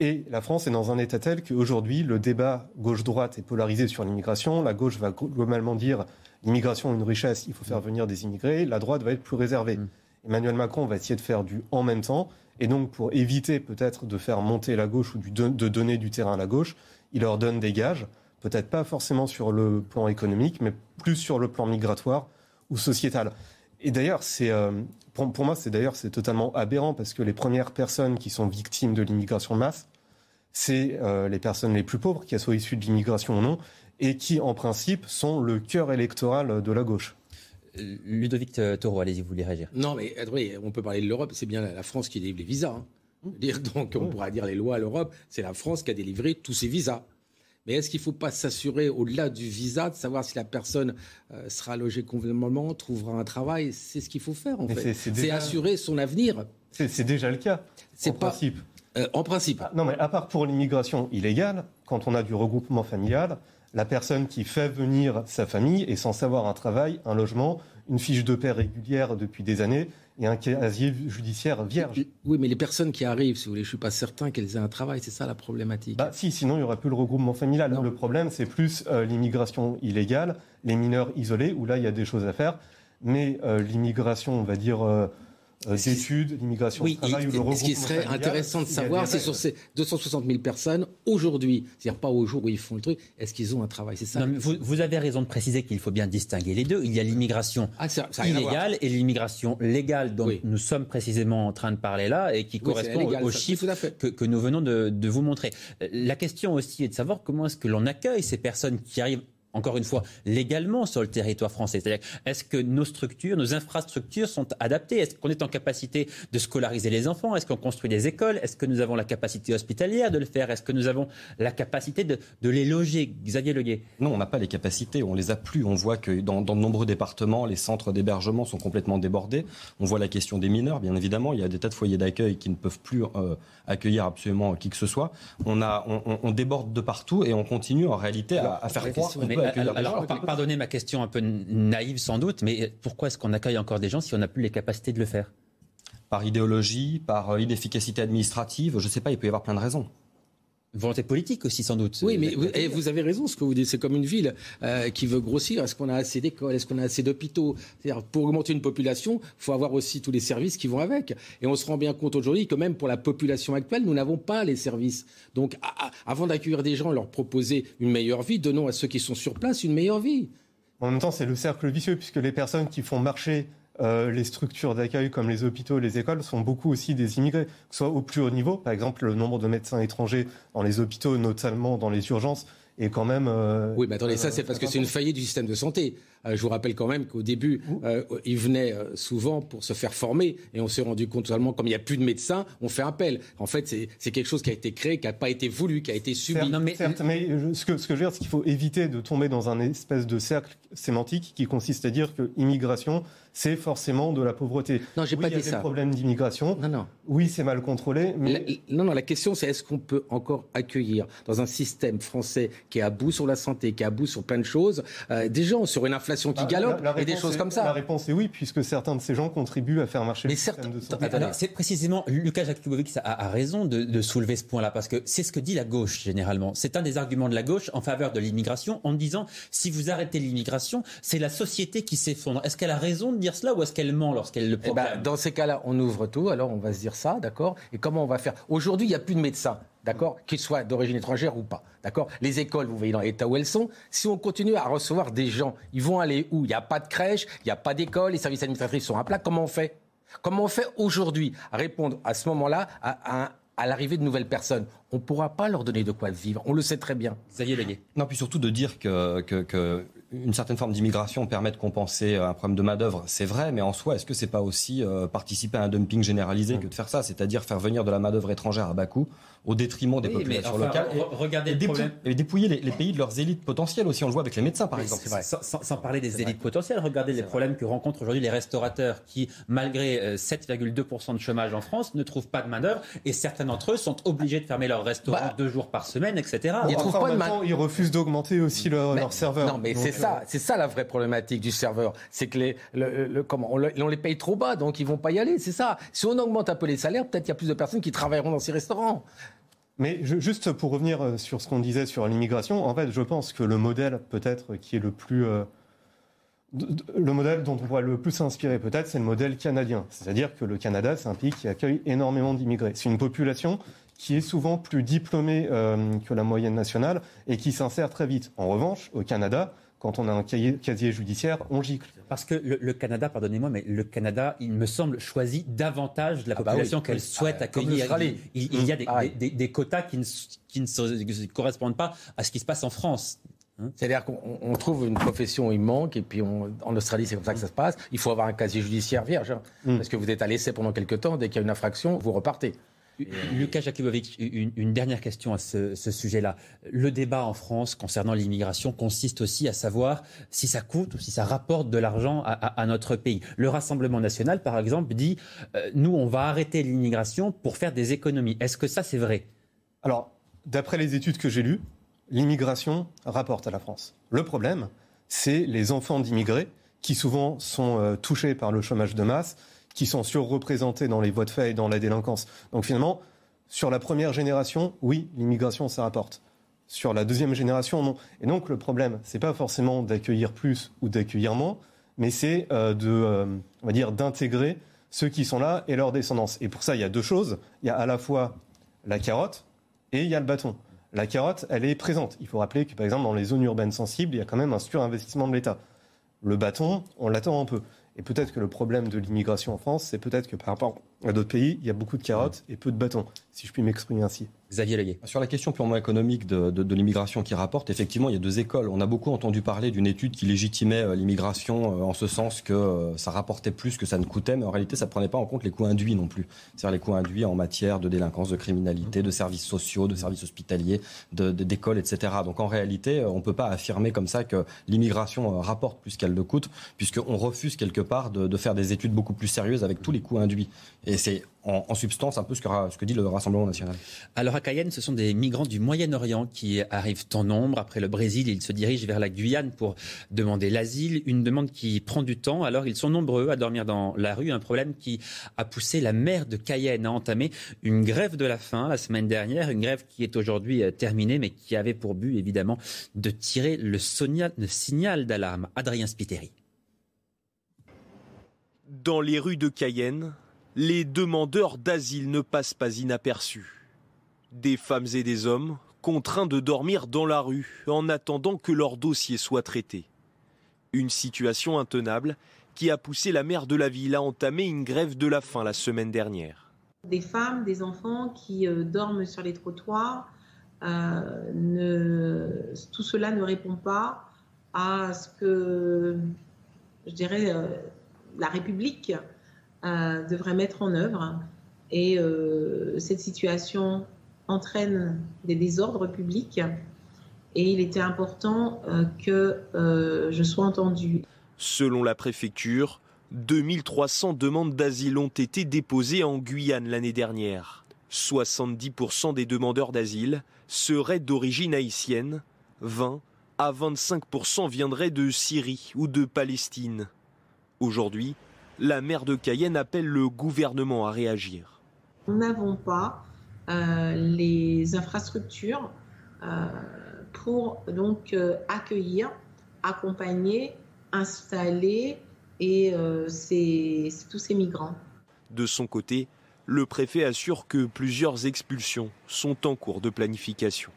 Et la France est dans un état tel qu'aujourd'hui, le débat gauche-droite est polarisé sur l'immigration. La gauche va globalement dire l'immigration est une richesse, il faut faire venir des immigrés. La droite va être plus réservée. Mm. Emmanuel Macron va essayer de faire du en même temps. Et donc, pour éviter peut-être de faire monter la gauche ou de donner du terrain à la gauche, il leur donne des gages, peut-être pas forcément sur le plan économique, mais plus sur le plan migratoire ou sociétal. Et d'ailleurs, c'est euh, pour, moi, c'est d'ailleurs c'est totalement aberrant parce que les premières personnes qui sont victimes de l'immigration de masse, c'est euh, les personnes les plus pauvres, qu'elles soient issues de l'immigration ou non, et qui, en principe, sont le cœur électoral de la gauche. Ludovic Toro, allez-y, vous voulez réagir Non, mais on peut parler de l'Europe, c'est bien la France qui délivre les visas. Hein. Donc on pourra dire les lois à l'Europe, c'est la France qui a délivré tous ces visas. Mais est-ce qu'il ne faut pas s'assurer, au-delà du visa, de savoir si la personne euh, sera logée convenablement, trouvera un travail? C'est ce qu'il faut faire, en fait. C'est assurer son avenir. C'est déjà le cas, en principe. Euh, en principe. Ah, non, mais à part pour l'immigration illégale, quand on a du regroupement familial, la personne qui fait venir sa famille est censée avoir un travail, un logement, une fiche de paie régulière depuis des années et un casier judiciaire vierge. Oui, mais les personnes qui arrivent, si vous voulez, je ne suis pas certain qu'elles aient un travail, c'est ça la problématique. Bah, si, sinon il n'y aurait plus le regroupement familial. Le problème, c'est plus euh, l'immigration illégale, les mineurs isolés, où là, il y a des choses à faire. Mais euh, l'immigration, on va dire, euh, euh, d'études, d'immigration, oui, travail ou le Ce qui serait intéressant de savoir, c'est sur ces 260 000 personnes aujourd'hui, c'est-à-dire pas au jour où ils font le truc, est-ce qu'ils ont un travail C'est ça. vous, avez raison de préciser qu'il faut bien distinguer les deux. Il y a l'immigration ah, illégale et l'immigration légale dont nous sommes précisément en train de parler là et qui correspond aux chiffres que, que, nous venons de, de vous montrer. Euh, la question aussi est de savoir comment est-ce que l'on accueille ces personnes qui arrivent encore une fois, légalement sur le territoire français C'est-à-dire, est-ce que nos structures, nos infrastructures sont adaptées? Est-ce qu'on est en capacité de scolariser les enfants? Est-ce qu'on construit des écoles? Est-ce que nous avons la capacité hospitalière de le faire? Est-ce que nous avons la capacité de, les loger? Xavier Leguet Non, on n'a pas les capacités, on les a plus. On voit que dans, de nombreux départements, les centres d'hébergement sont complètement débordés. On voit la question des mineurs, bien évidemment. Il y a des tas de foyers d'accueil qui ne peuvent plus euh, accueillir absolument qui que ce soit. On, a, on, déborde de partout et on continue en réalité à, faire croire alors, pardonnez ma question un peu naïve sans doute, mais pourquoi est-ce qu'on accueille encore des gens si on n'a plus les capacités de le faire? Par idéologie, par euh, inefficacité administrative, je ne sais pas, il peut y avoir plein de raisons. Volonté politique aussi, sans doute. Oui, mais vous, et vous avez raison, ce que vous dites. C'est comme une ville euh, qui veut grossir. Est-ce qu'on a assez d'écoles? Est-ce qu'on a assez d'hôpitaux? Pour augmenter une population, il faut avoir aussi tous les services qui vont avec. Et on se rend bien compte aujourd'hui que même pour la population actuelle, nous n'avons pas les services. Donc, avant d'accueillir des gens, leur proposer une meilleure vie, donnons à ceux qui sont sur place une meilleure vie. En même temps, c'est le cercle vicieux, puisque les personnes qui font marcher euh, les structures d'accueil comme les hôpitaux, les écoles sont beaucoup aussi des immigrés, que ce soit au plus haut niveau. Par exemple, le nombre de médecins étrangers dans les hôpitaux, notamment dans les urgences, est quand même. Euh, oui, mais attendez, ça c'est parce que c'est une faillite du système de santé. Euh, je vous rappelle quand même qu'au début, euh, ils venaient euh, souvent pour se faire former et on s'est rendu compte seulement, comme il n'y a plus de médecins, on fait appel. En fait, c'est quelque chose qui a été créé, qui n'a pas été voulu, qui a été subi. Certes, mais, certes, mais ce, que, ce que je veux dire, c'est qu'il faut éviter de tomber dans un espèce de cercle sémantique qui consiste à dire que immigration, c'est forcément de la pauvreté. Non, j'ai oui, pas dit ça. Il y a des problèmes d'immigration. Non, non. Oui, c'est mal contrôlé. Mais... non, non, la question, c'est est-ce qu'on peut encore accueillir dans un système français qui est à bout sur la santé, qui est à bout sur plein de choses, des gens sur une inflation qui Ah, galope et des choses comme ça? La réponse est oui, puisque certains de ces gens contribuent à faire marcher mais le système de santé. C'est précisément, Lucas Jakubovic a, a, raison de, de, soulever ce point-là, parce que c'est ce que dit la gauche généralement. C'est un des arguments de la gauche en faveur de l'immigration, en disant si vous arrêtez l'immigration, c'est la société qui s'effondre. Est-ce qu'elle a raison de dire cela ou est-ce qu'elle ment lorsqu'elle le proclame eh ben, Dans ces cas-là, on ouvre tout, alors on va se dire ça, d'accord? Et comment on va faire? Aujourd'hui, il n'y a plus de médecins d'accord, qu'ils soient d'origine étrangère ou pas, d'accord? Les écoles, vous voyez dans l'état où elles sont. Si on continue à recevoir des gens, ils vont aller où? Il n'y a pas de crèche, il n'y a pas d'école, les services administratifs sont à plat. Comment on fait? Comment on fait aujourd'hui à répondre à ce moment-là à, à, à l'arrivée de nouvelles personnes? On ne pourra pas leur donner de quoi vivre. On le sait très bien. Xavier Légué. Non, puis surtout de dire que, que, que une certaine forme d'immigration permet de compenser un problème de main-d'œuvre, c'est vrai, mais en soi, est-ce que c'est pas aussi euh, participer à un dumping généralisé que de faire ça C'est-à-dire faire venir de la main-d'œuvre étrangère à bas coût au détriment des oui, populations enfin, locales. Et, regardez et, dépouiller, et dépouiller les, les, pays de leurs élites potentielles aussi. On le voit avec les médecins, par mais exemple. Sans, sans, sans, parler des élites vrai. potentielles, regardez les vrai. problèmes que rencontrent aujourd'hui les restaurateurs qui, malgré 7,2% de chômage en France, ne trouvent pas de main-d'œuvre et certains d'entre eux sont obligés de fermer leur restaurant bah, deux jours par semaine, etc. Ils, trouvent pas de main ils refusent d'augmenter aussi leur, mais, leur serveur. Non, mais c'est euh... ça, c'est ça la vraie problématique du serveur. C'est que les, le, le, comment, on, le, on, les paye trop bas, donc ils vont pas y aller. C'est ça. Si on augmente un peu les salaires, peut-être qu'il y a plus de personnes qui travailleront dans ces restaurants. Mais juste pour revenir euh, sur ce qu'on disait sur l'immigration, en fait, je pense que le modèle peut-être qui est le plus euh, le modèle dont on pourrait le plus s'inspirer peut-être, c'est le modèle canadien. C'est-à-dire que le Canada, c'est un pays qui accueille énormément d'immigrés. C'est une population qui est souvent plus diplômée euh, que la moyenne nationale et qui s'insère très vite. En revanche, au Canada, quand on a un casier, casier judiciaire, on gicle. Parce que le, le Canada, pardonnez-moi, mais le Canada, il me semble, choisit davantage de la population ah bah oui, qu'elle oui. souhaite ah, accueillir. Il, il, il, y a des, ah, des, des, quotas qui ne, qui ne correspondent pas à ce qui se passe en France. Hein C'est-à-dire qu'on trouve une profession où il manque, et puis on, en Australie, c'est comme ça que ça se passe. Il faut avoir un casier judiciaire vierge, hein, mm. parce que vous êtes à l'essai pendant quelques temps, dès qu'il y a une infraction, vous repartez. Lucas Jakubovic, une, une, dernière question à ce, ce sujet-là. Le débat en France concernant l'immigration consiste aussi à savoir si ça coûte ou si ça rapporte de l'argent à, à, à, notre pays. Le Rassemblement national, par exemple, dit euh, nous, on va arrêter l'immigration pour faire des économies. Est-ce que ça, c'est vrai? Alors, d'après les études que j'ai lues, l'immigration rapporte à la France. Le problème, c'est les enfants d'immigrés qui souvent sont euh, touchés par le chômage de masse qui sont surreprésentés dans les voies de fait et dans la délinquance. Donc finalement, sur la première génération, oui, l'immigration, ça rapporte. Sur la deuxième génération, non. Et donc le problème, c'est pas forcément d'accueillir plus ou d'accueillir moins, mais c'est euh, de, euh, on va dire, d'intégrer ceux qui sont là et leur descendance. Et pour ça, il y a deux choses. Il y a à la fois la carotte et il y a le bâton. La carotte, elle est présente. Il faut rappeler que, par exemple, dans les zones urbaines sensibles, il y a quand même un surinvestissement de l'État. Le bâton, on l'attend un peu. Et peut-être que le problème de l'immigration en France, c'est peut-être que par rapport à d'autres pays, il y a beaucoup de carottes et peu de bâtons, si je puis m'exprimer ainsi. Xavier Leguet. Sur la question purement économique de, de, de l'immigration qui rapporte, effectivement, il y a deux écoles. On a beaucoup entendu parler d'une étude qui légitimait euh, l'immigration euh, en ce sens que euh, ça rapportait plus que ça ne coûtait, mais en réalité, ça ne prenait pas en compte les coûts induits non plus. C'est-à-dire les coûts induits en matière de délinquance, de criminalité, de services sociaux, de services hospitaliers, d'écoles, etc. Donc en réalité, on ne peut pas affirmer comme ça que l'immigration rapporte plus qu'elle ne coûte, puisqu'on refuse quelque part de, de, faire des études beaucoup plus sérieuses avec tous les coûts induits. Et, Et c'est en, substance un peu ce que, ce que, dit le Rassemblement national. Alors à Cayenne, ce sont des migrants du Moyen-Orient qui arrivent en nombre. Après le Brésil, ils se dirigent vers la Guyane pour demander l'asile. Une demande qui prend du temps. Alors ils sont nombreux à dormir dans la rue. Un problème qui a poussé la maire de Cayenne à entamer une grève de la faim la semaine dernière. Une grève qui est aujourd'hui euh, terminée, mais qui avait pour but évidemment de tirer le, le signal d'alarme. Adrien Spiteri. Dans les rues de Cayenne, les demandeurs d'asile ne passent pas inaperçus. Des femmes et des hommes contraints de dormir dans la rue en attendant que leur dossier soit traité. Une situation intenable qui a poussé la maire de la ville à entamer une grève de la faim la semaine dernière. Des femmes, des enfants qui euh, dorment sur les trottoirs, euh, tout cela ne répond pas à ce que, je dirais, euh, la République devrait mettre en œuvre. Et euh, cette situation entraîne des désordres publics et il était important euh, que je sois entendue. Selon la préfecture, 2300 demandes d'asile ont été déposées en Guyane l'année dernière. 70% des demandeurs d'asile seraient d'origine haïtienne, 20 à 25% viendraient de Syrie ou de Palestine. Aujourd'hui, la maire de Cayenne appelle le gouvernement à réagir. Nous n'avons pas euh, les infrastructures euh, pour donc euh, accueillir, accompagner, installer et tous ces migrants. De son côté, le préfet assure que plusieurs expulsions sont en cours de planification.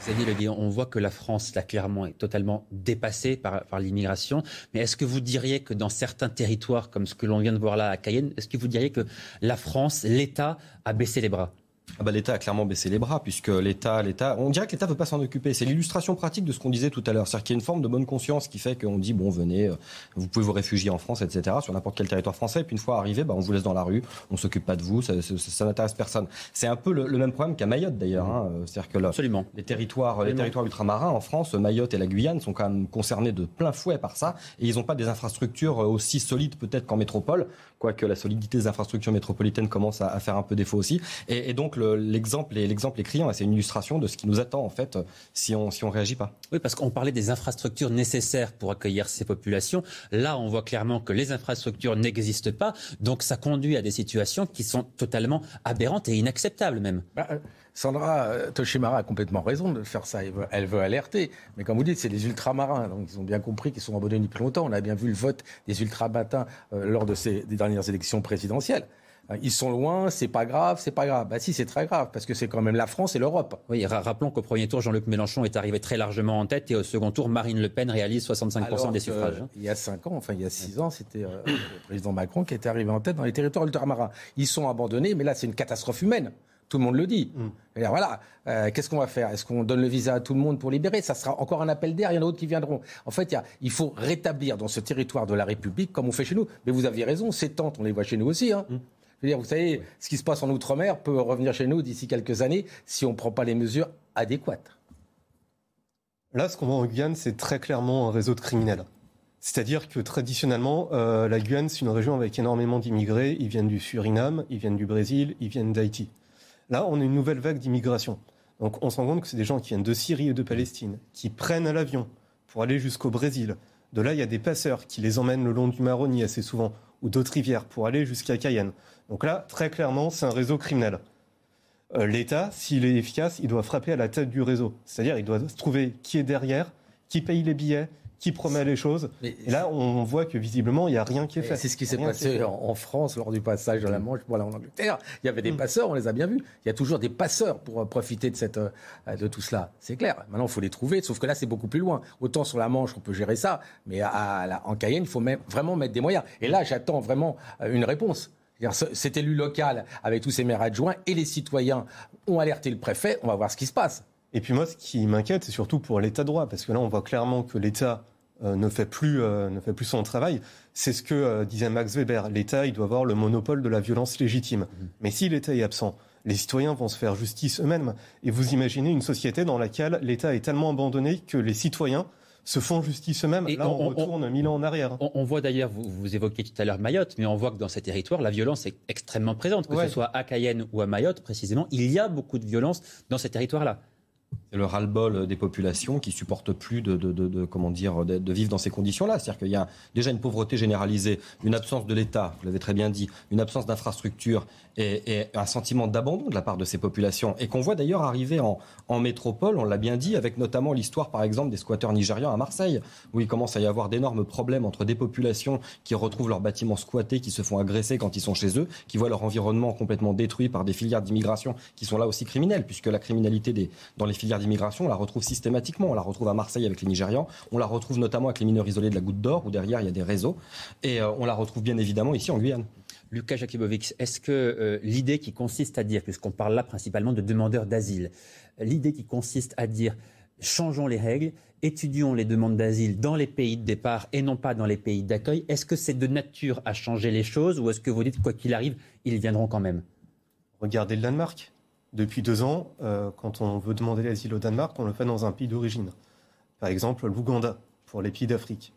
Xavier Le on voit que la France, là, clairement, est totalement dépassée par, par l'immigration. Mais est-ce que vous diriez que dans certains territoires, comme ce que l'on vient de voir là à Cayenne, est-ce que vous diriez que la France, l'État, a baissé les bras? Ah bah, L'État a clairement baissé les bras, puisque l'État, l'État, on dirait que l'État ne veut pas s'en occuper. C'est l'illustration pratique de ce qu'on disait tout à l'heure. C'est-à-dire qu'il y a une forme de bonne conscience qui fait qu'on dit, bon, venez, euh, vous pouvez vous réfugier en France, etc., sur n'importe quel territoire français, et puis une fois arrivé, bah, on vous laisse dans la rue, on s'occupe pas de vous, ça, ça, n'intéresse personne. C'est un peu le, même problème qu'à Mayotte, d'ailleurs. Hein. C'est-à-dire que là, Absolument. les territoires, les territoires ultramarins en France, Mayotte et la Guyane sont quand même concernés de plein fouet par ça, et ils n'ont pas des infrastructures aussi solides peut-être qu'en métropole, quoique la solidité des infrastructures métropolitaines commence à, faire un peu défaut aussi. Et, donc l'exemple est, l'exemple est criant, et c'est une illustration de ce qui nous attend en fait si on si on réagit pas. Oui, parce qu'on parlait des infrastructures nécessaires pour accueillir ces populations. Là, on voit clairement que les infrastructures n'existent pas, donc ça conduit à des situations qui sont totalement aberrantes et inacceptables même. Bah, euh, Sandra euh, Toshimara a complètement raison de faire ça. Elle veut, alerter. Mais comme vous dites, c'est les ultramarins. Donc ils ont bien compris qu'ils sont abandonnés depuis longtemps. On a bien vu le vote des ultramarins euh, lors de ces des dernières élections présidentielles. Euh, ils sont loin, c'est pas grave, c'est pas grave. Bah si, c'est très grave parce que c'est quand même la France et l'Europe. Oui, rappelons qu'au premier tour, Jean-Luc Mélenchon est arrivé très largement en tête et au second tour, Marine Le Pen réalise 65% des suffrages. Il y a 5 ans, enfin il y a 6 ans, c'était le président Macron qui était arrivé en tête dans les territoires ultramarins. Ils sont abandonnés, mais là c'est une catastrophe humaine. Tout le monde le dit. Mm. Et voilà, euh, qu'est-ce qu'on va faire? Est-ce qu'on donne le visa à tout le monde pour libérer? Ça sera encore un appel d'air, il y en a d'autres qui viendront. En fait, il faut rétablir dans ce territoire de la République, comme on fait chez nous. Mais vous aviez raison, ces tentes, on les voit chez nous aussi. Hein. Mm. Dire, vous savez, ce qui se passe en Outre-mer peut revenir chez nous d'ici quelques années si on ne prend pas les mesures adéquates. Là, ce qu'on voit en Guyane, c'est très clairement un réseau de criminels. C'est-à-dire que traditionnellement, euh, la Guyane, c'est une région avec énormément d'immigrés. Ils viennent du Suriname, ils viennent du Brésil, ils viennent d'Haïti. Là, on a une nouvelle vague d'immigration. Donc on se rend compte que c'est des gens qui viennent de Syrie et de Palestine, qui prennent l'avion pour aller jusqu'au Brésil. De là, il y a des passeurs qui les emmènent le long du Maroni assez souvent, ou d'autres rivières, pour aller jusqu'à Cayenne. Donc là, très clairement, c'est un réseau criminel. Euh, L'État, s'il est efficace, il doit frapper à la tête du réseau. C'est-à-dire, il doit se trouver qui est derrière, qui paye les billets, qui promet les choses. et là, on voit que visiblement, il n'y a rien qui est fait. C'est ce qui s'est passé en, France lors du passage de la Manche voilà, en Angleterre. Il y avait des mm. passeurs, on les a bien vus. Il y a toujours des passeurs pour euh, profiter de, cette, euh, de tout cela. C'est clair. Maintenant, il faut les trouver. Sauf que là, c'est beaucoup plus loin. Autant sur la Manche, on peut gérer ça. Mais à, en Cayenne, il faut vraiment mettre des moyens. Et là, j'attends vraiment une réponse. Cet élu local, avec tous ses maires adjoints et les citoyens, ont alerté le préfet. On va voir ce qui se passe. Et puis moi, ce qui m'inquiète, c'est surtout pour l'état de droit, parce que là, on voit clairement que l'État euh, ne fait plus euh, ne fait plus son travail. C'est ce que euh, disait Max Weber. L'État, il doit avoir le monopole de la violence légitime. Mhm. Mais si l'État est absent, les citoyens vont se faire justice eux-mêmes. Et vous imaginez une société dans laquelle l'État est tellement abandonné que les citoyens se font justice eux-mêmes. Là, on, retourne mille ans en arrière. On, voit d'ailleurs, vous, vous, évoquiez tout à l'heure Mayotte, mais on voit que dans ces territoires, la violence est extrêmement présente. Que ce soit à Cayenne ou à Mayotte, précisément, il y a beaucoup de violence dans ces territoires-là. Le ras-le-bol des populations qui supportent plus de, comment dire de, vivre dans ces conditions-là. C'est-à-dire qu'il y a déjà une pauvreté généralisée, une absence de l'État, vous l'avez très bien dit, une absence d'infrastructures et, un sentiment d'abandon de la part de ces populations. Et qu'on voit d'ailleurs arriver en, métropole, on l'a bien dit, avec notamment l'histoire par exemple des squatteurs nigérians à Marseille, où il commence à y avoir d'énormes problèmes entre des populations qui retrouvent leurs bâtiments squattés, qui se font agresser quand ils sont chez eux, qui voient leur environnement complètement détruit par des filières d'immigration qui sont là aussi criminelles, puisque la criminalité des, dans les filières d'immigration, on la retrouve systématiquement. On la retrouve à Marseille avec les Nigérians. On la retrouve notamment avec les mineurs isolés de la Goutte d'Or, où derrière il y a des réseaux. Et euh, on la retrouve bien évidemment ici en Guyane. Lucas Jakibovic, est-ce que euh, l'idée qui consiste à dire, puisqu'on parle là principalement de demandeurs d'asile, l'idée qui consiste à dire changeons les règles, étudions les demandes d'asile dans les pays de départ et non pas dans les pays d'accueil, est-ce que c'est de nature à changer les choses ou est-ce que vous dites quoi qu'il arrive, ils viendront quand même? Regardez le Danemark. Depuis deux ans, euh, quand on veut demander l'asile au Danemark, on le fait dans un pays d'origine. Par exemple, l'Ouganda, pour les pays d'Afrique.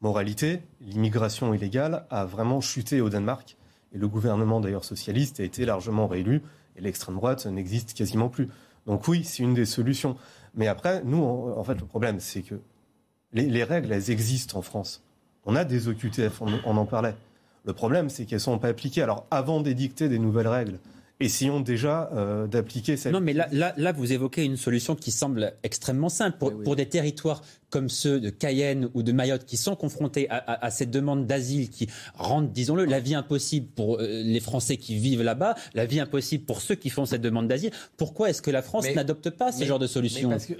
Moralité, l'immigration illégale a vraiment chuté au Danemark. Et le gouvernement, d'ailleurs socialiste, a été largement réélu. Et l'extrême droite n'existe quasiment plus. Donc oui, c'est une des solutions. Mais après, nous, en, fait, le problème, c'est que les, règles, elles existent en France. On a des OQTF, on, on en parlait. Le problème, c'est qu'elles ne sont pas appliquées. Alors, avant d'édicter des nouvelles règles, essayons déjà euh, d'appliquer cette... Non, mais là, là, là, vous évoquez une solution qui semble extrêmement simple. Pour, pour des territoires comme ceux de Cayenne ou de Mayotte qui sont confrontés à, cette demande d'asile qui rendent, disons-le, la vie impossible pour euh, les Français qui vivent là-bas, la vie impossible pour ceux qui font cette demande d'asile. Pourquoi est-ce que la France n'adopte pas ce genre de solution Parce que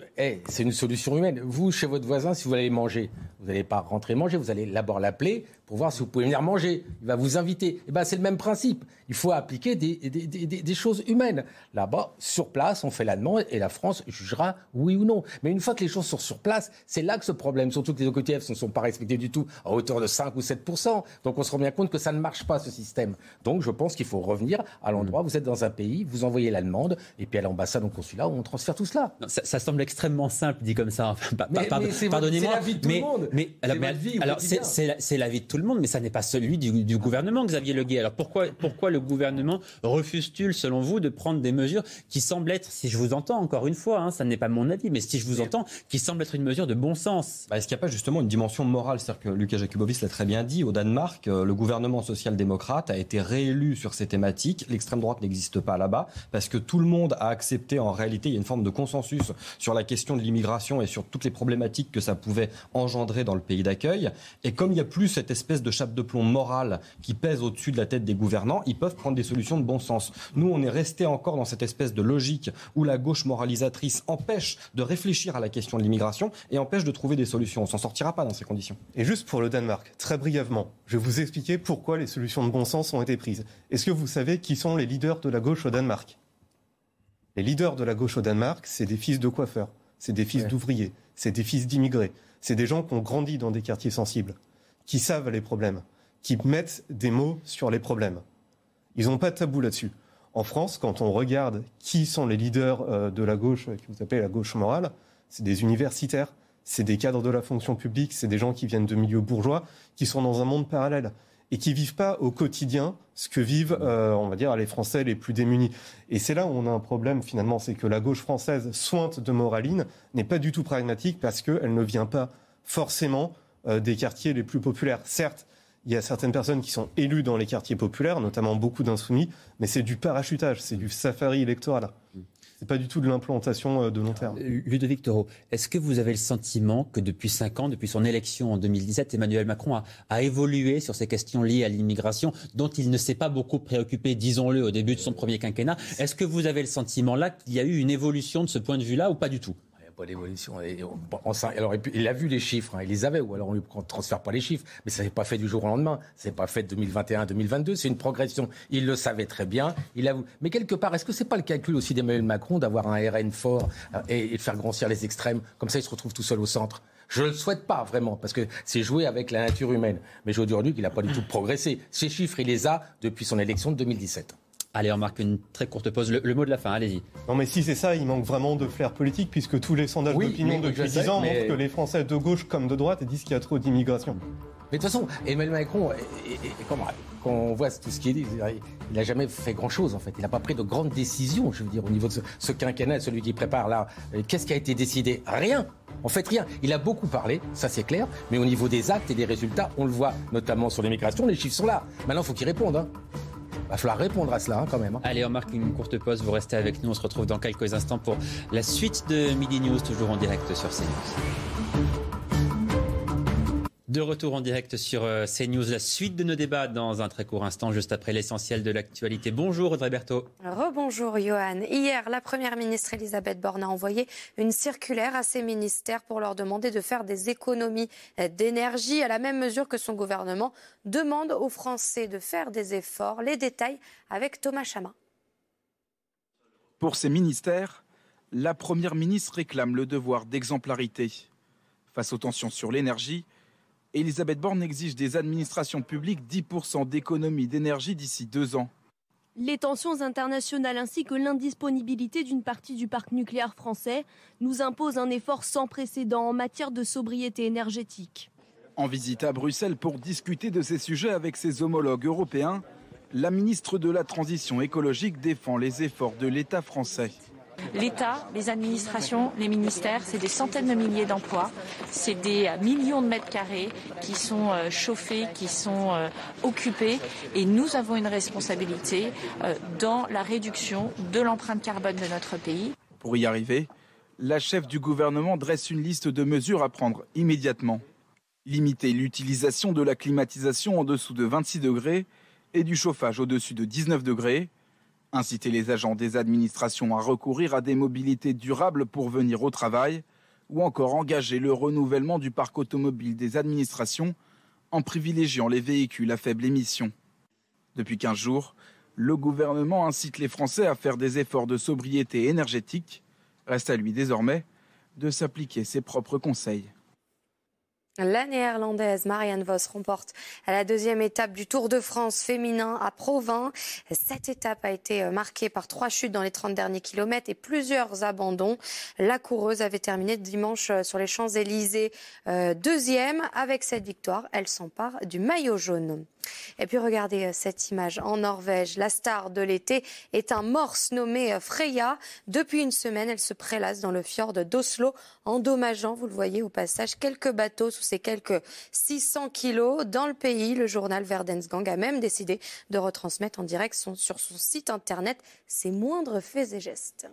c'est une solution humaine. Vous, chez votre voisin, si vous allez manger, vous n'allez pas rentrer manger, vous allez d'abord l'appeler pour voir si vous pouvez venir manger. Il va vous inviter. Et eh ben, c'est le même principe. Il faut appliquer des, des, des, des choses humaines. Là-bas, sur place, on fait la demande et la France jugera oui ou non. Mais une fois que les choses sont sur place, c'est là que ce problème, surtout que les OQTF ne sont pas respectés du tout à hauteur de 5 ou 7 Donc on se rend bien compte que ça ne marche pas ce système. Donc je pense qu'il faut revenir à l'endroit vous êtes dans un pays, vous envoyez la demande et puis à l'ambassade, au consulat, on transfère tout cela. ça, semble extrêmement simple dit comme ça. Pardonnez-moi. Mais, mais, alors, c'est la, vie de tout le monde, mais ça n'est pas celui du, gouvernement, Xavier Leguet. Alors pourquoi, pourquoi le gouvernement refuse-t-il, selon vous, de prendre des mesures qui semblent être, si je vous entends encore une fois, hein, ça n'est pas mon avis, mais si je vous entends, qui semblent être une mesure de bon sens bah, Est-ce qu'il n'y a pas justement une dimension morale? C'est-à-dire que Lucas Jakubovic l'a très bien dit, au Danemark, euh, le gouvernement social-démocrate a été réélu sur ces thématiques. L'extrême droite n'existe pas là-bas parce que tout le monde a accepté, en réalité, il y a une forme de consensus sur la question de l'immigration et sur toutes les problématiques que ça pouvait engendrer dans le pays d'accueil. Et comme il n'y a plus cette espèce de chape de plomb morale qui pèse au-dessus de la tête des gouvernants, ils peuvent prendre des solutions de bon sens. Nous, on est resté encore dans cette espèce de logique où la gauche moralisatrice empêche de réfléchir à la question de l'immigration et empêche de trouver des solutions. On s'en sortira pas dans ces conditions. Et juste pour le Danemark, très brièvement, je vais vous expliquer pourquoi les solutions de bon sens ont été prises. Est-ce que vous savez qui sont les leaders de la gauche au Danemark? Les leaders de la gauche au Danemark, c'est des fils de coiffeurs, c'est des fils d'ouvriers, c'est des fils d'immigrés, c'est des gens qui ont grandi dans des quartiers sensibles, qui savent les problèmes, qui mettent des mots sur les problèmes. Ils n'ont pas de tabou là-dessus. En France, quand on regarde qui sont les leaders euh, de la gauche, que vous appelez la gauche morale, c'est des universitaires, c'est des cadres de la fonction publique, c'est des gens qui viennent de milieux bourgeois, qui sont dans un monde parallèle et qui vivent pas au quotidien ce que vivent, euh, on va dire, les Français les plus démunis. Et c'est là où on a un problème finalement, c'est que la gauche française, sointe de moraline, n'est pas du tout pragmatique parce qu'elle ne vient pas forcément euh, des quartiers les plus populaires. Certes, il y a certaines personnes qui sont élues dans les quartiers populaires, notamment beaucoup d'insoumis, mais c'est du parachutage, c'est du safari électoral. Pas du tout de l'implantation euh, de long terme. Euh, Ludovic Toro, est-ce que vous avez le sentiment que depuis cinq ans, depuis son élection en 2017, Emmanuel Macron a, a évolué sur ces questions liées à l'immigration, dont il ne s'est pas beaucoup préoccupé, disons-le, au début de son premier quinquennat? Est-ce que vous avez le sentiment là qu'il y a eu une évolution de ce point de vue-là ou pas du tout? Pas. Alors, il a vu les chiffres, hein, il les avait, ou alors on ne lui transfère pas les chiffres, mais ça n'est pas fait du jour au lendemain. Ce n'est pas fait de 2021-2022, c'est une progression. Il le savait très bien. Il a... Mais quelque part, est-ce que ce n'est pas le calcul aussi d'Emmanuel Macron d'avoir un RN fort euh, et, de faire grossir les extrêmes? Comme ça, il se retrouve tout seul au centre. Je ne le souhaite pas vraiment, parce que c'est jouer avec la nature humaine. Mais aujourd'hui qu'il n'a pas du tout progressé. Ces chiffres, il les a depuis son élection de 2017. Allez, on marque une très courte pause. Le, mot de la fin, allez-y. Non, mais si c'est ça, il manque vraiment de flair politique, puisque tous les sondages d'opinion depuis 10 ans montrent que les Français de gauche comme de droite disent qu'il y a trop d'immigration. Mais de toute façon, Emmanuel Macron, quand on voit tout ce qu'il dit, il n'a jamais fait grand-chose en fait. Il n'a pas pris de grandes décisions, je veux dire, au niveau de ce, quinquennat, celui qui prépare là. Qu'est-ce qui a été décidé? Rien. En fait, rien. Il a beaucoup parlé, ça c'est clair, mais au niveau des actes et des résultats, on le voit, notamment sur l'immigration, les chiffres sont là. Maintenant, il faut qu'il réponde. Hein. Va falloir répondre à cela hein, quand même. Hein. Allez, on marque une courte pause. Vous restez avec nous. On se retrouve dans quelques instants pour la suite de Midi News, toujours en direct sur CNews. De retour en direct sur euh, CNews, la suite de nos débats dans un très court instant, juste après l'essentiel de l'actualité. Bonjour Audrey Berthaud. Rebonjour Johan. Hier, la Première ministre Elisabeth Borne a envoyé une circulaire à ses ministères pour leur demander de faire des économies d'énergie à la même mesure que son gouvernement demande aux Français de faire des efforts. Les détails avec Thomas Chama. Pour ces ministères, la Première ministre réclame le devoir d'exemplarité. Face aux tensions sur l'énergie, Elisabeth Borne exige des administrations publiques 10% d'économie d'énergie d'ici deux ans. Les tensions internationales ainsi que l'indisponibilité d'une partie du parc nucléaire français nous imposent un effort sans précédent en matière de sobriété énergétique. En visite à Bruxelles pour discuter de ces sujets avec ses homologues européens, la ministre de la Transition écologique défend les efforts de l'État français. L'État, les administrations, les ministères, c'est des centaines de milliers d'emplois, c'est des millions de mètres carrés qui sont euh, chauffés, qui sont euh, occupés, et nous avons une responsabilité euh, dans la réduction de l'empreinte carbone de notre pays. Pour y arriver, la chef du gouvernement dresse une liste de mesures à prendre immédiatement. Limiter l'utilisation de la climatisation en dessous de 26 degrés et du chauffage au-dessus de 19 degrés, inciter les agents des administrations à recourir à des mobilités durables pour venir au travail, ou encore engager le renouvellement du parc automobile des administrations en privilégiant les véhicules à faible émission. Depuis 15 jours, le gouvernement incite les Français à faire des efforts de sobriété énergétique. Reste à lui désormais de s'appliquer ses propres conseils. La néerlandaise Marianne Vos remporte la deuxième étape du Tour de France féminin à Provins. Cette étape a été marquée par trois chutes dans les 30 derniers kilomètres et plusieurs abandons. La coureuse avait terminé dimanche sur les Champs-Élysées euh, deuxième. Avec cette victoire, elle s'empare du maillot jaune. Et puis regardez euh, cette image en Norvège. La star de l'été est un morse nommé euh, Freya. Depuis une semaine, elle se prélasse dans le fjord d'Oslo, endommageant, vous le voyez au passage, quelques bateaux sous ses quelques 600 kilos. Dans le pays, le journal Verdensgang a même décidé de retransmettre en direct sur son site internet ses moindres faits et gestes.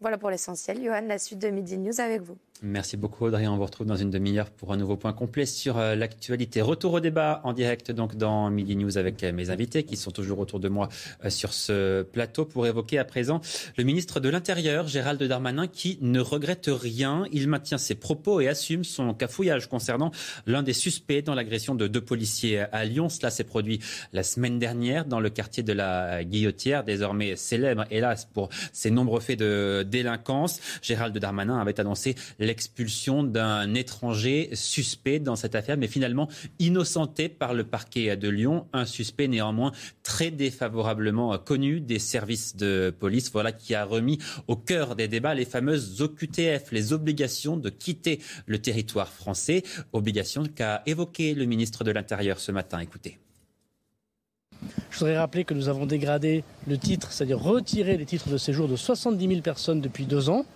Voilà pour l'essentiel. Johan, la suite de Midi News avec vous. Merci beaucoup Audrey. On vous retrouve dans une demi-heure pour un nouveau point complet sur euh, l'actualité. Retour au débat en direct donc dans Midi News avec euh, mes invités qui sont toujours autour de moi euh, sur ce plateau pour évoquer à présent le ministre de l'Intérieur Gérald Darmanin qui ne regrette rien. Il maintient ses propos et assume son cafouillage concernant l'un des suspects dans l'agression de deux policiers à Lyon. Cela s'est produit la semaine dernière dans le quartier de la Guillotière, désormais célèbre hélas pour ses nombreux faits de délinquance. Gérald Darmanin avait annoncé l'expulsion d'un étranger suspect dans cette affaire, mais finalement innocenté par le parquet de Lyon, un suspect néanmoins très défavorablement connu des services de police, voilà qui a remis au cœur des débats les fameuses OQTF, les obligations de quitter le territoire français, obligations qu'a évoqué le ministre de l'Intérieur ce matin. Écoutez. Je voudrais rappeler que nous avons dégradé le titre, c'est-à-dire retiré les titres de séjour de 70 000 personnes depuis deux ans.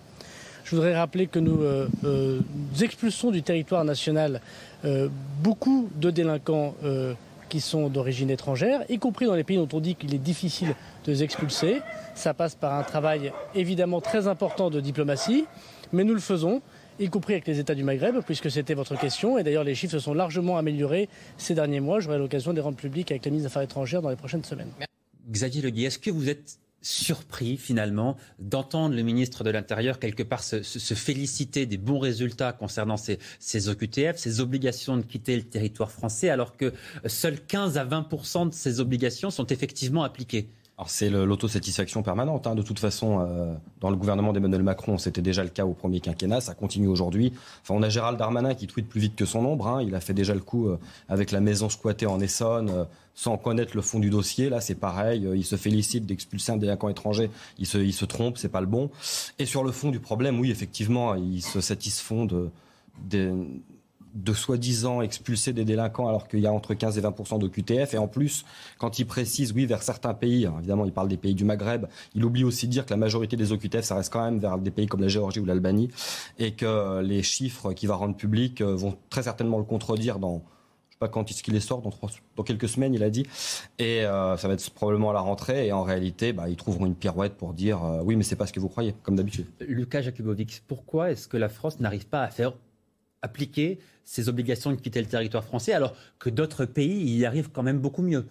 Je voudrais rappeler que nous, euh, euh, expulsons du territoire national euh, beaucoup de délinquants qui sont d'origine étrangère, y compris dans les pays dont on dit qu'il est difficile de les expulser. Ça passe par un travail évidemment très important de diplomatie, mais nous le faisons y compris avec les États du Maghreb, puisque c'était votre question. Et d'ailleurs, les chiffres se sont largement améliorés ces derniers mois. J'aurai l'occasion de les rendre publics avec la ministre des Affaires étrangères dans les prochaines semaines. Xavier est-ce que vous êtes surpris finalement d'entendre le ministre de l'Intérieur quelque part se, féliciter des bons résultats concernant ces, ces, OQTF, ces obligations de quitter le territoire français, alors que seuls 15 à 20% de ces obligations sont effectivement appliquées alors c'est l'autosatisfaction permanente. Hein. De toute façon, euh, dans le gouvernement d'Emmanuel Macron, c'était déjà le cas au premier quinquennat, ça continue aujourd'hui. Enfin, on a Gérald Darmanin qui tweet plus vite que son ombre. Hein. Il a fait déjà le coup euh, avec la maison squattée en Essonne, euh, sans connaître le fond du dossier. Là, c'est pareil. il se félicite d'expulser un délinquant étranger. Il se, il se trompe, c'est pas le bon. Et sur le fond du problème, oui, effectivement, ils se satisfont de, de soi-disant expulser des délinquants alors qu'il y a entre 15 et 20 de QTF. Et en plus, quand il précise, oui, vers certains pays, évidemment, il parle des pays du Maghreb, il oublie aussi de dire que la majorité des OQTF, ça reste quand même vers des pays comme la Géorgie ou l'Albanie, et que les chiffres qu'il va rendre publics euh, vont très certainement le contredire dans, pas quand est-ce qu'il les sort, dans, dans, quelques semaines, il a dit. Et euh, ça va être probablement à la rentrée. Et en réalité, bah, ils trouveront une pirouette pour dire euh, oui, mais c'est pas ce que vous croyez, comme d'habitude. Lucas Jakubovic, pourquoi est-ce que la France n'arrive pas à faire appliquer ses obligations de quitter le territoire français, alors que d'autres pays y arrivent quand même beaucoup mieux?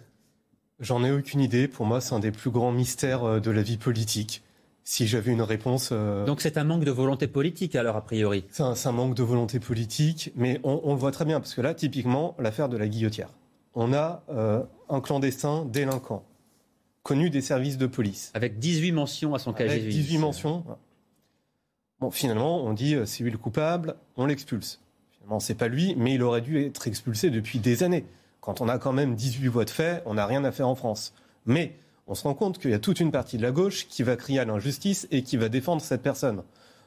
J'en ai aucune idée. Pour moi, c'est un des plus grands mystères euh, de la vie politique. Si j'avais une réponse. Euh, Donc c'est un manque de volonté politique, alors, a priori C'est un, manque de volonté politique, mais on, le voit très bien, parce que là, typiquement, l'affaire de la guillotière. On a euh, un clandestin délinquant, connu des services de police. Avec 18 mentions à son casier Avec 18 mentions. Bon, finalement, on dit c'est lui le coupable, on l'expulse. Finalement, c'est pas lui, mais il aurait dû être expulsé depuis des années. Quand on a quand même 18 voix de fait, on n'a rien à faire en France. Mais on se rend compte qu'il y a toute une partie de la gauche qui va crier à l'injustice et qui va défendre cette personne.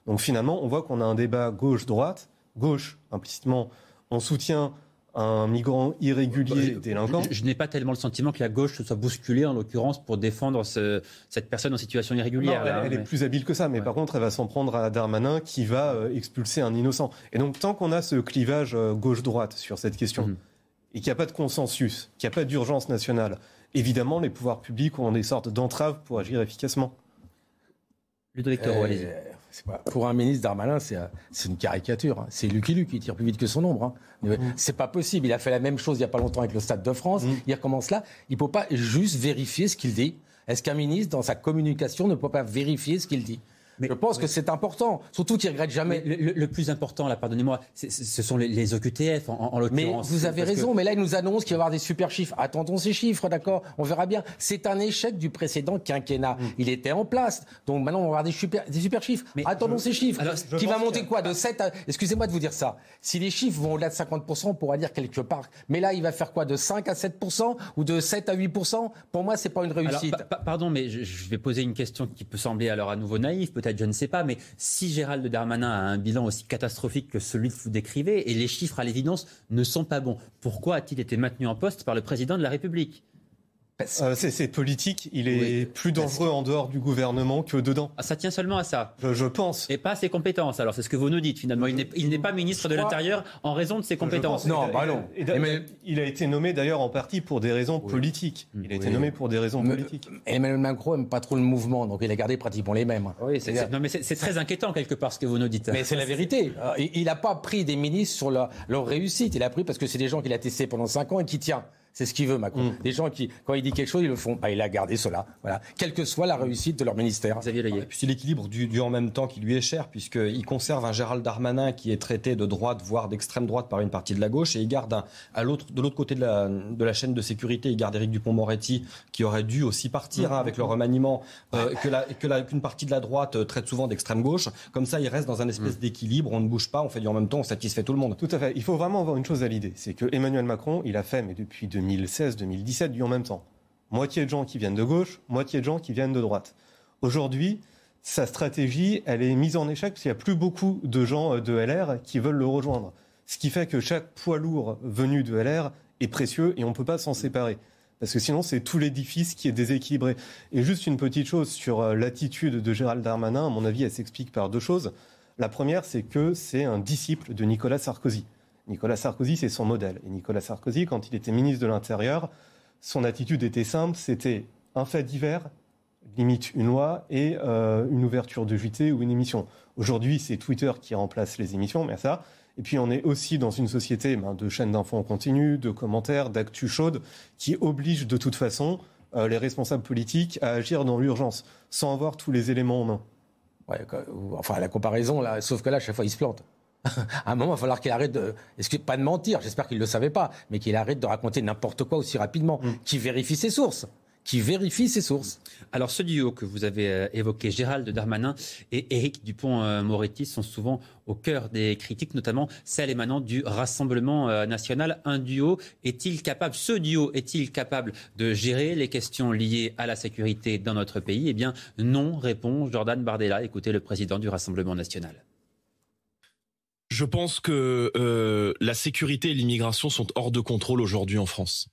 Donc finalement, on voit qu'on a un débat gauche-droite. Gauche, implicitement, on soutient un migrant irrégulier bah, délinquant. Je, n'ai pas tellement le sentiment que la gauche se soit bousculée, en l'occurrence, pour défendre cette personne en situation irrégulière. elle, est plus habile que ça, mais par contre, elle va s'en prendre à Darmanin qui va euh, expulser un innocent. Et donc, tant qu'on a ce clivage euh, gauche-droite sur cette question, mhm. et qu'il n'y a pas de consensus, qu'il n'y a pas d'urgence nationale, évidemment, les pouvoirs publics ont des sortes d'entraves pour agir efficacement. Ludovic Toro, allez-y pour un ministre Darmanin, c'est une caricature. Hein. C'est Lucky Luke qui tire plus vite que son ombre. Hein. Mm. C'est pas possible. Il a fait la même chose il y a pas longtemps avec le Stade de France. Mm. Il recommence là. Il peut pas juste vérifier ce qu'il dit. Est-ce qu'un ministre, dans sa communication, ne peut pas vérifier ce qu'il dit? Mais, je pense que c'est important, surtout qu'il ne regrette jamais. Le, plus important, là, pardonnez-moi, ce sont les, OQTF, en, l'occurrence. Mais vous avez raison, mais là, il nous annonce qu'il va y avoir des super chiffres. Attendons ces chiffres, d'accord? On verra bien. C'est un échec du précédent quinquennat. Mm. Il était en place. Donc maintenant, on va avoir des super, des super chiffres. Mais Attendons ces chiffres. qui va monter quoi? De 7 à... Excusez-moi de vous dire ça. Si les chiffres vont au-delà de 50%, on pourra dire quelque part. Mais là, il va faire quoi? De 5 à 7% ou de 7 à 8% Pour moi, c'est pas une réussite. pardon, mais je, je, vais poser une question qui peut sembler alors à nouveau naïve peut-être, je ne sais pas, mais si Gérald Darmanin a un bilan aussi catastrophique que celui que vous décrivez, et les chiffres à l'évidence ne sont pas bons, pourquoi a-t-il été maintenu en poste par le président de la République? Euh, c'est politique. Il est plus dangereux en dehors du gouvernement que dedans. Ah, ça tient seulement à ça. Je, pense. Et pas à ses compétences. Alors c'est ce que vous nous dites finalement. Il n'est pas ministre de l'Intérieur en raison de ses compétences. Non, bah non. Il a été nommé d'ailleurs en partie pour des raisons politiques. Il a été nommé pour des raisons politiques. Emmanuel Macron n'aime pas trop le mouvement, donc il a gardé pratiquement les mêmes. Oui, c'est très inquiétant quelque part ce que vous nous dites. Mais c'est la vérité. Euh, il n'a pas pris des ministres sur leur, leur réussite. Il a pris parce que c'est des gens qu'il a testés pendant 5 ans et qui tient. C'est ce qu'il veut, Macron. Mm. Des gens qui, quand il dit quelque chose, ils le font. Bah, il a gardé cela. Voilà. Quelle que soit la réussite de leur ministère. Xavier Et puis c'est l'équilibre du, en même temps qui lui est cher, puisqu'il conserve un Gérald Darmanin qui est traité de droite, voire d'extrême droite par une partie de la gauche, et il garde un, à l'autre, de l'autre côté de la, de la chaîne de sécurité, il garde Éric Dupont-Moretti, qui aurait dû aussi partir hein, avec le remaniement, euh, que, la, que qu'une partie de la droite euh, traite souvent d'extrême gauche. Comme ça, il reste dans un espèce mm. d'équilibre, on ne bouge pas, on fait du en même temps, on satisfait tout le monde. Tout à fait. Il faut vraiment avoir une chose à l'idée, c'est que Emmanuel Macron, il a fait, mais depuis 2016, 2017, 17 du en même temps. Moitié de gens qui viennent de gauche, moitié de gens qui viennent de droite. Aujourd'hui, sa stratégie, elle est mise en échec parce qu'il n'y a plus beaucoup de gens euh, de LR qui veulent le rejoindre. Ce qui fait que chaque poids lourd venu de LR est précieux et on ne peut pas s'en séparer. Parce que sinon, c'est tout l'édifice qui est déséquilibré. Et juste une petite chose sur euh, l'attitude de Gérald Darmanin, à mon avis, elle s'explique par deux choses. La première, c'est que c'est un disciple de Nicolas Sarkozy. Nicolas Sarkozy, c'est son modèle. Et Nicolas Sarkozy, quand il était ministre de l'Intérieur, son attitude était simple, c'était un fait divers, limite une loi et euh, une ouverture de JT ou une émission. Aujourd'hui, c'est Twitter qui remplace les émissions, mais ça. Et puis on est aussi dans une société ben, de chaînes d'infos en continu, de commentaires, d'actu chaude, qui oblige de toute façon euh, les responsables politiques à agir dans l'urgence, sans avoir tous les éléments en main. enfin, la comparaison, là, sauf que là, chaque fois, il se plante. À un moment, il va falloir qu'il arrête de. Pas de mentir J'espère qu'il ne le savait pas, mais qu'il arrête de raconter n'importe quoi aussi rapidement. Mm. Qu'il vérifie ses sources. qui vérifie ses sources. Alors ce duo que vous avez euh, évoqué, Gérald Darmanin et Éric Dupont-Moretti, sont souvent au cœur des critiques, notamment celles émanant du Rassemblement euh, national. Un duo est-il capable, ce duo est-il capable de gérer les questions liées à la sécurité dans notre pays? Eh bien non, répond Jordan Bardella. Écoutez le président du Rassemblement national. Je pense que euh, la sécurité et l'immigration sont hors de contrôle aujourd'hui en France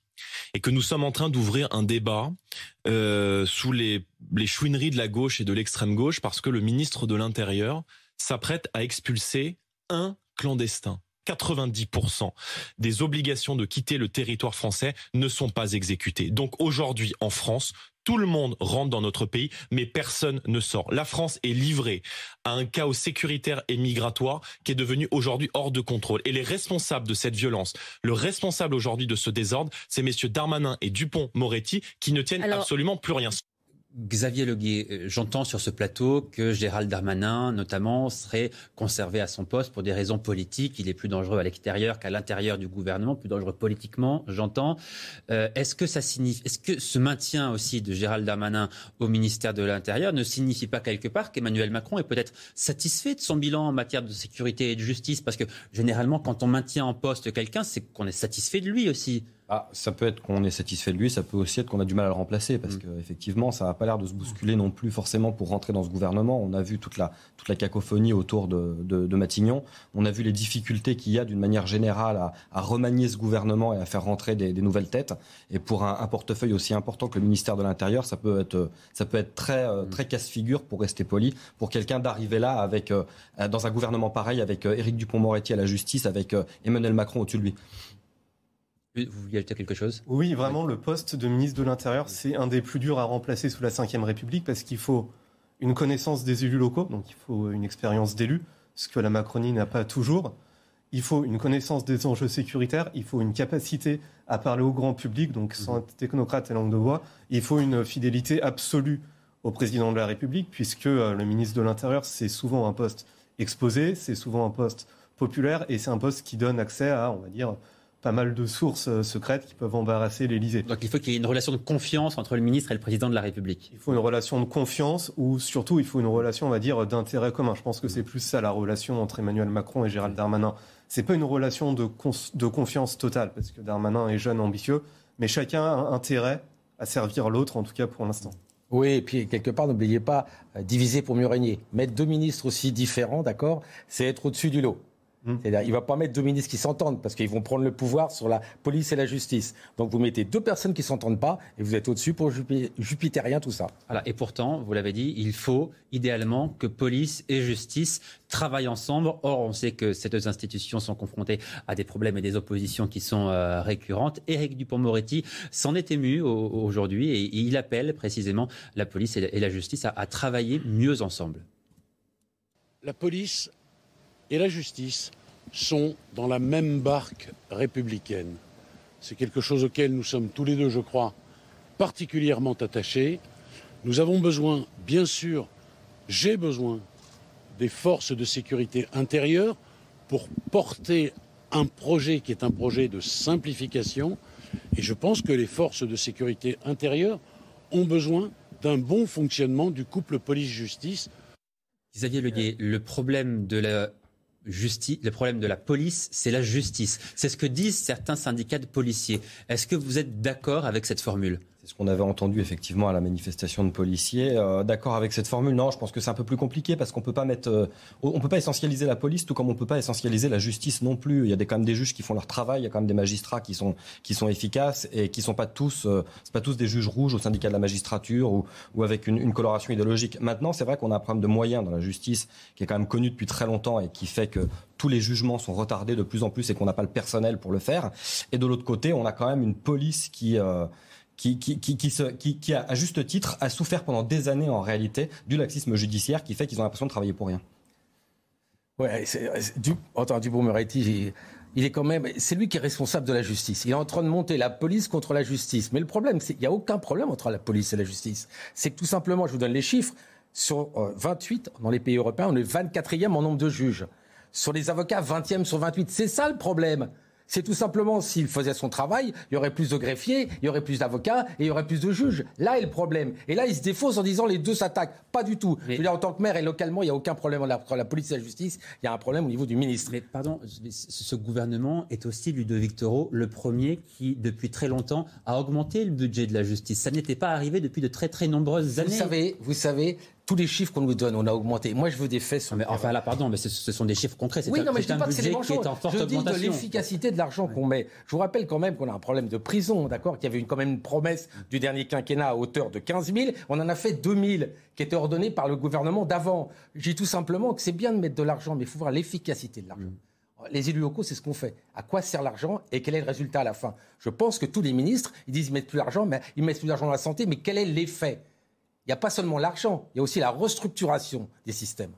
et que nous sommes en train d'ouvrir un débat euh, sous les, les chouineries de la gauche et de l'extrême gauche parce que le ministre de l'Intérieur s'apprête à expulser un clandestin. 90% des obligations de quitter le territoire français ne sont pas exécutées. Donc aujourd'hui, en France, tout le monde rentre dans notre pays, mais personne ne sort. La France est livrée à un chaos sécuritaire et migratoire qui est devenu aujourd'hui hors de contrôle. Et les responsables de cette violence, le responsable aujourd'hui de ce désordre, c'est messieurs Darmanin et Dupont-Moretti qui ne tiennent absolument plus rien. Xavier Leguet, euh, j'entends sur ce plateau que Gérald Darmanin, notamment, serait conservé à son poste pour des raisons politiques. Il est plus dangereux à l'extérieur qu'à l'intérieur du gouvernement, plus dangereux politiquement, j'entends. Euh, est-ce que ça signifie, est-ce que ce maintien aussi de Gérald Darmanin au ministère de l'Intérieur ne signifie pas quelque part qu'Emmanuel Macron est peut-être satisfait de son bilan en matière de sécurité et de justice? Parce que généralement, quand on maintient en poste quelqu'un, c'est qu'on est satisfait de lui aussi. Ah, ça peut être qu'on est satisfait de lui, ça peut aussi être qu'on a du mal à le remplacer, parce mm. qu'effectivement, ça n'a pas l'air de se bousculer non plus forcément pour rentrer dans ce gouvernement. On a vu toute la, toute la cacophonie autour de, de, Matignon. On a vu les difficultés qu'il y a d'une manière générale à, à, remanier ce gouvernement et à faire rentrer des, des nouvelles têtes. Et pour un, un, portefeuille aussi important que le ministère de l'Intérieur, ça peut être, ça peut être très, euh, très casse-figure, pour rester poli, pour quelqu'un d'arriver là avec, euh, dans un gouvernement pareil, avec euh, Éric Dupont-Moretti à la justice, avec Emmanuel Macron au-dessus de lui. Vous vouliez ajouter quelque chose? Oui, vraiment, le poste de ministre de l'Intérieur, c'est un des plus durs à remplacer sous la Ve République parce qu'il faut une connaissance des élus locaux, donc il faut une expérience d'élu, ce que la Macronie n'a pas toujours. Il faut une connaissance des enjeux sécuritaires, il faut une capacité à parler au grand public, donc sans être technocrate et langue de bois. Il faut une fidélité absolue au président de la République, puisque euh, le ministre de l'Intérieur, c'est souvent un poste exposé, c'est souvent un poste populaire, et c'est un poste qui donne accès à, on va dire, pas mal de sources euh, secrètes qui peuvent embarrasser l'Élysée. Donc il faut qu'il y ait une relation de confiance entre le ministre et le président de la République. Il faut une relation de confiance ou surtout il faut une relation, on va dire, d'intérêt commun. Je pense que c'est plus ça la relation entre Emmanuel Macron et Gérald Darmanin. C'est pas une relation de, de confiance totale parce que Darmanin est jeune, ambitieux, mais chacun a intérêt à servir l'autre, en tout cas pour l'instant. Oui, et puis quelque part, n'oubliez pas, euh, diviser pour mieux régner. Mettre deux ministres aussi différents, d'accord, c'est être au-dessus du lot. Mmh. C'est-à-dire, il ne va pas mettre deux ministres qui s'entendent parce qu'ils vont prendre le pouvoir sur la police et la justice. Donc vous mettez deux personnes qui ne s'entendent pas et vous êtes au-dessus pour jupitérien, tout ça. Voilà. Et pourtant, vous l'avez dit, il faut idéalement que police et justice travaillent ensemble. Or, on sait que ces deux institutions sont confrontées à des problèmes et des oppositions qui sont euh, récurrentes. Éric Dupont-Moretti s'en est ému aujourd'hui et il appelle précisément la police et la justice à travailler mieux ensemble. La police et la justice sont dans la même barque républicaine. C'est quelque chose auquel nous sommes tous les deux, je crois, particulièrement attachés. Nous avons besoin, bien sûr, j'ai besoin des forces de sécurité intérieure pour porter un projet qui est un projet de simplification. Et je pense que les forces de sécurité intérieure ont besoin d'un bon fonctionnement du couple police-justice. Xavier Leguet, le problème de la justice, le problème de la police, c'est la justice. C'est ce que disent certains syndicats de policiers. Est-ce que vous êtes d'accord avec cette formule? C'est ce qu'on avait entendu effectivement à la manifestation de policiers. Euh, d'accord avec cette formule? Non, je pense que c'est un peu plus compliqué parce qu'on peut pas mettre, euh, on peut pas essentialiser la police, tout comme on peut pas essentialiser la justice non plus. Il y a des, quand même des juges qui font leur travail, il y a quand même des magistrats qui sont qui sont efficaces et qui sont pas tous, euh, c'est pas tous des juges rouges au syndicat de la magistrature ou, ou avec une, une coloration idéologique. Maintenant, c'est vrai qu'on a un problème de moyens dans la justice qui est quand même connu depuis très longtemps et qui fait que tous les jugements sont retardés de plus en plus et qu'on n'a pas le personnel pour le faire. Et de l'autre côté, on a quand même une police qui qui, a, à juste titre, a souffert pendant des années en réalité du laxisme judiciaire qui fait qu'ils ont l'impression de travailler pour rien. Ouais, du, entendu Moretti, il est quand même, c'est lui qui est responsable de la justice. Il est en train de monter la police contre la justice. Mais le problème, c'est qu'il n'y a aucun problème entre la police et la justice. C'est que tout simplement, je vous donne les chiffres, sur 28 euh, dans les pays européens, on est 24e en nombre de juges. Sur les avocats, 20e sur 28. C'est ça le problème. C'est tout simplement s'il faisait son travail, il y aurait plus de greffiers, il y aurait plus d'avocats et il y aurait plus de juges. Là est le problème. Et là, il se défausse en disant les deux s'attaquent. Pas du tout. Je veux dire, en tant que maire et localement, il n'y a aucun problème entre la police et la justice. Il y a un problème au niveau du ministre. Mais pardon, ce gouvernement est aussi, Ludovic Toro, le premier qui, depuis très longtemps, a augmenté le budget de la justice. Ça n'était pas arrivé depuis de très très nombreuses années. Vous savez, vous savez, tous les chiffres qu'on nous donne, on a augmenté. Moi, je veux des faits sur. Mais enfin là, pardon, mais ce, sont des chiffres concrets. Oui, non, mais je dis pas que c'est des qui est en forte je dis de l'efficacité de l'argent qu'on met. Je vous rappelle quand même qu'on a un problème de prison, d'accord Qu'il y avait une, quand même une promesse du dernier quinquennat à hauteur de 15 000. On en a fait 2 000 qui étaient ordonnés par le gouvernement d'avant. Je dis tout simplement que c'est bien de mettre de l'argent, mais il faut voir l'efficacité de l'argent. Les élus locaux, c'est ce qu'on fait. À quoi sert l'argent et quel est le résultat à la fin? Je pense que tous les ministres, ils disent ils mettent plus d'argent, mais ils mettent plus d'argent dans la santé, mais quel est l'effet? Il n'y a pas seulement l'argent, il y a aussi la restructuration des systèmes.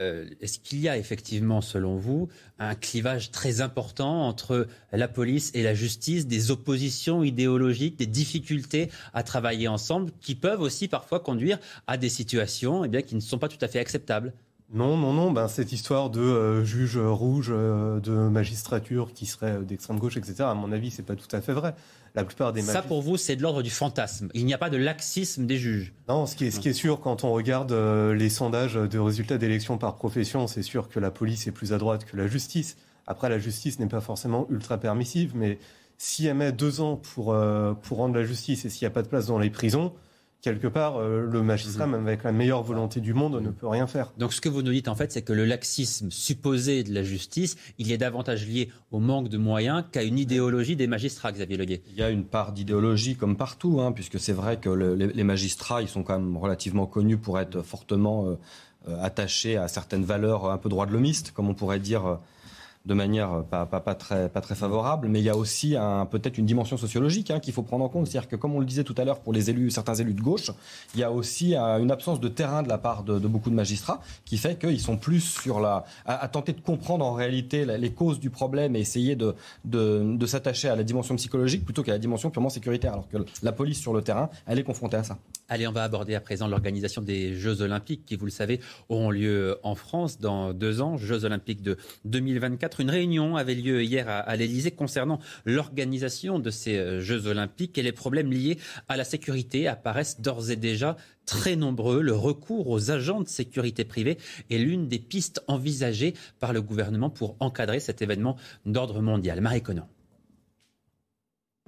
Euh, est-ce qu'il y a effectivement, selon vous, un clivage très important entre la police et la justice, des oppositions idéologiques, des difficultés à travailler ensemble, qui peuvent aussi parfois conduire à des situations eh bien, qui ne sont pas tout à fait acceptables? Non, non, non. Ben, cette histoire de euh, juge rouge, euh, de magistrature qui serait d'extrême gauche, etc., à mon avis, c'est pas tout à fait vrai la plupart des Ça, pour vous, c'est de l'ordre du fantasme. Il n'y a pas de laxisme des juges. Non, ce qui est, ce qui est sûr, quand on regarde euh, les sondages de résultats d'élections par profession, c'est sûr que la police est plus à droite que la justice. Après, la justice n'est pas forcément ultra permissive, mais si elle met deux ans pour, euh, pour rendre la justice et s'il n'y a pas de place dans les prisons, quelque part, euh, le magistrat, même avec la meilleure volonté du monde, ne peut rien faire. Donc ce que vous nous dites en fait, c'est que le laxisme supposé de la justice, il est davantage lié au manque de moyens qu'à une idéologie des magistrats, Xavier Leguet. Il y a une part d'idéologie comme partout, hein, puisque c'est vrai que les, magistrats, ils sont quand même relativement connus pour être fortement euh, euh, attachés à certaines valeurs un peu droit de l'homiste, comme on pourrait dire de manière euh, pas, pas, très, pas très favorable, mais il y a aussi peut-être une dimension sociologique hein, qu'il faut prendre en compte. C'est-à-dire que, comme on le disait tout à l'heure pour les élus, certains élus de gauche, il y a aussi euh, une absence de terrain de la part de, beaucoup de magistrats qui fait qu'ils sont plus sur la, à, tenter de comprendre en réalité les causes du problème et essayer de, de, de s'attacher à la dimension psychologique plutôt qu'à la dimension purement sécuritaire, alors que la police sur le terrain, elle est confrontée à ça. Allez, on va aborder à présent l'organisation des Jeux Olympiques qui, vous le savez, auront lieu en France dans deux ans, Jeux Olympiques de 2024. Une réunion avait lieu hier à, l'Elysée concernant l'organisation de ces euh, Jeux olympiques et les problèmes liés à la sécurité apparaissent d'ores et déjà très nombreux. Le recours aux agents de sécurité privée est l'une des pistes envisagées par le gouvernement pour encadrer cet événement d'ordre mondial. Marie Conan.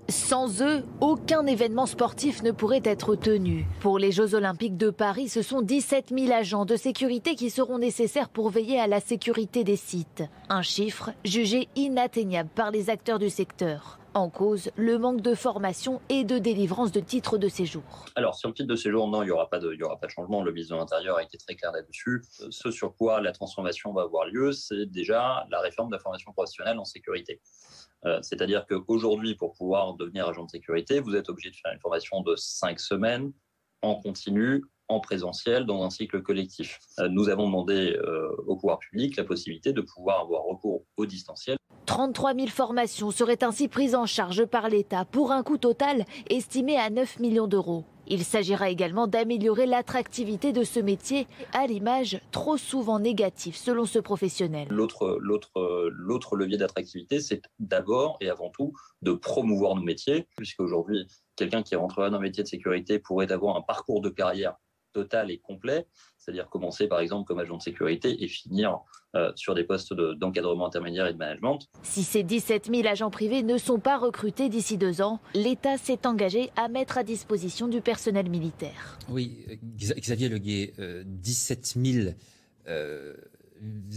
Sans eux, aucun événement sportif ne pourrait être tenu. Pour les Jeux olympiques de Paris, ce sont 17 000 agents de sécurité qui seront nécessaires pour veiller à la sécurité des sites. Un chiffre jugé inatteignable par les acteurs du secteur. En cause, le manque de formation et de délivrance de titres de séjour. Alors, sur le titre de séjour, non, il n'y aura, pas de, changement. Le ministre de l'Intérieur a été très clair là-dessus. Ce sur quoi la transformation va avoir lieu, c'est déjà la réforme de la formation professionnelle en sécurité. Euh, c'est-à-dire qu'aujourd'hui, pour pouvoir devenir agent de sécurité, vous êtes obligé de faire une formation de cinq semaines en continu, en présentiel, dans un cycle collectif. Euh, nous avons demandé euh, au pouvoir public la possibilité de pouvoir avoir recours au distanciel. 33 000 formations seraient ainsi prises en charge par l'État pour un coût total estimé à 9 millions d'euros. Il s'agira également d'améliorer l'attractivité de ce métier à l'image trop souvent négative selon ce professionnel. L'autre, levier d'attractivité, c'est d'abord et avant tout de promouvoir nos métiers, puisqu'aujourd'hui, quelqu'un qui rentrerait dans un métier de sécurité pourrait avoir un parcours de carrière total et complet, c'est-à-dire commencer par exemple comme agent de sécurité et finir euh, sur des postes d'encadrement intermédiaire et de management. Si ces 17 000 agents privés ne sont pas recrutés d'ici deux ans, l'État s'est engagé à mettre à disposition du personnel militaire. Oui, Xavier Leguet, 17 000 euh,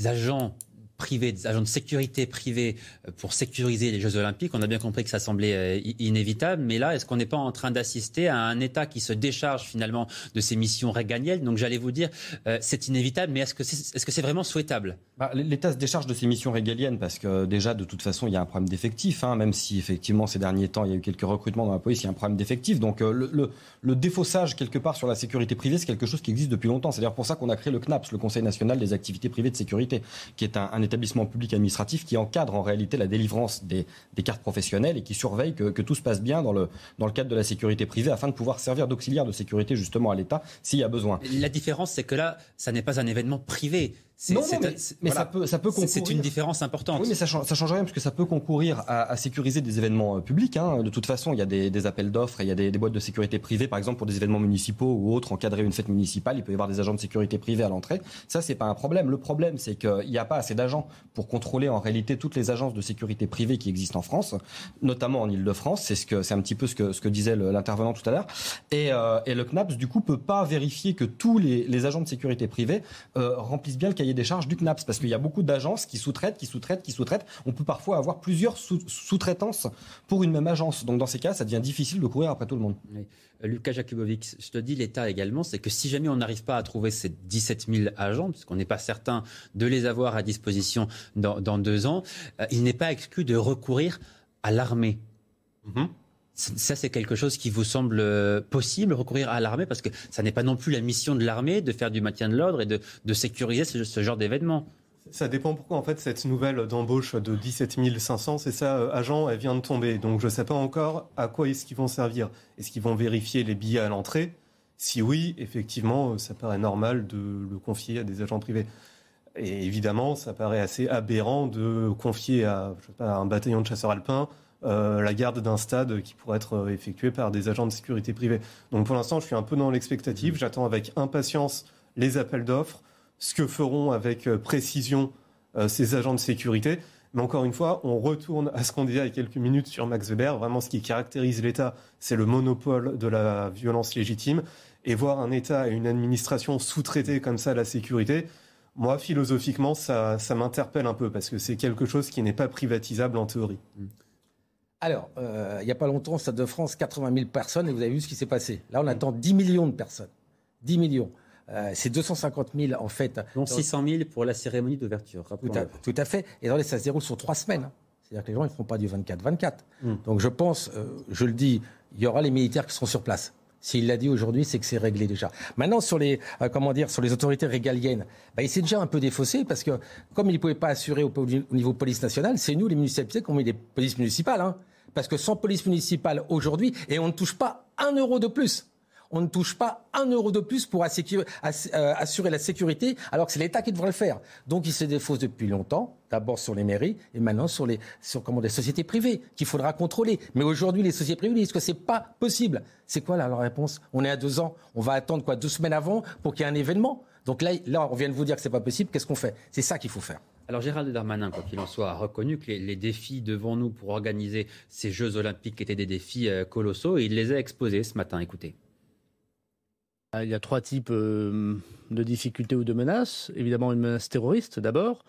agents privés, des agents de sécurité privés euh, pour sécuriser les Jeux Olympiques. On a bien compris que ça semblait euh, inévitable, mais là, est-ce qu'on n'est pas en train d'assister à un État qui se décharge finalement de ses missions régaliennes? Donc j'allais vous dire, euh, c'est inévitable, mais est-ce que c'est est -ce c'est vraiment souhaitable? Bah, L'État se décharge de ses missions régaliennes parce que déjà, de toute façon, il y a un problème d'effectif, hein, même si effectivement ces derniers temps, il y a eu quelques recrutements dans la police, il y a un problème d'effectif. Donc le, le, le, défaussage quelque part sur la sécurité privée, c'est quelque chose qui existe depuis longtemps. C'est d'ailleurs pour ça qu'on a créé le CNAPS, le Conseil national des activités privées de sécurité, qui est un, un établissement public administratif qui encadre en réalité la délivrance des, cartes professionnelles et qui surveille que, tout se passe bien dans le, dans le cadre de la sécurité privée afin de pouvoir servir d'auxiliaire de sécurité justement à l'État s'il y a besoin. La différence, c'est que là, ça n'est pas un événement privé non, mais, ça peut, ça peut concourir. C'est une différence importante. Oui, mais ça change, ça change rien parce que ça peut concourir à, sécuriser des événements euh, publics. Hein. De toute façon, il y a des, appels d'offres et il y a des, boîtes de sécurité privées, par exemple pour des événements municipaux ou autres, encadrer une fête municipale, il peut y avoir des agents de sécurité privés à l'entrée. Ça, c'est pas un problème. Le problème, c'est qu'il n'y a pas assez d'agents pour contrôler en réalité toutes les agences de sécurité privées qui existent en France, notamment en Ile-de-France. C'est ce que, c'est un petit peu ce que, ce que disait l'intervenant tout à l'heure. Et, euh, et, le CNAPS, du coup, peut pas vérifier que tous les, agents de sécurité privée euh, remplissent bien le cahier des charges du CNAPS parce qu'il y a beaucoup d'agences qui sous-traitent, qui sous-traitent, qui sous-traitent. On peut parfois avoir plusieurs sous-traitances pour une même agence. Donc dans ces cas, ça devient difficile de courir après tout le monde. Euh, Lucas Jakubovic, je te dis l'État également, c'est que si jamais on n'arrive pas à trouver ces 17 000 agents, puisqu'on n'est pas certain de les avoir à disposition dans, deux ans, euh, il n'est pas exclu de recourir à l'armée. Mm-hmm. Ça, c'est quelque chose qui vous semble euh, possible, recourir à l'armée, parce que ça n'est pas non plus la mission de l'armée de faire du maintien de l'ordre et de, sécuriser ce, genre d'événement. Ça dépend pourquoi, en fait, cette nouvelle d'embauche de 17 500, c'est ça, euh, agent, elle vient de tomber. Donc, je ne sais pas encore à quoi est-ce qu'ils vont servir. Est-ce qu'ils vont vérifier les billets à l'entrée? Si oui, effectivement, ça paraît normal de le confier à des agents privés. Et évidemment, ça paraît assez aberrant de confier à un bataillon de chasseurs alpins euh, la garde d'un stade qui pourrait être euh, effectué par des agents de sécurité privée. Donc pour l'instant, je suis un peu dans l'expectative. Mmh. J'attends avec impatience les appels d'offres, ce que feront avec euh, précision ces agents de sécurité. Mais encore une fois, on retourne à ce qu'on disait il y a quelques minutes sur Max Weber. Vraiment, ce qui caractérise l'État, c'est le monopole de la violence légitime. Et voir un État et une administration sous-traiter comme ça la sécurité, moi, philosophiquement, ça, m'interpelle un peu parce que c'est quelque chose qui n'est pas privatisable en théorie. Mmh. Alors, euh, il n'y a pas longtemps, Stade de France, 80 000 personnes, et vous avez vu ce qui s'est passé. Là, on attend 10 millions de personnes. 10 millions. Euh, c'est 250 000 en fait. Donc 600 000 pour la cérémonie d'ouverture. Tout, à fait. Et dans les, ça se déroule sur trois semaines. Hein. C'est-à-dire que les gens ne feront pas du 24-24. Hmm. Donc je pense, euh, je le dis, il y aura les militaires qui seront sur place. S'il l'a dit aujourd'hui, c'est que c'est réglé déjà. Maintenant, sur les, comment dire, sur les autorités régaliennes, bah, il s'est déjà un peu défaussé parce que comme il ne pouvait pas assurer au, niveau police nationale, c'est nous, les municipalités, qui ont mis des polices municipales. Hein. Parce que sans police municipale aujourd'hui, et on ne touche pas un euro de plus. On ne touche pas un euro de plus pour euh, assurer la sécurité, alors que c'est l'État qui devrait le faire. Donc il se défausse depuis longtemps, d'abord sur les mairies, et maintenant sur les, sociétés privées, qu'il faudra contrôler. Mais aujourd'hui, les sociétés privées disent que c'est pas possible. C'est quoi là, la réponse? On est à deux ans, on va attendre quoi deux semaines avant pour qu'il y ait un événement? Donc là, on vient de vous dire que c'est pas possible. Qu'est-ce qu'on fait? C'est ça qu'il faut faire. Alors Gérald Darmanin, quoi qu'il en soit, a reconnu que les, défis devant nous pour organiser ces Jeux olympiques étaient des défis euh, colossaux il les a exposés ce matin. Écoutez. Il y a trois types euh, de difficultés ou de menaces. Évidemment, une menace terroriste d'abord.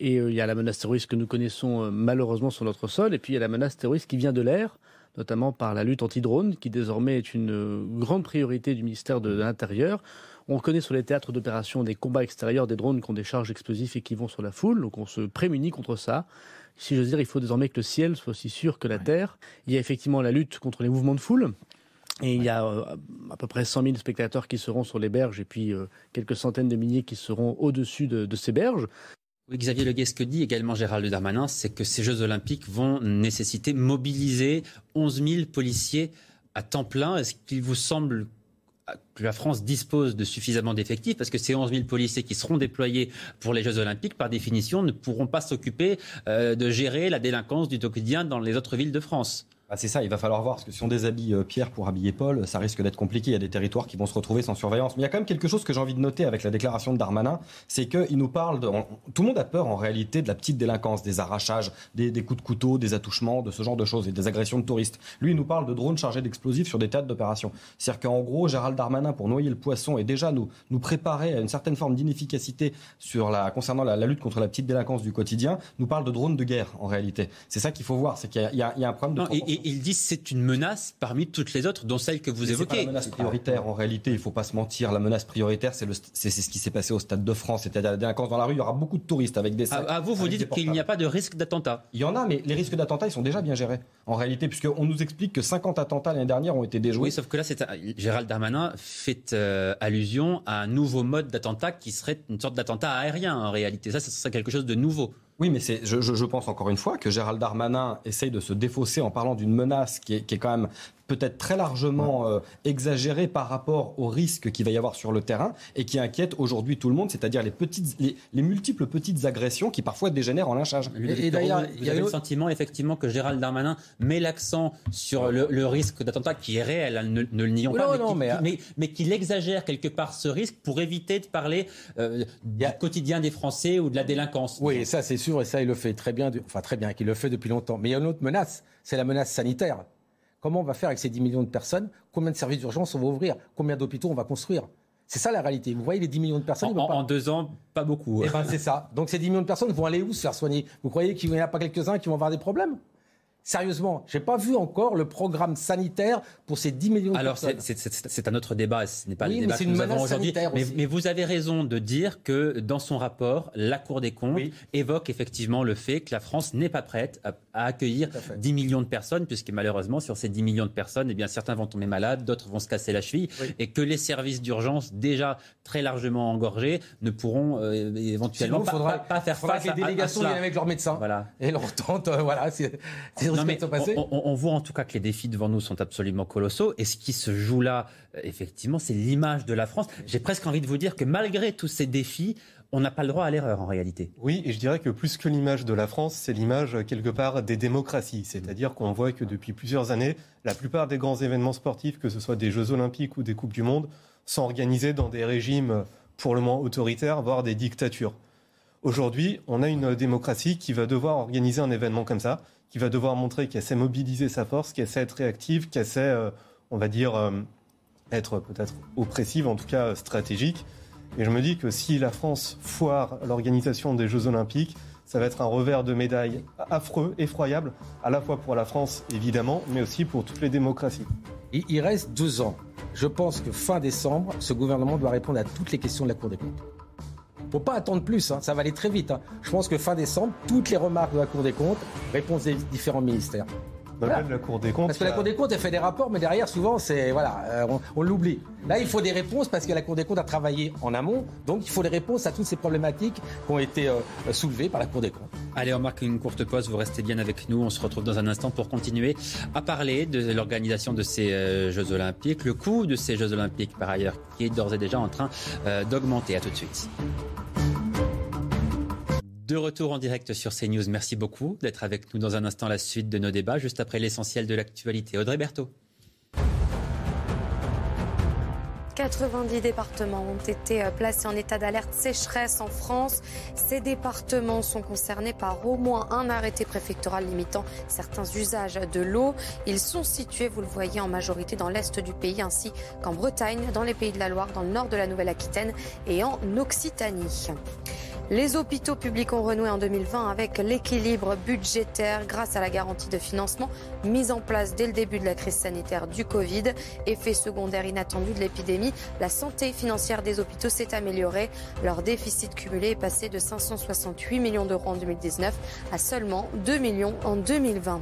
Et euh, il y a la menace terroriste que nous connaissons malheureusement sur notre sol. Et puis il y a la menace terroriste qui vient de l'air, notamment par la lutte anti-drone, qui désormais est une grande priorité du ministère de l'Intérieur. On connaît sur les théâtres d'opération des combats extérieurs des drones qui ont des charges explosives et qui vont sur la foule, donc on se prémunit contre ça. Si j'ose dire, il faut désormais que le ciel soit aussi sûr que la terre. Il y a effectivement la lutte contre les mouvements de foule. Et il y a euh, à peu près 100 000 spectateurs qui seront sur les berges et puis euh, quelques centaines de milliers qui seront au-dessus de, ces berges. Oui, Xavier Le ce que dit également Gérald Darmanin, c'est que ces Jeux Olympiques vont nécessiter mobiliser 11 000 policiers à temps plein. Est-ce qu'il vous semble que la France dispose de suffisamment d'effectifs, parce que ces 11 000 policiers qui seront déployés pour les Jeux Olympiques, par définition, ne pourront pas s'occuper euh, de gérer la délinquance du quotidien dans les autres villes de France. Ah, c'est ça, il va falloir voir, parce que si on déshabille euh, Pierre pour habiller Paul, ça risque d'être compliqué. Il y a des territoires qui vont se retrouver sans surveillance. Mais il y a quand même quelque chose que j'ai envie de noter avec la déclaration de Darmanin, c'est qu'il nous parle de. tout le monde a peur en réalité de la petite délinquance, des arrachages, des, coups de couteau, des attouchements, de ce genre de choses, et des agressions de touristes. Lui, il nous parle de drones chargés d'explosifs sur des théâtres d'opération. C'est-à-dire qu'en gros, Gérald Darmanin, pour noyer le poisson et déjà nous, nous préparer à une certaine forme d'inefficacité la, concernant la, lutte contre la petite délinquance du quotidien, nous parle de drones de guerre en réalité. C'est ça qu'il faut voir, c'est qu'il y, a un problème de. Il dit c'est une menace parmi toutes les autres, dont celle que vous évoquez. la menace prioritaire. En réalité, il ne faut pas se mentir. La menace prioritaire, c'est ce qui s'est passé au Stade de France. C'est-à-dire la délinquance dans la rue. Il y aura beaucoup de touristes avec des sacs. À, vous, vous dites qu'il n'y a pas de risque d'attentat. Il y en a, mais les risques d'attentat, ils sont déjà bien gérés. En réalité, puisqu'on nous explique que 50 attentats l'année dernière ont été déjoués. Oui, sauf que là, Gérald Darmanin fait euh, allusion à un nouveau mode d'attentat qui serait une sorte d'attentat aérien en réalité. Ça, ce serait quelque chose de nouveau. Oui, mais c'est, je, pense encore une fois que Gérald Darmanin essaye de se défausser en parlant d'une menace qui est, qui est quand même peut-être très largement euh, exagérée par rapport au risque qu'il va y avoir sur le terrain et qui inquiète aujourd'hui tout le monde, c'est-à-dire les, petites, les, multiples petites agressions qui parfois dégénèrent en lynchage. Et, d'ailleurs, il y a le sentiment effectivement que Gérald Darmanin met l'accent sur le, risque d'attentat qui est réel, hein, ne, le nions pas, mais, mais, qu'il exagère quelque part ce risque pour éviter de parler euh, du quotidien des Français ou de la délinquance. Oui, ça c'est sûr, et ça il le fait très bien, enfin très bien, qu'il le fait depuis longtemps. Mais il y a une autre menace, c'est la menace sanitaire. Comment on va faire avec ces 10 millions de personnes? Combien de services d'urgence on va ouvrir? Combien d'hôpitaux on va construire? C'est ça la réalité. Vous voyez les 10 millions de personnes. En, deux ans, pas beaucoup. Eh ben, c'est ça. Donc ces 10 millions de personnes vont aller où se faire soigner? Vous croyez qu'il n'y en a pas quelques-uns qui vont avoir des problèmes? Sérieusement, je n'ai pas vu encore le programme sanitaire pour ces 10 millions de personnes. Alors, c'est un autre débat, ce n'est pas le débat que nous avons aujourd'hui. Mais, vous avez raison de dire que dans son rapport, la Cour des comptes évoque effectivement le fait que la France n'est pas prête à, accueillir 10 millions de personnes, puisque malheureusement, sur ces 10 millions de personnes, eh bien, certains vont tomber malades, d'autres vont se casser la cheville, et que les services d'urgence, déjà très largement engorgés, ne pourront euh, éventuellement pas, pas, faire face que les délégations viennent avec leurs médecins voilà. et leur tente. Euh, voilà, on, voit en tout cas que les défis devant nous sont absolument colossaux. Et ce qui se joue là, euh, effectivement, c'est l'image de la France. J'ai presque envie de vous dire que malgré tous ces défis, on n'a pas le droit à l'erreur en réalité. Oui, et je dirais que plus que l'image de la France, c'est l'image quelque part des démocraties. C'est-à-dire qu'on voit que depuis plusieurs années, la plupart des grands événements sportifs, que ce soit des Jeux olympiques ou des Coupes du Monde, sont organisés dans des régimes pour le moins autoritaires, voire des dictatures. Aujourd'hui, on a une démocratie qui va devoir organiser un événement comme ça, qui va devoir montrer qu'elle sait mobiliser sa force, qu'elle sait être réactive, qu'elle sait, euh, on va dire, euh, être peut-être oppressive, en tout cas euh, stratégique. Et je me dis que si la France foire l'organisation des Jeux Olympiques, ça va être un revers de médaille affreux, effroyable, à la fois pour la France, évidemment, mais aussi pour toutes les démocraties. Il reste deux ans. Je pense que fin décembre, ce gouvernement doit répondre à toutes les questions de la Cour des comptes faut pas attendre plus, hein. ça va aller très vite. Hein. Je pense que fin décembre, toutes les remarques de la Cour des comptes, réponse des différents ministères. La Cour des comptes. Parce que la Cour des comptes, elle fait des rapports, mais derrière, souvent, c'est voilà, euh, on, l'oublie. Là, il faut des réponses parce que la Cour des comptes a travaillé en amont, donc il faut des réponses à toutes ces problématiques qui ont été euh, soulevées par la Cour des comptes. Allez, on marque une courte pause. Vous restez bien avec nous. On se retrouve dans un instant pour continuer à parler de l'organisation de ces euh, Jeux Olympiques, le coût de ces Jeux Olympiques, par ailleurs, qui est d'ores et déjà en train d'augmenter. À tout de suite. De retour en direct sur CNews. Merci beaucoup d'être avec nous dans un instant la suite de nos débats, juste après l'essentiel de l'actualité. Audrey Berthaud. 90 départements ont été euh, placés en état d'alerte sécheresse en France. Ces départements sont concernés par au moins un arrêté préfectoral limitant certains usages de l'eau. Ils sont situés, vous le voyez, en majorité dans l'est du pays ainsi qu'en Bretagne, dans les pays de la Loire, dans le nord de la Nouvelle-Aquitaine et en Occitanie. Les hôpitaux publics ont renoué en 2020 avec l'équilibre budgétaire grâce à la garantie de financement mise en place dès le début de la crise sanitaire du Covid. Effet secondaire inattendu de l'épidémie, la santé financière des hôpitaux s'est améliorée. Leur déficit cumulé est passé de 568 millions d'euros en 2019 à seulement 2 millions en 2020.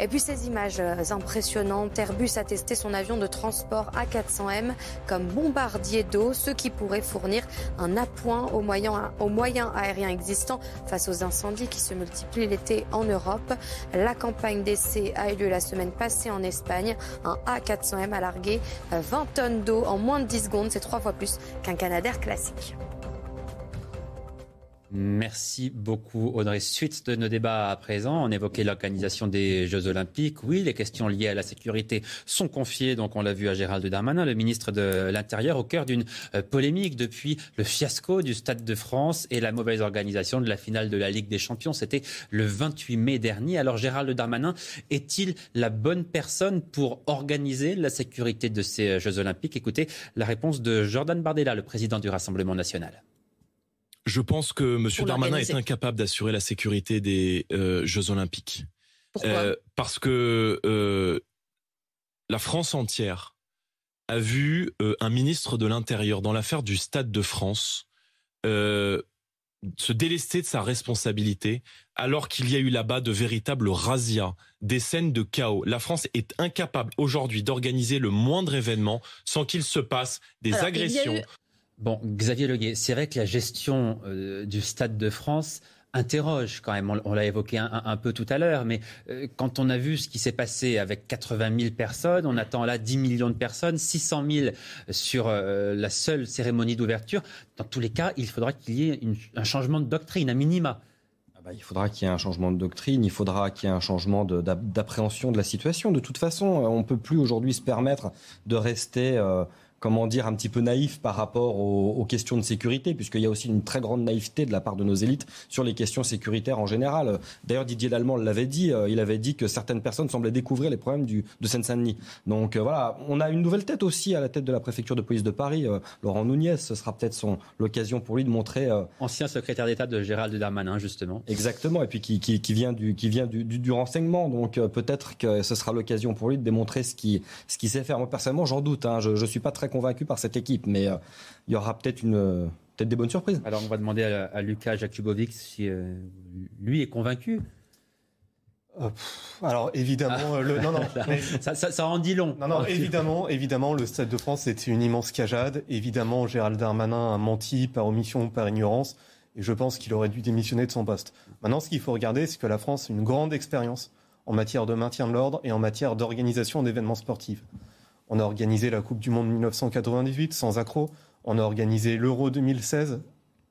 Et puis ces images euh, impressionnantes, Airbus a testé son avion de transport A400M comme bombardier d'eau, ce qui pourrait fournir un appoint aux moyens, aériens existants face aux incendies qui se multiplient l'été en Europe. La campagne d'essai a eu lieu la semaine passée en Espagne. Un A400M a largué 20 tonnes d'eau en moins de 10 secondes, c'est trois fois plus qu'un Canadair classique. Merci beaucoup Audrey. Suite de nos débats à présent, on évoquait l'organisation des Jeux Olympiques. Oui, les questions liées à la sécurité sont confiées, donc on l'a vu à Gérald Darmanin, le ministre de l'Intérieur, au cœur d'une euh, polémique depuis le fiasco du Stade de France et la mauvaise organisation de la finale de la Ligue des Champions. C'était le 28 mai dernier. Alors Gérald Darmanin est-il la bonne personne pour organiser la sécurité de ces Jeux Olympiques? Écoutez la réponse de Jordan Bardella, le président du Rassemblement national. Je pense que M. Darmanin est incapable d'assurer la sécurité des euh, Jeux Olympiques. Pourquoi euh, Parce que euh, la France entière a vu un ministre de l'Intérieur dans l'affaire du Stade de France se délester de sa responsabilité alors qu'il y a eu là-bas de véritables razzias, des scènes de chaos. La France est incapable aujourd'hui d'organiser le moindre événement sans qu'il se passe des agressions. Bon, Xavier Leguet, c'est vrai que la gestion euh, du Stade de France interroge quand même. On, l'a évoqué un, peu tout à l'heure, mais euh, quand on a vu ce qui s'est passé avec 80 000 personnes, on attend là 10 millions de personnes, 600 000 sur euh, la seule cérémonie d'ouverture. Dans tous les cas, il faudra qu'il y ait un changement de doctrine, à minima. Ah bah, il faudra qu'il y ait un changement de doctrine, il faudra qu'il y ait un changement d'appréhension de, la situation. De toute façon, on ne peut plus aujourd'hui se permettre de rester comment dire, un petit peu naïf par rapport aux, questions de sécurité, puisqu'il y a aussi une très grande naïveté de la part de nos élites sur les questions sécuritaires en général. D'ailleurs, Didier Lallemand l'avait dit, euh, il avait dit que certaines personnes semblaient découvrir les problèmes du, de Seine-Saint-Denis. Donc euh, voilà, on a une nouvelle tête aussi à la tête de la préfecture de police de Paris, euh, Laurent Nouniez, ce sera peut-être l'occasion pour lui de montrer... Ancien secrétaire d'État de Gérald Darmanin, justement. Exactement, et puis qui, qui, qui vient, du, qui vient du, du, renseignement, donc peut-être que ce sera l'occasion pour lui de démontrer ce qu'il ce qui sait faire. Moi, personnellement, j'en doute, hein. je ne suis pas très convaincu par cette équipe, mais euh, il y aura peut-être une peut-être des bonnes surprises. Alors on va demander à, Lucas Jakubovic si euh, lui est convaincu. Euh, alors évidemment, le, non, non, ça, ça, en dit long. Non, non, évidemment, évidemment, le Stade de France c'était une immense cajade. Évidemment, Gérald Darmanin a menti par omission ou par ignorance, et je pense qu'il aurait dû démissionner de son poste. Maintenant, ce qu'il faut regarder, c'est que la France a une grande expérience en matière de maintien de l'ordre et en matière d'organisation d'événements sportifs. On a organisé la Coupe du Monde 1998 sans accro. On a organisé l'Euro 2016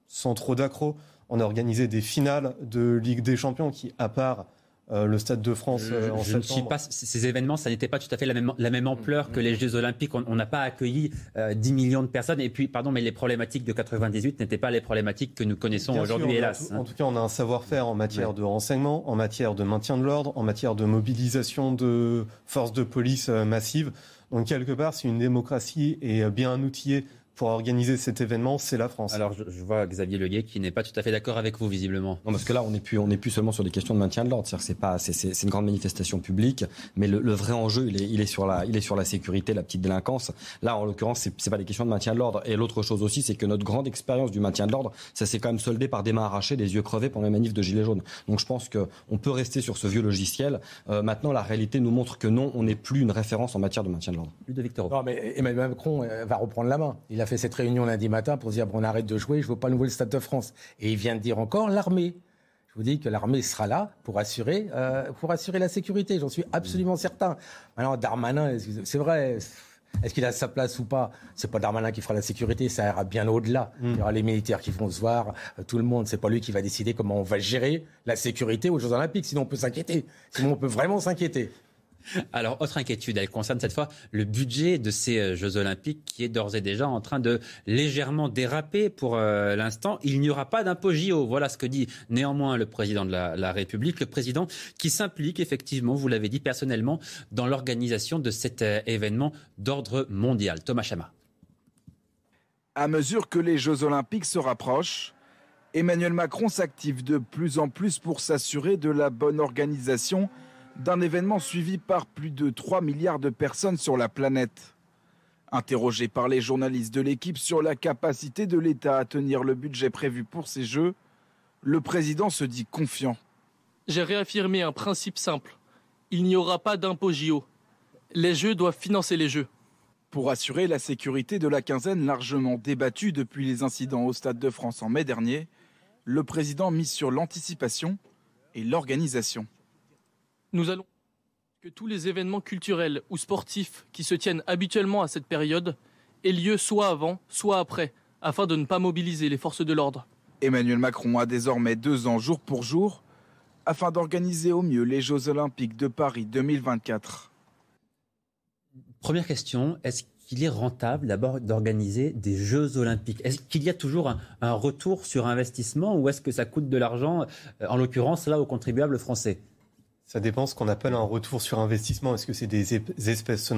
sans trop d'accro. On a organisé des finales de Ligue des Champions qui, à part euh, le Stade de France euh, en je, pas, ces événements, ça n'était pas tout à fait la même, la même ampleur que les Jeux Olympiques. On n'a pas accueilli 10 euh, millions de personnes. Et puis, pardon, mais les problématiques de 98 n'étaient pas les problématiques que nous connaissons aujourd'hui, hélas. En tout, cas, on a un savoir-faire en matière de renseignement, en matière de maintien de l'ordre, en matière de mobilisation de forces de police massives. Donc quelque part, si une démocratie est bien outillée pour organiser cet événement, c'est la France. Alors, je, vois Xavier Leguet qui n'est pas tout à fait d'accord avec vous, visiblement. Non, parce que là, on n'est plus, on plus seulement sur des questions de maintien de l'ordre. C'est pas, c'est, une grande manifestation publique, mais le, vrai enjeu, il est, il est sur la, il est sur la sécurité, la petite délinquance. Là, en l'occurrence, c'est, c'est pas des questions de maintien de l'ordre. Et l'autre chose aussi, c'est que notre grande expérience du maintien de l'ordre, ça s'est quand même soldé par des mains arrachées, des yeux crevés pendant les manifs de gilets jaunes. Donc, je pense que on peut rester sur ce vieux logiciel. Euh, maintenant, la réalité nous montre que non, on n'est plus une référence en matière de maintien de l'ordre. de Victor. Non, mais Emmanuel Macron euh, va reprendre la main. Il a fait cette réunion lundi matin pour dire bon, on arrête de jouer, je veux pas le nouveau Stade de France. Et il vient de dire encore l'armée. Je vous dis que l'armée sera là pour assurer, euh, pour assurer la sécurité. J'en suis absolument certain. Maintenant, Darmanin, c'est vrai. Est-ce qu'il a sa place ou pas? C'est pas Darmanin qui fera la sécurité, ça ira bien au-delà. Mm. Il y aura les militaires qui vont se voir, euh, tout le monde. C'est pas lui qui va décider comment on va gérer la sécurité aux Jeux Olympiques. Sinon, on peut s'inquiéter. Sinon, on peut vraiment s'inquiéter. Alors, autre inquiétude, elle concerne cette fois le budget de ces euh, Jeux Olympiques qui est d'ores et déjà en train de légèrement déraper pour euh, l'instant. Il n'y aura pas d'impôt JO. Voilà ce que dit néanmoins le président de la, République, le président qui s'implique effectivement, vous l'avez dit personnellement, dans l'organisation de cet euh, événement d'ordre mondial. Thomas Chama. À mesure que les Jeux Olympiques se rapprochent, Emmanuel Macron s'active de plus en plus pour s'assurer de la bonne organisation d'un événement suivi par plus de 3 milliards de personnes sur la planète. Interrogé par les journalistes de l'équipe sur la capacité de l'État à tenir le budget prévu pour ces Jeux, le président se dit confiant. J'ai réaffirmé un principe simple. Il n'y aura pas d'impôt JO. Les Jeux doivent financer les Jeux. Pour assurer la sécurité de la quinzaine largement débattue depuis les incidents au Stade de France en mai dernier, le président mise sur l'anticipation et l'organisation nous allons que tous les événements culturels ou sportifs qui se tiennent habituellement à cette période aient lieu soit avant, soit après, afin de ne pas mobiliser les forces de l'ordre. Emmanuel Macron a désormais deux ans jour pour jour afin d'organiser au mieux les Jeux olympiques de Paris 2024. Première question, est-ce qu'il est rentable d'abord d'organiser des Jeux olympiques? Est-ce qu'il y a toujours un, un, retour sur investissement ou est-ce que ça coûte de l'argent, euh, en l'occurrence là aux contribuables français? Ça dépend ce qu'on appelle un retour sur investissement. Est-ce que c'est des espèces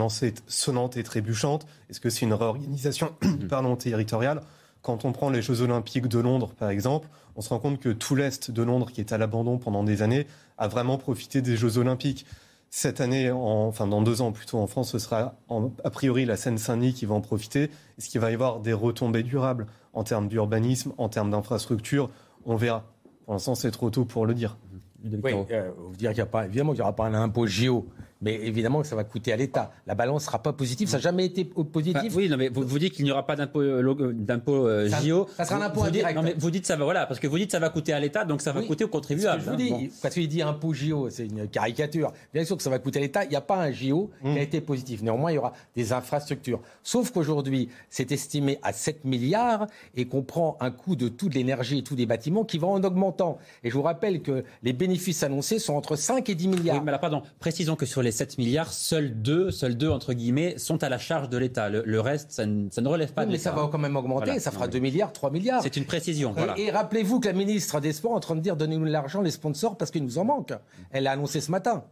sonnantes et trébuchantes? Est-ce que c'est une réorganisation pardon, territoriale? Quand on prend les Jeux Olympiques de Londres, par exemple, on se rend compte que tout l'Est de Londres, qui est à l'abandon pendant des années, a vraiment profité des Jeux Olympiques. Cette année, enfin dans deux ans plutôt en France, ce sera a priori la Seine-Saint-Denis qui va en profiter. Est-ce qu'il va y avoir des retombées durables? En termes d'urbanisme, en termes d'infrastructure On verra. Pour l'instant, c'est trop tôt pour le dire. Oui, euh, vous dire qu'il n'y a pas, évidemment qu'il n'y aura pas un impôt géo, Mais évidemment que ça va coûter à l'État. La balance ne sera pas positive. Ça n'a jamais été positif. oui, non, mais vous, vous dites qu'il n'y aura pas d'impôt euh, d'impôt euh, JO. Ça sera un impôt vous indirect. Dites, non, mais vous dites ça va voilà parce que vous dites ça va coûter à l'État donc ça va Oui. coûter aux contribuables. Ce que je hein. vous dis, Bon. parce qu'il dit impôt JO, c'est une caricature. Bien sûr que ça va coûter à l'État. Il n'y a pas un JO qui a été positif. Néanmoins, il y aura des infrastructures. Sauf qu'aujourd'hui, c'est estimé à 7 milliards et qu'on prend un coût de toute l'énergie et tous les bâtiments qui va en augmentant. Et je vous rappelle que les bénéfices annoncés sont entre 5 et 10 milliards. Oui, mais alors, pardon, précisons que sur les 7 milliards, seuls deux, seuls deux, entre guillemets, sont à la charge de l'État. Le, le reste, ça, ne- ça ne relève pas Oui, de mais l'État. ça va quand même augmenter, Voilà. ça fera Oui. 2 milliards, 3 milliards. C'est une précision, voilà. Et, et rappelez-vous que la ministre des Sports est en train de dire donnez-nous de l'argent, les sponsors, parce qu'il nous en manque. Elle l'a annoncé ce matin.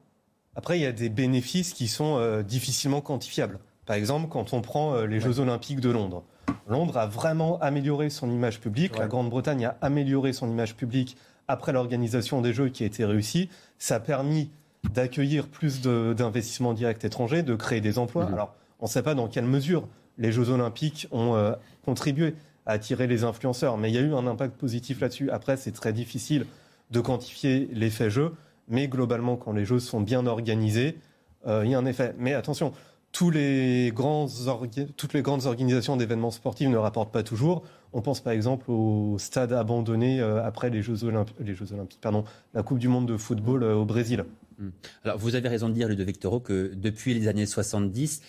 Après, il y a des bénéfices qui sont euh, difficilement quantifiables. Par exemple, quand on prend euh, les Jeux Olympiques de Londres. Londres a vraiment amélioré son image publique. La Grande-Bretagne a amélioré son image publique après l'organisation des Jeux qui a été réussie. Ça a permis d'accueillir plus d'investissements directs étrangers, de créer des emplois. Alors, on ne sait pas dans quelle mesure les Jeux Olympiques ont euh, contribué à attirer les influenceurs, mais il y a eu un impact positif là-dessus. Après, c'est très difficile de quantifier l'effet jeu, mais globalement, quand les Jeux sont bien organisés, euh, il y a un effet. Mais attention, tous les grands toutes les grandes organisations d'événements sportifs ne rapportent pas toujours. On pense par exemple au stade abandonné euh, après les Jeux, Olymp- les Jeux Olympiques, pardon, la Coupe du Monde de football au Brésil. Hmm. Alors, vous avez raison de dire, Ludovic Toro, que depuis les années 70,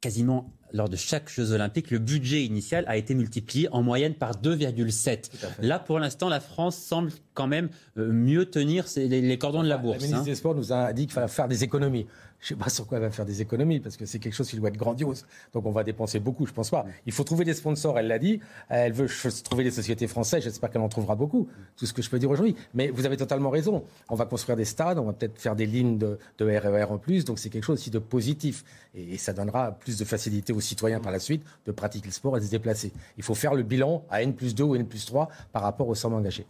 quasiment lors de chaque Jeux Olympiques, le budget initial a été multiplié en moyenne par 2,7. Là, pour l'instant, la France semble quand même euh, mieux tenir les, cordons de la La bourse. ministre hein. des Sports nous a dit qu'il fallait faire des économies. Je ne sais pas sur quoi elle va faire des économies, parce que c'est quelque chose qui doit être grandiose. Donc on va dépenser beaucoup, je pense pas. Il faut trouver des sponsors, elle l'a dit. Elle veut trouver des sociétés françaises, j'espère qu'elle en trouvera beaucoup. Tout ce que je peux dire aujourd'hui. Mais vous avez totalement raison. On va construire des stades, on va peut-être faire des lignes de, de RER en plus. Donc c'est quelque chose aussi de positif. Et, et ça donnera plus de facilité aux citoyens par la suite de pratiquer le sport et de se déplacer. Il faut faire le bilan à N plus 2 ou N plus 3 par rapport aux sommes engagées.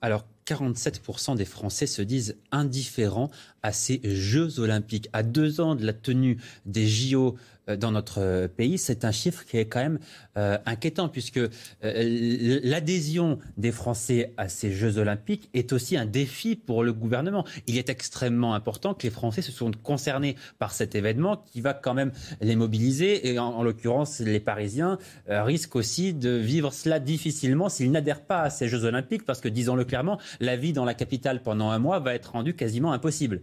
Alors, 47% des Français se disent indifférents à ces Jeux olympiques. À deux ans de la tenue des JO euh, dans notre euh, pays, c'est un chiffre qui est quand même euh, inquiétant, puisque l'adhésion des Français à ces Jeux olympiques est aussi un défi pour le gouvernement. Il est extrêmement important que les Français se sont concernés par cet événement qui va quand même les mobiliser, et en, en l'occurrence, les Parisiens risquent aussi de vivre cela difficilement s'ils n'adhèrent pas à ces Jeux olympiques, parce que, disons-le clairement, la vie dans la capitale pendant un mois va être rendue quasiment impossible.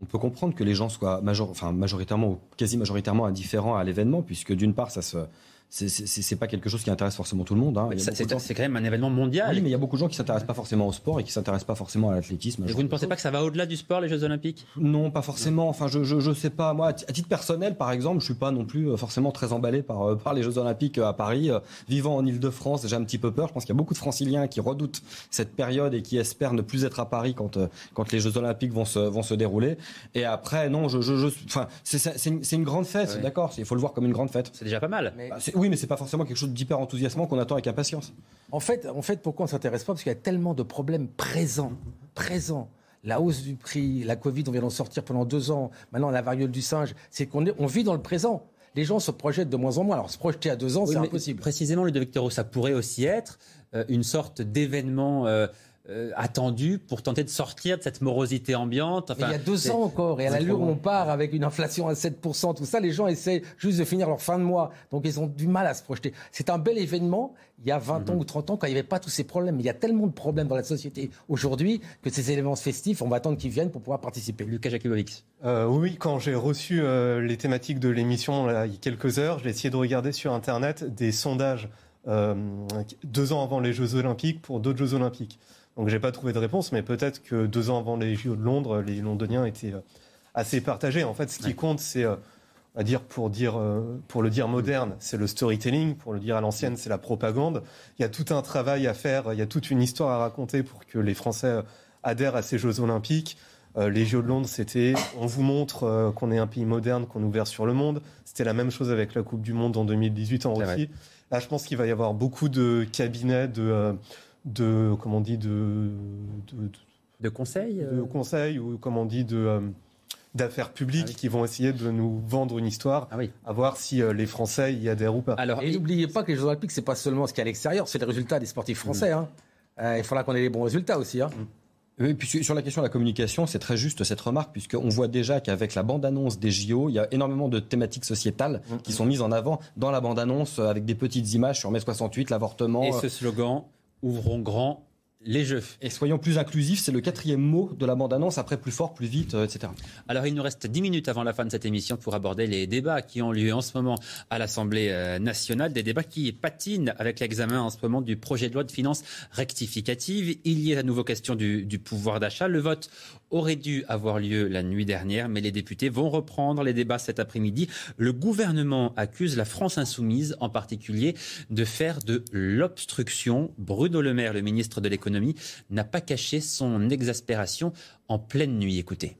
On peut comprendre que les gens soient major- enfin, majoritairement ou quasi majoritairement indifférents à l'événement, puisque d'une part, ça se. C'est- C'est c'est pas quelque chose qui intéresse forcément tout le monde. hein. C'est gens- quand même un événement mondial. Oui, mais il y a beaucoup de gens qui s'intéressent pas forcément au sport et qui s'intéressent pas forcément à l'athlétisme. Et vous ne pensez pas que ça va au-delà du sport, les Jeux Olympiques? Non, pas forcément. Enfin, je, je, je sais pas. Moi, à ti- à titre personnel, par exemple, je suis pas non plus euh, forcément très emballé par, euh, par les Jeux Olympiques euh, à Paris. Vivant en Ile-de-France, j'ai un petit peu peur. Je pense qu'il y a beaucoup de franciliens qui redoutent cette période et qui espèrent ne plus être à Paris quand, quand les Jeux Olympiques vont se, vont se dérouler. Et après, non, je, je, je- enfin, c'est- c'est c'est une, grande fête, Ouais. d'accord. Il faut le voir comme une grande fête. C'est déjà pas mal. Bah, oui, mais c'est pas forcément quelque chose d'hyper enthousiasmant qu'on attend avec impatience. En fait, en fait, pourquoi on ne s'intéresse pas? Parce qu'il y a tellement de problèmes présents, présents. La hausse du prix, la Covid, on vient d'en sortir pendant deux ans. Maintenant, la variole du singe, c'est qu'on est- on vit dans le présent. Les gens se projettent de moins en moins. Alors, se projeter à deux ans, Oui, c'est impossible. Précisément, Ludovic Toro, ça pourrait aussi être euh, une sorte d'événement euh, euh, attendu pour tenter de sortir de cette morosité ambiante. Il y a deux ans encore, et à l'allure où on part avec une inflation à 7%, tout ça, les gens essaient juste de finir leur fin de mois. Donc ils ont du mal à se projeter. C'est un bel événement, il y a 20 ans Mhm. ou 30 ans, quand il n'y avait pas tous ces problèmes. Mais il y a tellement de problèmes dans la société aujourd'hui que ces éléments festifs, on va attendre qu'ils viennent pour pouvoir participer. Lucas Jakubovic. Euh, oui, quand j'ai reçu euh, les thématiques de l'émission il y a quelques heures, j'ai essayé de regarder sur Internet des sondages euh, deux ans avant les Jeux Olympiques pour d'autres Jeux Olympiques. Donc j'ai pas trouvé de réponse, mais peut-être que deux ans avant les JO de Londres, les Londoniens étaient euh, assez partagés. En fait, ce qui compte, c'est euh, à dire pour dire euh, pour le dire moderne, c'est le storytelling. Pour le dire à l'ancienne, c'est la propagande. Il y a tout un travail à faire. Il y a toute une histoire à raconter pour que les Français adhèrent à ces Jeux Olympiques. Les Jeux de Londres, c'était on vous montre qu'on est un pays moderne, qu'on est ouvert sur le monde. C'était la même chose avec la Coupe du Monde en 2018 en Russie. Là, je pense qu'il va y avoir beaucoup de cabinets de, de comment on dit, de, de, De conseils euh de conseils ou comment on dit, de euh, d'affaires publiques qui vont essayer de nous vendre une histoire, à voir si euh, les Français y adhèrent ou pas. et n'oubliez pas que les Jeux Olympiques, c'est pas seulement ce qu'il y a à l'extérieur, c'est les résultats des sportifs français. hein. Euh, il faudra qu'on ait les bons résultats aussi. hein. Puis sur la question de la communication, c'est très juste cette remarque, puisqu'on voit déjà qu'avec la bande-annonce des JO, il y a énormément de thématiques sociétales mm. qui sont mises en avant dans la bande-annonce avec des petites images sur mai 68, l'avortement. Et ce slogan, ouvrons grand, les jeux. Et soyons plus inclusifs, c'est le quatrième mot de la bande-annonce, après plus fort, plus vite, euh, etc. Alors il nous reste 10 minutes avant la fin de cette émission pour aborder les débats qui ont lieu en ce moment à l'Assemblée euh, nationale, des débats qui patinent avec l'examen en ce moment du projet de loi de finances rectificative. Il y a à nouveau question du, du pouvoir d'achat. Le vote aurait dû avoir lieu la nuit dernière, mais les députés vont reprendre les débats cet après-midi. Le gouvernement accuse la France insoumise, en particulier, de faire de l'obstruction. Bruno Le Maire, le ministre de l'économie, n'a pas caché son exaspération en pleine nuit. Écoutez.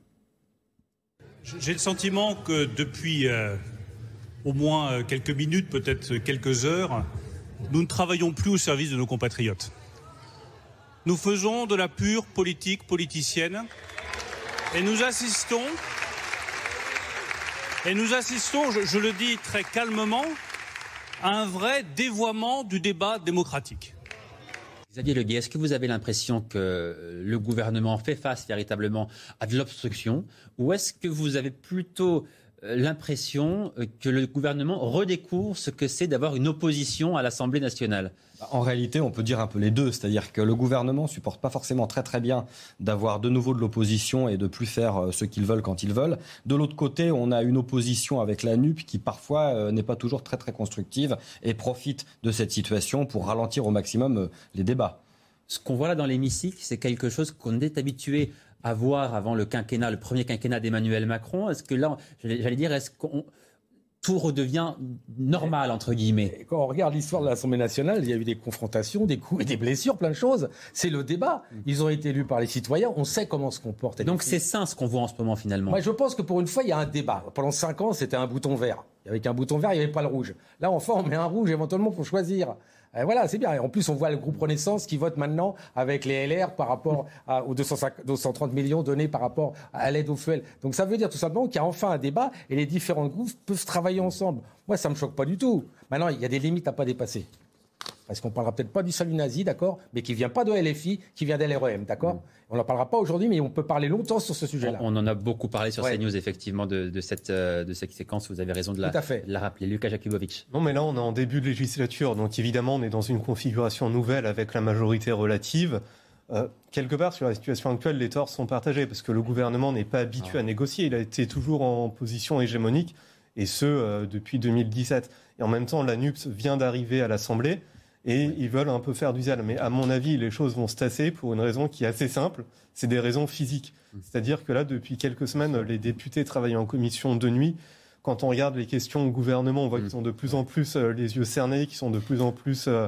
J'ai le sentiment que depuis euh, au moins euh, quelques minutes, peut-être quelques heures, nous ne travaillons plus au service de nos compatriotes. Nous faisons de la pure politique politicienne et nous assistons, et nous assistons, je, le dis très calmement, à un vrai dévoiement du débat démocratique. Xavier Leguet, est-ce que vous avez l'impression que le gouvernement fait face véritablement à de l'obstruction ou est-ce que vous avez plutôt l'impression euh, que le gouvernement redécouvre ce que c'est d'avoir une opposition à l'Assemblée nationale En réalité, on peut dire un peu les deux. C'est-à-dire que le gouvernement supporte pas forcément très très bien d'avoir de nouveau de l'opposition et de plus faire euh, ce qu'ils veulent quand ils veulent. De l'autre côté, on a une opposition avec la NUP qui parfois n'est pas toujours très très constructive et profite de cette situation pour ralentir au maximum les débats. Ce qu'on voit là dans l'hémicycle, c'est quelque chose qu'on est habitué à voir avant le quinquennat, le premier quinquennat d'Emmanuel Macron Est-ce que là, j'allais dire, est-ce qu'on tout redevient normal, entre guillemets? Quand on regarde l'histoire de l'Assemblée nationale, il y a eu des confrontations, des coups et des blessures, plein de choses. C'est le débat. Ils ont été élus par les citoyens, on sait comment se comportent. Donc c'est ça ce qu'on voit en ce moment finalement. Moi je pense que pour une fois, il y a un débat. Pendant cinq ans, c'était un bouton vert. Avec un bouton vert, il n'y avait pas le rouge. Là, enfin, on met un rouge éventuellement pour choisir. Euh, voilà, c'est bien. Et en plus, on voit le groupe Renaissance qui vote maintenant avec les LR par rapport aux 230 millions donnés par rapport à l'aide au fuel. Donc ça veut dire tout simplement qu'il y a enfin un débat et les différents groupes peuvent travailler ensemble. Moi, ça me choque pas du tout. Maintenant, il y a des limites à pas dépasser parce qu'on parlera peut-être pas du salut nazi, d'accord, mais qui vient pas de LFI, qui vient d'LREM, d'accord mm. On n'en parlera pas aujourd'hui, mais on peut parler longtemps sur ce sujet-là. On, en a beaucoup parlé sur CNews, effectivement, de, cette, euh, de cette séquence. Vous avez raison de la, la rappeler. Lucas Jakubovic. Non, mais là, on est en début de législature, donc évidemment, on est dans une configuration nouvelle avec la majorité relative. Euh, quelque part, sur la situation actuelle, les torts sont partagés parce que le gouvernement n'est pas habitué ah. à négocier. Il a été toujours en position hégémonique, et ce, euh, depuis 2017. Et en même temps, la NUPS vient d'arriver à l'Assemblée et ils veulent un peu faire du zèle. Mais à mon avis, les choses vont se tasser pour une raison qui est assez simple, c'est des raisons physiques. Mmh. C'est-à-dire que là, depuis quelques semaines, les députés travaillent en commission de nuit. Quand on regarde les questions au gouvernement, on voit qu'ils mmh. sont de plus en plus euh, les yeux cernés, qu'ils sont de plus en plus, euh,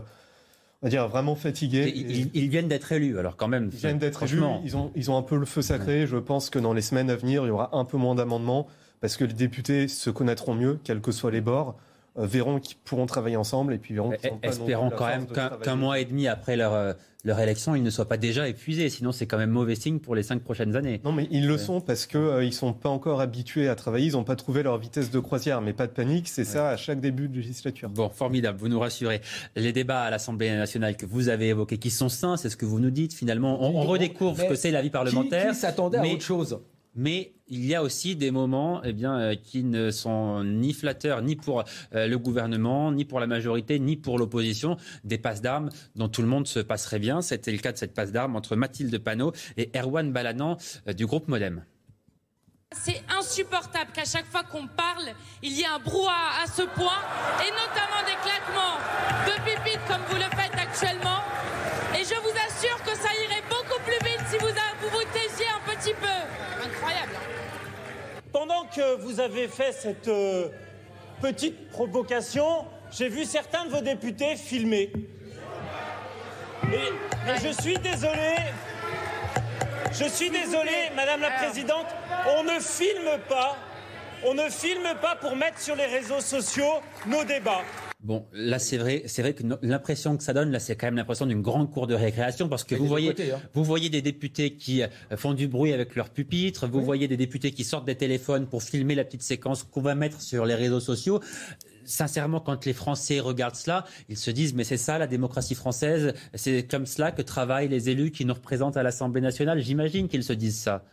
on va dire, vraiment fatigués. Ils, viennent d'être élus, alors quand même. Ils viennent d'être élus, ils ont, ils ont un peu le feu sacré. Je pense que dans les semaines à venir, il y aura un peu moins d'amendements parce que les députés se connaîtront mieux, quels que soient les bords. Euh, verront qu'ils pourront travailler ensemble et puis verront qu'ils Espérons quand même qu'un mois et demi après leur, euh, leur élection, ils ne soient pas déjà épuisés. Sinon, c'est quand même mauvais signe pour les cinq prochaines années. Non, mais ils le sont parce qu'ils euh, ne sont pas encore habitués à travailler. Ils n'ont pas trouvé leur vitesse de croisière. Mais pas de panique, c'est ça à chaque début de législature. Bon, formidable. Vous nous rassurez. Les débats à l'Assemblée nationale que vous avez évoqués, qui sont sains, c'est ce que vous nous dites finalement. On, redécouvre ce que c'est la vie parlementaire. Qui, qui s'attendait à autre chose? Mais il y a aussi des moments eh bien, euh, qui ne sont ni flatteurs ni pour euh, le gouvernement, ni pour la majorité, ni pour l'opposition. Des passes d'armes dont tout le monde se passerait bien. C'était le cas de cette passe d'armes entre Mathilde Panot et Erwan Balanan euh, du groupe Modem. C'est insupportable qu'à chaque fois qu'on parle, il y ait un brouhaha à ce point, et notamment des claquements de pipites comme vous le faites actuellement. Et je vous assure que ça irait beaucoup plus vite si vous vous, taisiez un petit peu. Incroyable. Hein. Pendant que vous avez fait cette euh, petite provocation, j'ai vu certains de vos députés filmer. Et, je suis désolé. Je suis désolé, Madame la Présidente, on ne filme pas, on ne filme pas pour mettre sur les réseaux sociaux nos débats. Bon, là, c'est vrai, c'est vrai que l'impression que ça donne, là, c'est quand même l'impression d'une grande cour de récréation parce que vous voyez, hein. vous voyez des députés qui euh, font du bruit avec leurs pupitres, vous voyez des députés qui sortent des téléphones pour filmer la petite séquence qu'on va mettre sur les réseaux sociaux sincèrement, quand les Français regardent cela, ils se disent mais c'est ça la démocratie française, c'est comme cela que travaillent les élus qui nous représentent à l'Assemblée nationale. J'imagine qu'ils se disent ça.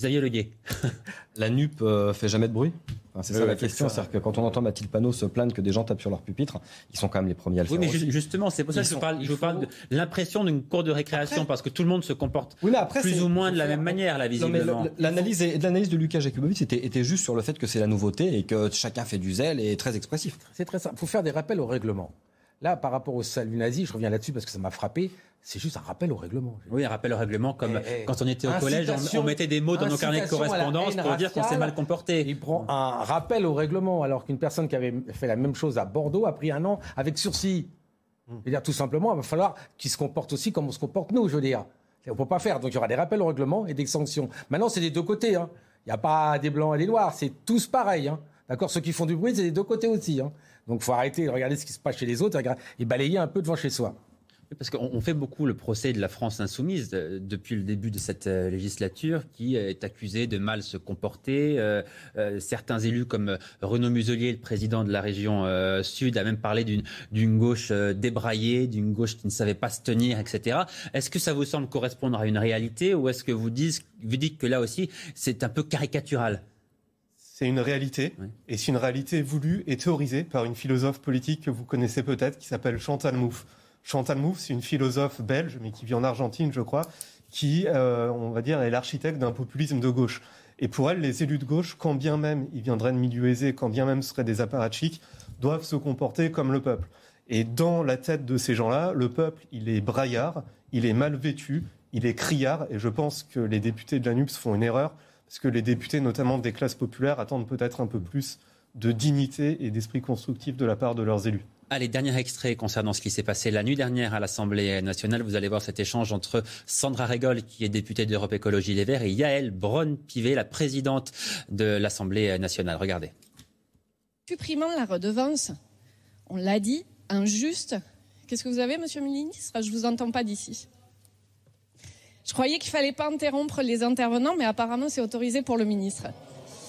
Xavier Leguet. La NUP euh, fait jamais de bruit c'est Oui, ça la oui, question, c'est c'est-à-dire que quand on entend Mathilde Panot se plaindre que des gens tapent sur leur pupitre, ils sont quand même les premiers à le Oui, faire. mais ju- aussi. justement, c'est pour ça que je parle, je faut- parle de l'impression d'une cour de récréation, parce que tout le monde se comporte Oui, mais après, plus ou moins de la même manière, là, mais visiblement. l'analyse de Lucas Jakubowicz était, était juste sur le fait que c'est la nouveauté et que chacun fait du zèle et est très expressif. C'est très simple. Il faut faire des rappels au règlement. Là, par rapport au salut nazi, je reviens là-dessus parce que ça m'a frappé. C'est juste un rappel au règlement. Oui, un rappel au règlement, comme Eh, eh, quand on était au collège, on, mettait des mots dans nos carnets de correspondance pour dire qu'on s'est mal comporté. Il prend un rappel au règlement, alors qu'une personne qui avait fait la même chose à Bordeaux a pris un an avec sursis. C'est-à-dire, tout simplement, il va falloir qu'il se comporte aussi comme on se comporte nous, je veux dire. On ne peut pas faire. Donc, il y aura des rappels au règlement et des sanctions. Maintenant, c'est des deux côtés. hein. Il n'y a pas des blancs et des noirs. C'est tous pareil. hein. D'accord Ceux qui font du bruit, c'est des deux côtés aussi. hein. Donc, faut arrêter de regarder ce qui se passe chez les autres et balayer un peu devant chez soi. Parce qu'on on fait beaucoup le procès de la France insoumise euh, depuis le début de cette euh, législature, qui est accusée de mal se comporter. Euh, euh, certains élus, comme euh, Renaud Muselier, le président de la région euh, Sud, a même parlé d'une gauche euh, débraillée, d'une gauche qui ne savait pas se tenir, etc. Est-ce que ça vous semble correspondre à une réalité, ou est-ce que vous dites que là aussi, c'est un peu caricatural? C'est une réalité, et c'est une réalité voulue et théorisée par une philosophe politique que vous connaissez peut-être, qui s'appelle Chantal Mouffe. Chantal Mouffe, c'est une philosophe belge, mais qui vit en Argentine, je crois, qui, euh, on va dire, est l'architecte d'un populisme de gauche. Et pour elle, les élus de gauche, quand bien même ils viendraient de milieux aisés, quand bien même ce seraient des apparatchiks, doivent se comporter comme le peuple. Et dans la tête de ces gens-là, le peuple, il est braillard, il est mal vêtu, il est criard, et je pense que les députés de la NUPS font une erreur, parce que les députés, notamment des classes populaires, attendent peut-être un peu plus de dignité et d'esprit constructif de la part de leurs élus. Allez, dernier extrait concernant ce qui s'est passé la nuit dernière à l'Assemblée nationale. Vous allez voir cet échange entre Sandra Régol, qui est députée d'Europe Écologie Les Verts, et Yael Braun-Pivet, la présidente de l'Assemblée nationale. Regardez. supprimant la redevance, on l'a dit, injuste. Qu'est-ce que vous avez, monsieur le ministre? Je vous entends pas d'ici. Je croyais qu'il fallait pas interrompre les intervenants, mais apparemment c'est autorisé pour le ministre.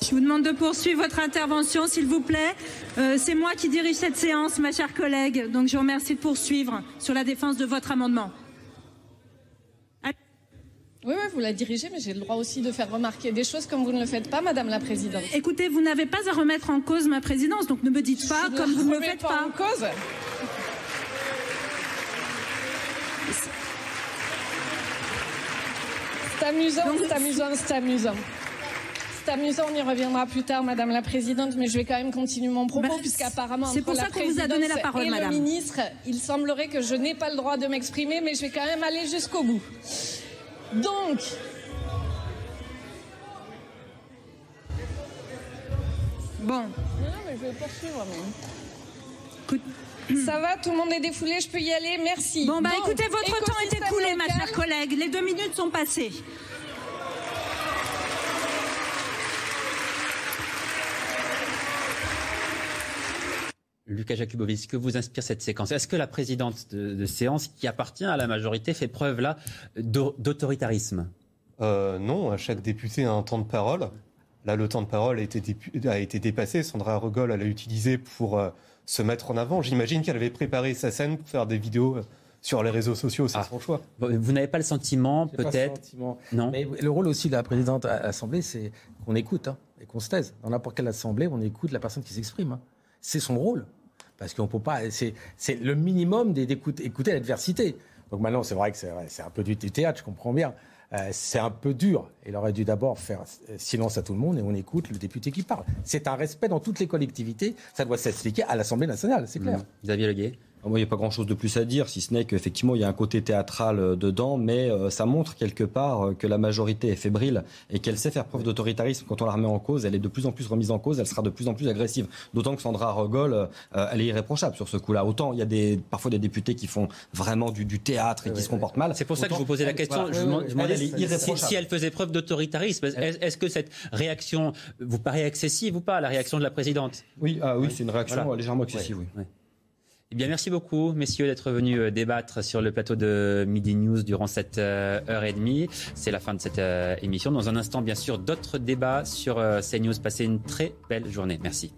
Je vous demande de poursuivre votre intervention, s'il vous plaît. Euh, c'est moi qui dirige cette séance, ma chère collègue. Donc je vous remercie de poursuivre sur la défense de votre amendement. Oui, oui, vous la dirigez, mais j'ai le droit aussi de faire remarquer des choses comme vous ne le faites pas, Madame la Présidente. Écoutez, vous n'avez pas à remettre en cause ma présidence, donc ne me dites pas Je comme vous ne le faites pas pas. en cause. C'est amusant, c'est amusant, c'est amusant. C'est amusant, on y reviendra plus tard, Madame la Présidente, mais je vais quand même continuer mon propos, Bah, puisqu'apparemment, c'est pour la ça qu'on vous a donné la parole, et madame. le ministre, il semblerait que je n'ai pas le droit de m'exprimer, mais je vais quand même aller jusqu'au bout. Donc, Bon. Non, non, mais je vais poursuivre. mais- Ça va, tout le monde est défoulé, je peux y aller, merci. Bon, bah Donc, écoutez, votre temps est écoulé, ma chère collègue. Les deux minutes sont passées. Lucas Jakubowicz, que vous inspire cette séquence Est-ce que la présidente de, de séance, qui appartient à la majorité, fait preuve là d'au- d'autoritarisme? Euh, non, à chaque député a un temps de parole. Là, le temps de parole a été, dépu- a été dépassé. Sandra Regol, elle l'a utilisé pour euh, se mettre en avant. J'imagine qu'elle avait préparé sa scène pour faire des vidéos euh, sur les réseaux sociaux. C'est son choix. Vous n'avez pas le sentiment, peut-être. Non. Mais le rôle aussi de la présidente à l'Assemblée, c'est qu'on écoute hein, et qu'on se taise. Dans n'importe quelle assemblée, on écoute la personne qui s'exprime. hein. C'est son rôle. Parce qu'on peut pas. C'est le minimum d'écouter écouter l'adversité. Donc maintenant, c'est vrai que c'est un peu du théâtre, je comprends bien. Euh, c'est un peu dur. Il aurait dû d'abord faire euh, silence à tout le monde et on écoute le député qui parle. C'est un respect dans toutes les collectivités. Ça doit s'expliquer à l'Assemblée nationale, c'est clair. Xavier Leguet Moi, il n'y a pas grand-chose de plus à dire, si ce n'est qu'effectivement, il y a un côté théâtral euh, dedans, mais euh, ça montre quelque part euh, que la majorité est fébrile et qu'elle sait faire preuve d'autoritarisme. Quand on la remet en cause, elle est de plus en plus remise en cause, elle sera de plus en plus agressive. D'autant que Sandra Regol, euh, elle est irréprochable sur ce coup-là. Autant il y a des, parfois des députés qui font vraiment du, du théâtre et qui se comportent mal. C'est pour ça que je vous posais la elle- question. voilà. je demande- je Elle est si, elle faisait preuve d'autoritarisme. Est-ce que cette réaction vous paraît excessive ou pas, la réaction de la présidente? Oui, ah oui, c'est une réaction Voilà. légèrement excessive, oui. Eh bien, merci beaucoup, messieurs, d'être venus euh, débattre sur le plateau de Midi News durant cette euh, heure et demie. C'est la fin de cette euh, émission. Dans un instant, bien sûr, d'autres débats sur CNews. Passez une très belle journée. Merci.